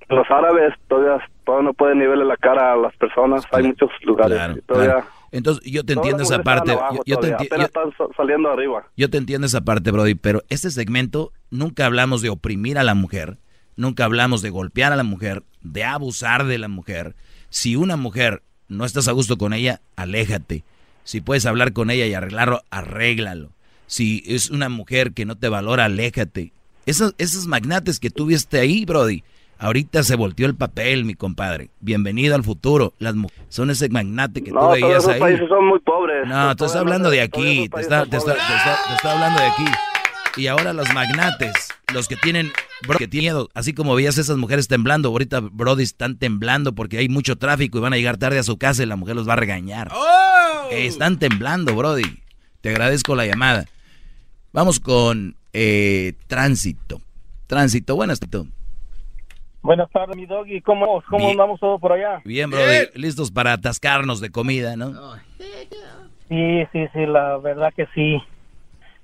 los árabes todavía todavía no pueden nivelar la cara a las personas, hay muchos lugares Claro, todavía claro. Entonces, yo te entiendo esa parte. abajo Yo, yo te enti- están sa- saliendo arriba. yo te entiendo esa parte, Brody, pero este segmento nunca hablamos de oprimir a la mujer, nunca hablamos de golpear a la mujer, de abusar de la mujer. Si una mujer no estás a gusto con ella, aléjate. Si puedes hablar con ella y arreglarlo, arréglalo. Si es una mujer que no te valora, aléjate. Esos, esos magnates que tuviste ahí, Brody, ahorita se volteó el papel, mi compadre. Bienvenido al futuro. Las mu- son ese magnate que No, tú todos veías esos ahí. países son muy pobres. No, te está hablando de aquí, te está, te, está, te está- te está hablando de aquí. Y ahora los magnates, los que tienen, bro, que tienen miedo, así como veías esas mujeres temblando, ahorita Brody están temblando porque hay mucho tráfico y van a llegar tarde a su casa y la mujer los va a regañar. Están temblando, Brody. Te agradezco la llamada. Vamos con eh, Tránsito. Tránsito, buenas tardes. Buenas tardes, mi doggy. ¿Cómo, cómo Bien. andamos todos por allá? Bien, Brody, listos para atascarnos de comida, ¿no? Sí, sí, sí, la verdad que sí.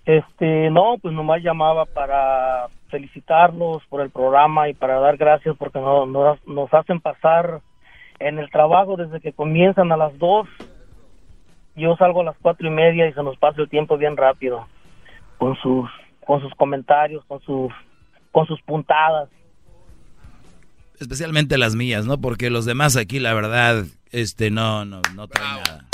Este, no, pues nomás llamaba para felicitarlos por el programa y para dar gracias porque no, no- nos hacen pasar en el trabajo desde que comienzan a las dos. Yo salgo a las cuatro y media y se nos pasa el tiempo bien rápido con sus, con sus comentarios, con sus, con sus puntadas. Especialmente las mías, ¿no? Porque los demás aquí, la verdad, este, no, no, no traen nada.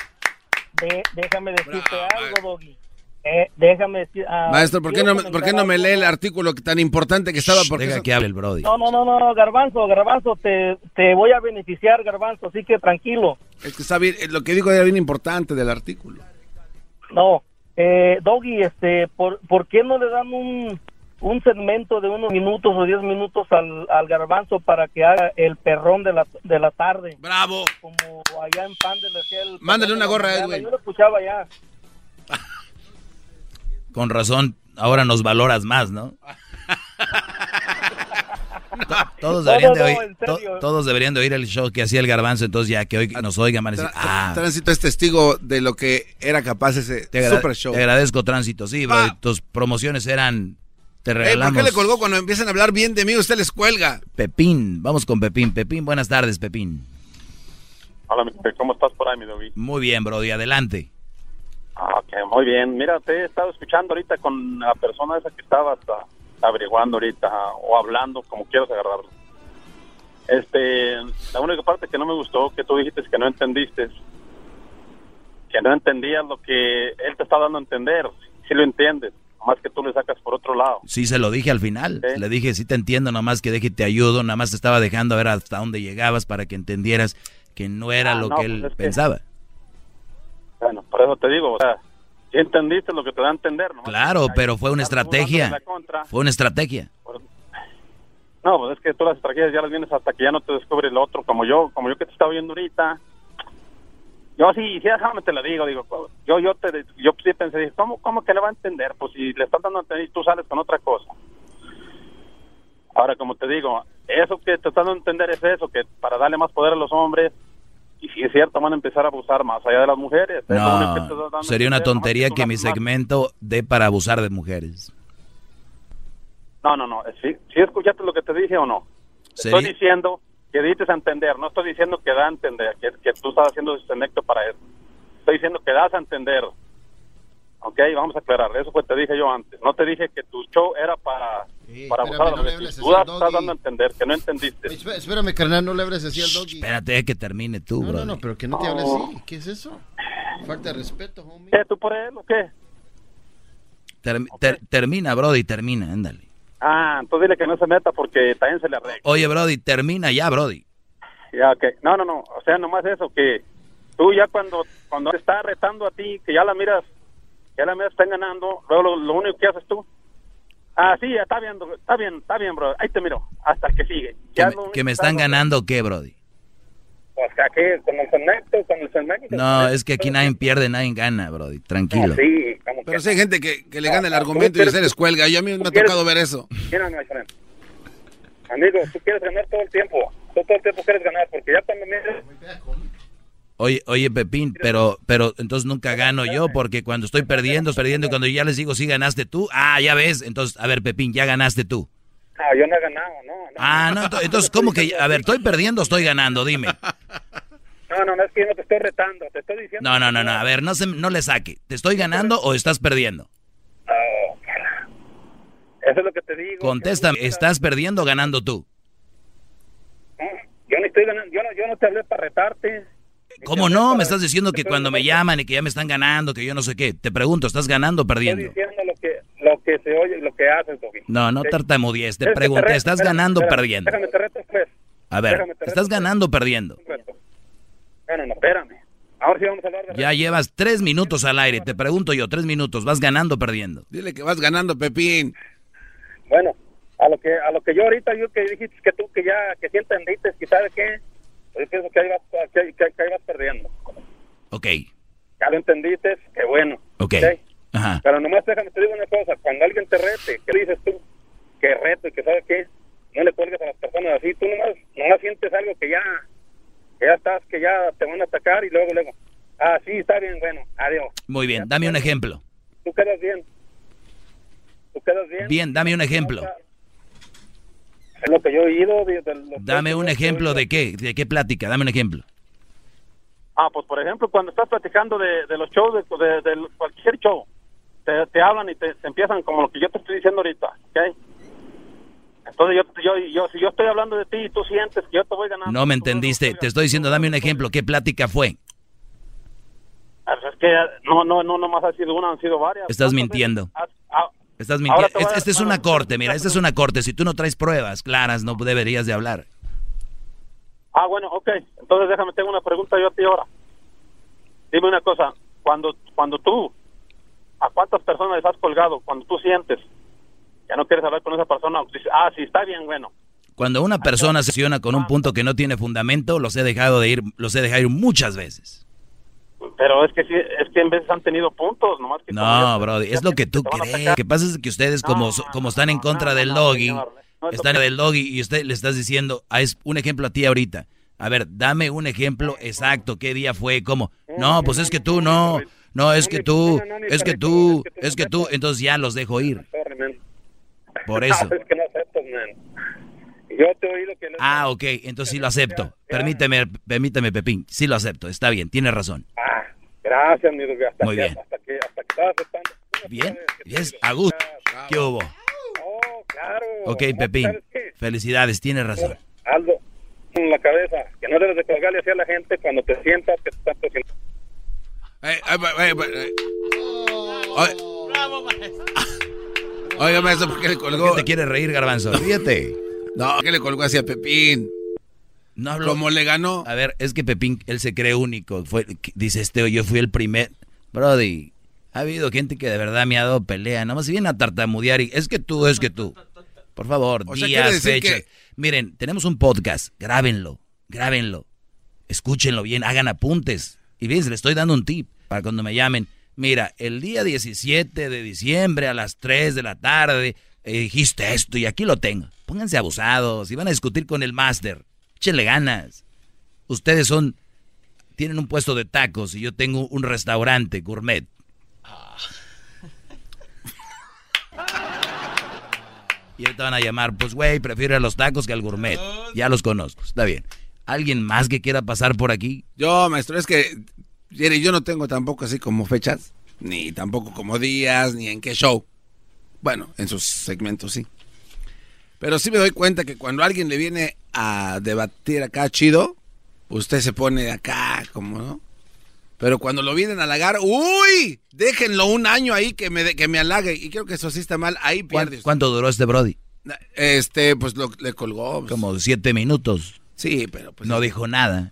de- déjame decirte algo, Doggy. Eh, déjame decir. ah, Maestro, ¿por qué, no, ¿por qué no me lee el artículo tan importante que estaba? Porque Deja eso- que hable el Brody. No, no, no, no, Garbanzo, Garbanzo, te, te voy a beneficiar, Garbanzo, así que tranquilo. Es que está bien, eh, lo que digo era bien importante del artículo. No, eh, Doggy, este, ¿por, ¿por qué no le dan un, un segmento de unos minutos o diez minutos al, al Garbanzo para que haga el perrón de la, de la tarde? Bravo. Como allá en Pan le hacía el... Mándale una gorra a güey. Yo lo escuchaba ya. *laughs* Con razón, ahora nos valoras más, ¿no? *laughs* To- Todos deberían, no, de oír, todos deberían de oír el show que hacía el garbanzo, entonces ya que hoy nos oigan van a decir, ah, Tránsito es testigo de lo que era capaz ese te, super show. te agradezco Tránsito, sí, bro, Ah. tus promociones eran, te Ey, ¿Por regalamos. qué le colgó cuando empiezan a hablar bien de mí? Usted les cuelga. Pepín, vamos con Pepín, Pepín, buenas tardes, Pepín. Hola, ¿cómo estás por ahí, mi Doggy? Muy bien, Brody, adelante. Ah, ok, muy bien. Mira, te he estado escuchando ahorita con la persona esa que estabas averiguando ahorita ah, o hablando, como quieras agarrarlo. Este, la única parte que no me gustó, que tú dijiste que no entendiste, que no entendías lo que él te está dando a entender. Si lo entiendes, más que tú le sacas por otro lado. Sí, se lo dije al final. Sí. Le dije, sí te entiendo, nada más que deje te ayudo, nada más te estaba dejando a ver hasta dónde llegabas para que entendieras que no era Ah, lo no, que él pues que- pensaba. Bueno, por eso te digo, o sea, si entendiste lo que te da a entender, ¿no? Claro, pero fue una estrategia. Fue una estrategia. No, pues es que tú las estrategias ya las vienes hasta que ya no te descubre el otro, como yo, como yo que te estaba viendo ahorita. Yo sí, sí, déjame te la digo, digo, yo yo te yo sí pensé, ¿cómo, cómo que le va a entender? Pues si le estás dando a entender y tú sales con otra cosa. Ahora, como te digo, eso que te están dando a entender es eso, que para darle más poder a los hombres, y si es cierto, van a empezar a abusar más allá de las mujeres. Lo a sería una tontería que mi segmento dé para abusar de mujeres. No, no, no. ¿Sí, sí escuchaste lo que te dije o no? Estoy diciendo que dices a entender, no estoy diciendo que da a entender, que, que tú estás haciendo ese necto para eso. Estoy diciendo que das a entender. Ok, vamos a aclarar. Eso fue te dije yo antes. No te dije que tu show era para, para abusar a espérame, los no le hables Tú así das- al estás dando a entender que no entendiste. Espé- Espérame, carnal, no le hables así al doggy. Espérate que termine tú, No, bro. no, no, pero que no te hable No. así. ¿Qué es eso? Falta de respeto, homie. ¿Qué, tú por él o qué? Ter- ter- termina, Brody, termina, ándale. Ah, entonces dile que no se meta porque también se le arregla. Oye, Brody, termina ya, Brody. Ya, ok. No, no, no. O sea, nomás eso, que tú ya cuando, cuando te está retando a ti, que ya la miras, ya la miras, están ganando, luego lo, lo único que haces tú. Ah, sí, está bien, bro, está bien, está bien, bro. Ahí te miro, hasta el que sigue. Que Ya me, que me que están estás- ganando, ¿qué, Brody? Pues que aquí, con el segmento, con el segmento. No, es que aquí nadie pierde, nadie gana, Brody. Tranquilo. Sí, como Pero sí hay gente que, que le gana el argumento y se les cuelga. Yo a mí me ha tocado ver eso. Mira, my friend. Amigo, tú quieres ganar todo el tiempo. Tú todo el tiempo quieres ganar, porque ya cuando miras... Oye, oye, Pepín, pero, pero entonces nunca gano yo porque cuando estoy perdiendo, estoy perdiendo y cuando ya les digo, sí ganaste tú, ah, ya ves, entonces, a ver, Pepín, ya ganaste tú. Ah, yo no he ganado, no. Ah, no, ento- entonces, ¿cómo que, a ver, estoy perdiendo o estoy ganando? Dime. No, no, no, es que yo no te estoy retando, te estoy diciendo... No, no, no, no, a ver, no, se, no le saque. ¿Te estoy ganando o estás perdiendo? Eso es lo que te digo. Contéstame, ¿estás perdiendo o ganando tú? Yo no estoy ganando, yo no, yo no te hablé para retarte. ¿Cómo no? Me estás diciendo que cuando me llaman y que ya me están ganando, que yo no sé qué. Te pregunto, ¿estás ganando o Estoy perdiendo? diciendo lo que, lo que se oye, lo que haces, Doggy. No, no ¿Ok? tartamudees. Te que pregunté, ¿estás espérame, ganando o perdiendo? Déjame te reto, pues. A ver, déjame te ¿estás ganando o perdiendo? pues. Bueno, no, espérame. Ahora sí vamos a hablar de Ya llevas tres minutos al aire. Te pregunto yo, tres minutos. ¿Vas ganando o perdiendo? Dile que vas ganando, Pepín. Bueno, a lo que a lo que yo ahorita yo que dijiste que tú que ya que sí entendiste, que sabes qué, yo pienso que ahí vas que, que- que ahí vas perdiendo. Ok, Ya lo entendiste, qué bueno. ok. Ajá. Pero nomás déjame te digo una cosa, cuando alguien te rete, ¿qué dices tú? Que reto y que sabes qué, no le cuelgues a las personas así, tú nomás, nomás sientes algo que ya, que ya estás, que ya te van a atacar y luego, luego, ah, sí, está bien, bueno, adiós. Muy bien, dame un ejemplo. Tú quedas bien. Tú quedas bien. Bien, dame un ejemplo. Es lo que yo he oído. de- de los- Dame un ejemplo de qué, de qué plática, dame un ejemplo. Ah, pues por ejemplo, cuando estás platicando de, de los shows, de, de- de cualquier show, te, te hablan y te, te empiezan como lo que yo te estoy diciendo ahorita, ¿ok? Entonces yo, yo, yo, si yo estoy hablando de ti y tú sientes que yo te voy ganando, No me entendiste, te estoy diciendo, dame un ejemplo, ¿qué plática fue? Ah, pues Es que no, no, no, nomás ha sido una, han sido varias. Estás mintiendo. Ah, Estás Ahora mintiendo. te voy a- Esta este es una corte, mira, esta es una corte. Si tú no traes pruebas claras, no deberías de hablar. Ah, bueno, ok. Entonces déjame, tengo una pregunta yo a ti ahora. Dime una cosa. Cuando, cuando tú, ¿a cuántas personas les has colgado? Cuando tú sientes que no quieres hablar con esa persona, dices, ah, sí, está bien, bueno. Cuando una persona se con un punto que no tiene fundamento, los he dejado de ir, los he dejado ir muchas veces. Pero es que sí, es que en veces han tenido puntos, nomás que... No, ya- ya es lo que tú crees. Lo que pasa es que ustedes, como, como están en contra del doggy, no es están lo que- del doggy y usted le estás diciendo, ah, es un ejemplo a ti ahorita. A ver, dame un ejemplo exacto. ¿Qué día fue? ¿Cómo? No, pues es que tú no. No, es que tú. Es que tú. Es que tú. Entonces ya los dejo ir. Por eso. Ah, ok. Entonces sí lo acepto. Permíteme, permíteme, Pepín. Sí lo acepto. Está bien. Tiene razón. Ah, gracias, mi. Hasta Muy que, bien. Hasta que, hasta que aceptando. Bien. Es a gusto. ¿Qué hubo? Oh, claro. Ok, Pepín. Felicidades. Tiene razón. Aldo, en la cabeza, que no debes de colgarle así a la gente cuando te sientas que te están presionando. Eh, eh, eh, eh, eh. Bravo, maestro. Oiga, maestro, ¿por qué le ¿Por colgó? qué te quieres reír, Garbanzo? Ríete. No, ¿por qué le colgó así a Pepín? No. Como le ganó. A ver, es que Pepín, él se cree único. Fue, dice este, yo fui el primer. Brody, ha habido gente que de verdad me ha dado pelea. Nomás si viene a tartamudear y es que tú, es que tú. Por favor, O sea, quiere días, fechas. que- Miren, tenemos un podcast. Grábenlo, grábenlo. Escúchenlo bien, hagan apuntes. Y bien, le estoy dando un tip para cuando me llamen. Mira, el día 17 de diciembre a las 3 de la tarde eh, dijiste esto y aquí lo tengo. Pónganse abusados y van a discutir con el máster. Échenle ganas. Ustedes son, tienen un puesto de tacos y yo tengo un restaurante gourmet. Y ahorita van a llamar, pues güey, prefiero a los tacos que al gourmet. Ya los conozco, está bien. ¿Alguien más que quiera pasar por aquí? Yo, maestro, es que yo no tengo tampoco así como fechas, ni tampoco como días, ni en qué show. Bueno, en sus segmentos sí. Pero sí me doy cuenta que cuando alguien le viene a debatir acá chido, usted se pone acá como, ¿no? Pero cuando lo vienen a halagar, ¡uy! Déjenlo un año ahí que me, de- que me halague. Y creo que eso sí está mal. Ahí ¿Cuán- pierde. ¿Cuánto duró este Brody? Este, pues lo, le colgó. pues. Como siete minutos. Sí, pero pues... No dijo nada.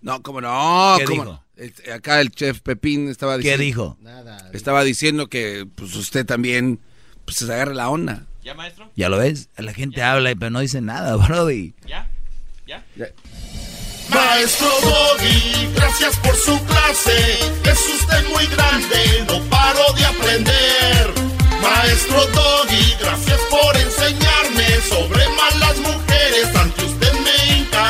No, como no. ¿Qué cómo dijo? no. Este, Acá el chef Pepín estaba ¿Qué diciendo... dijo? Estaba diciendo que pues usted también pues se agarre la onda. ¿Ya, maestro? ¿Ya lo ves? La gente habla pero no dice nada, *laughs* Brody. ¿Ya? ¿Ya? Maestro Doggy, gracias por su clase. Es usted muy grande, no paro de aprender. Maestro Doggy, gracias por enseñarme sobre malas mujeres. Ante usted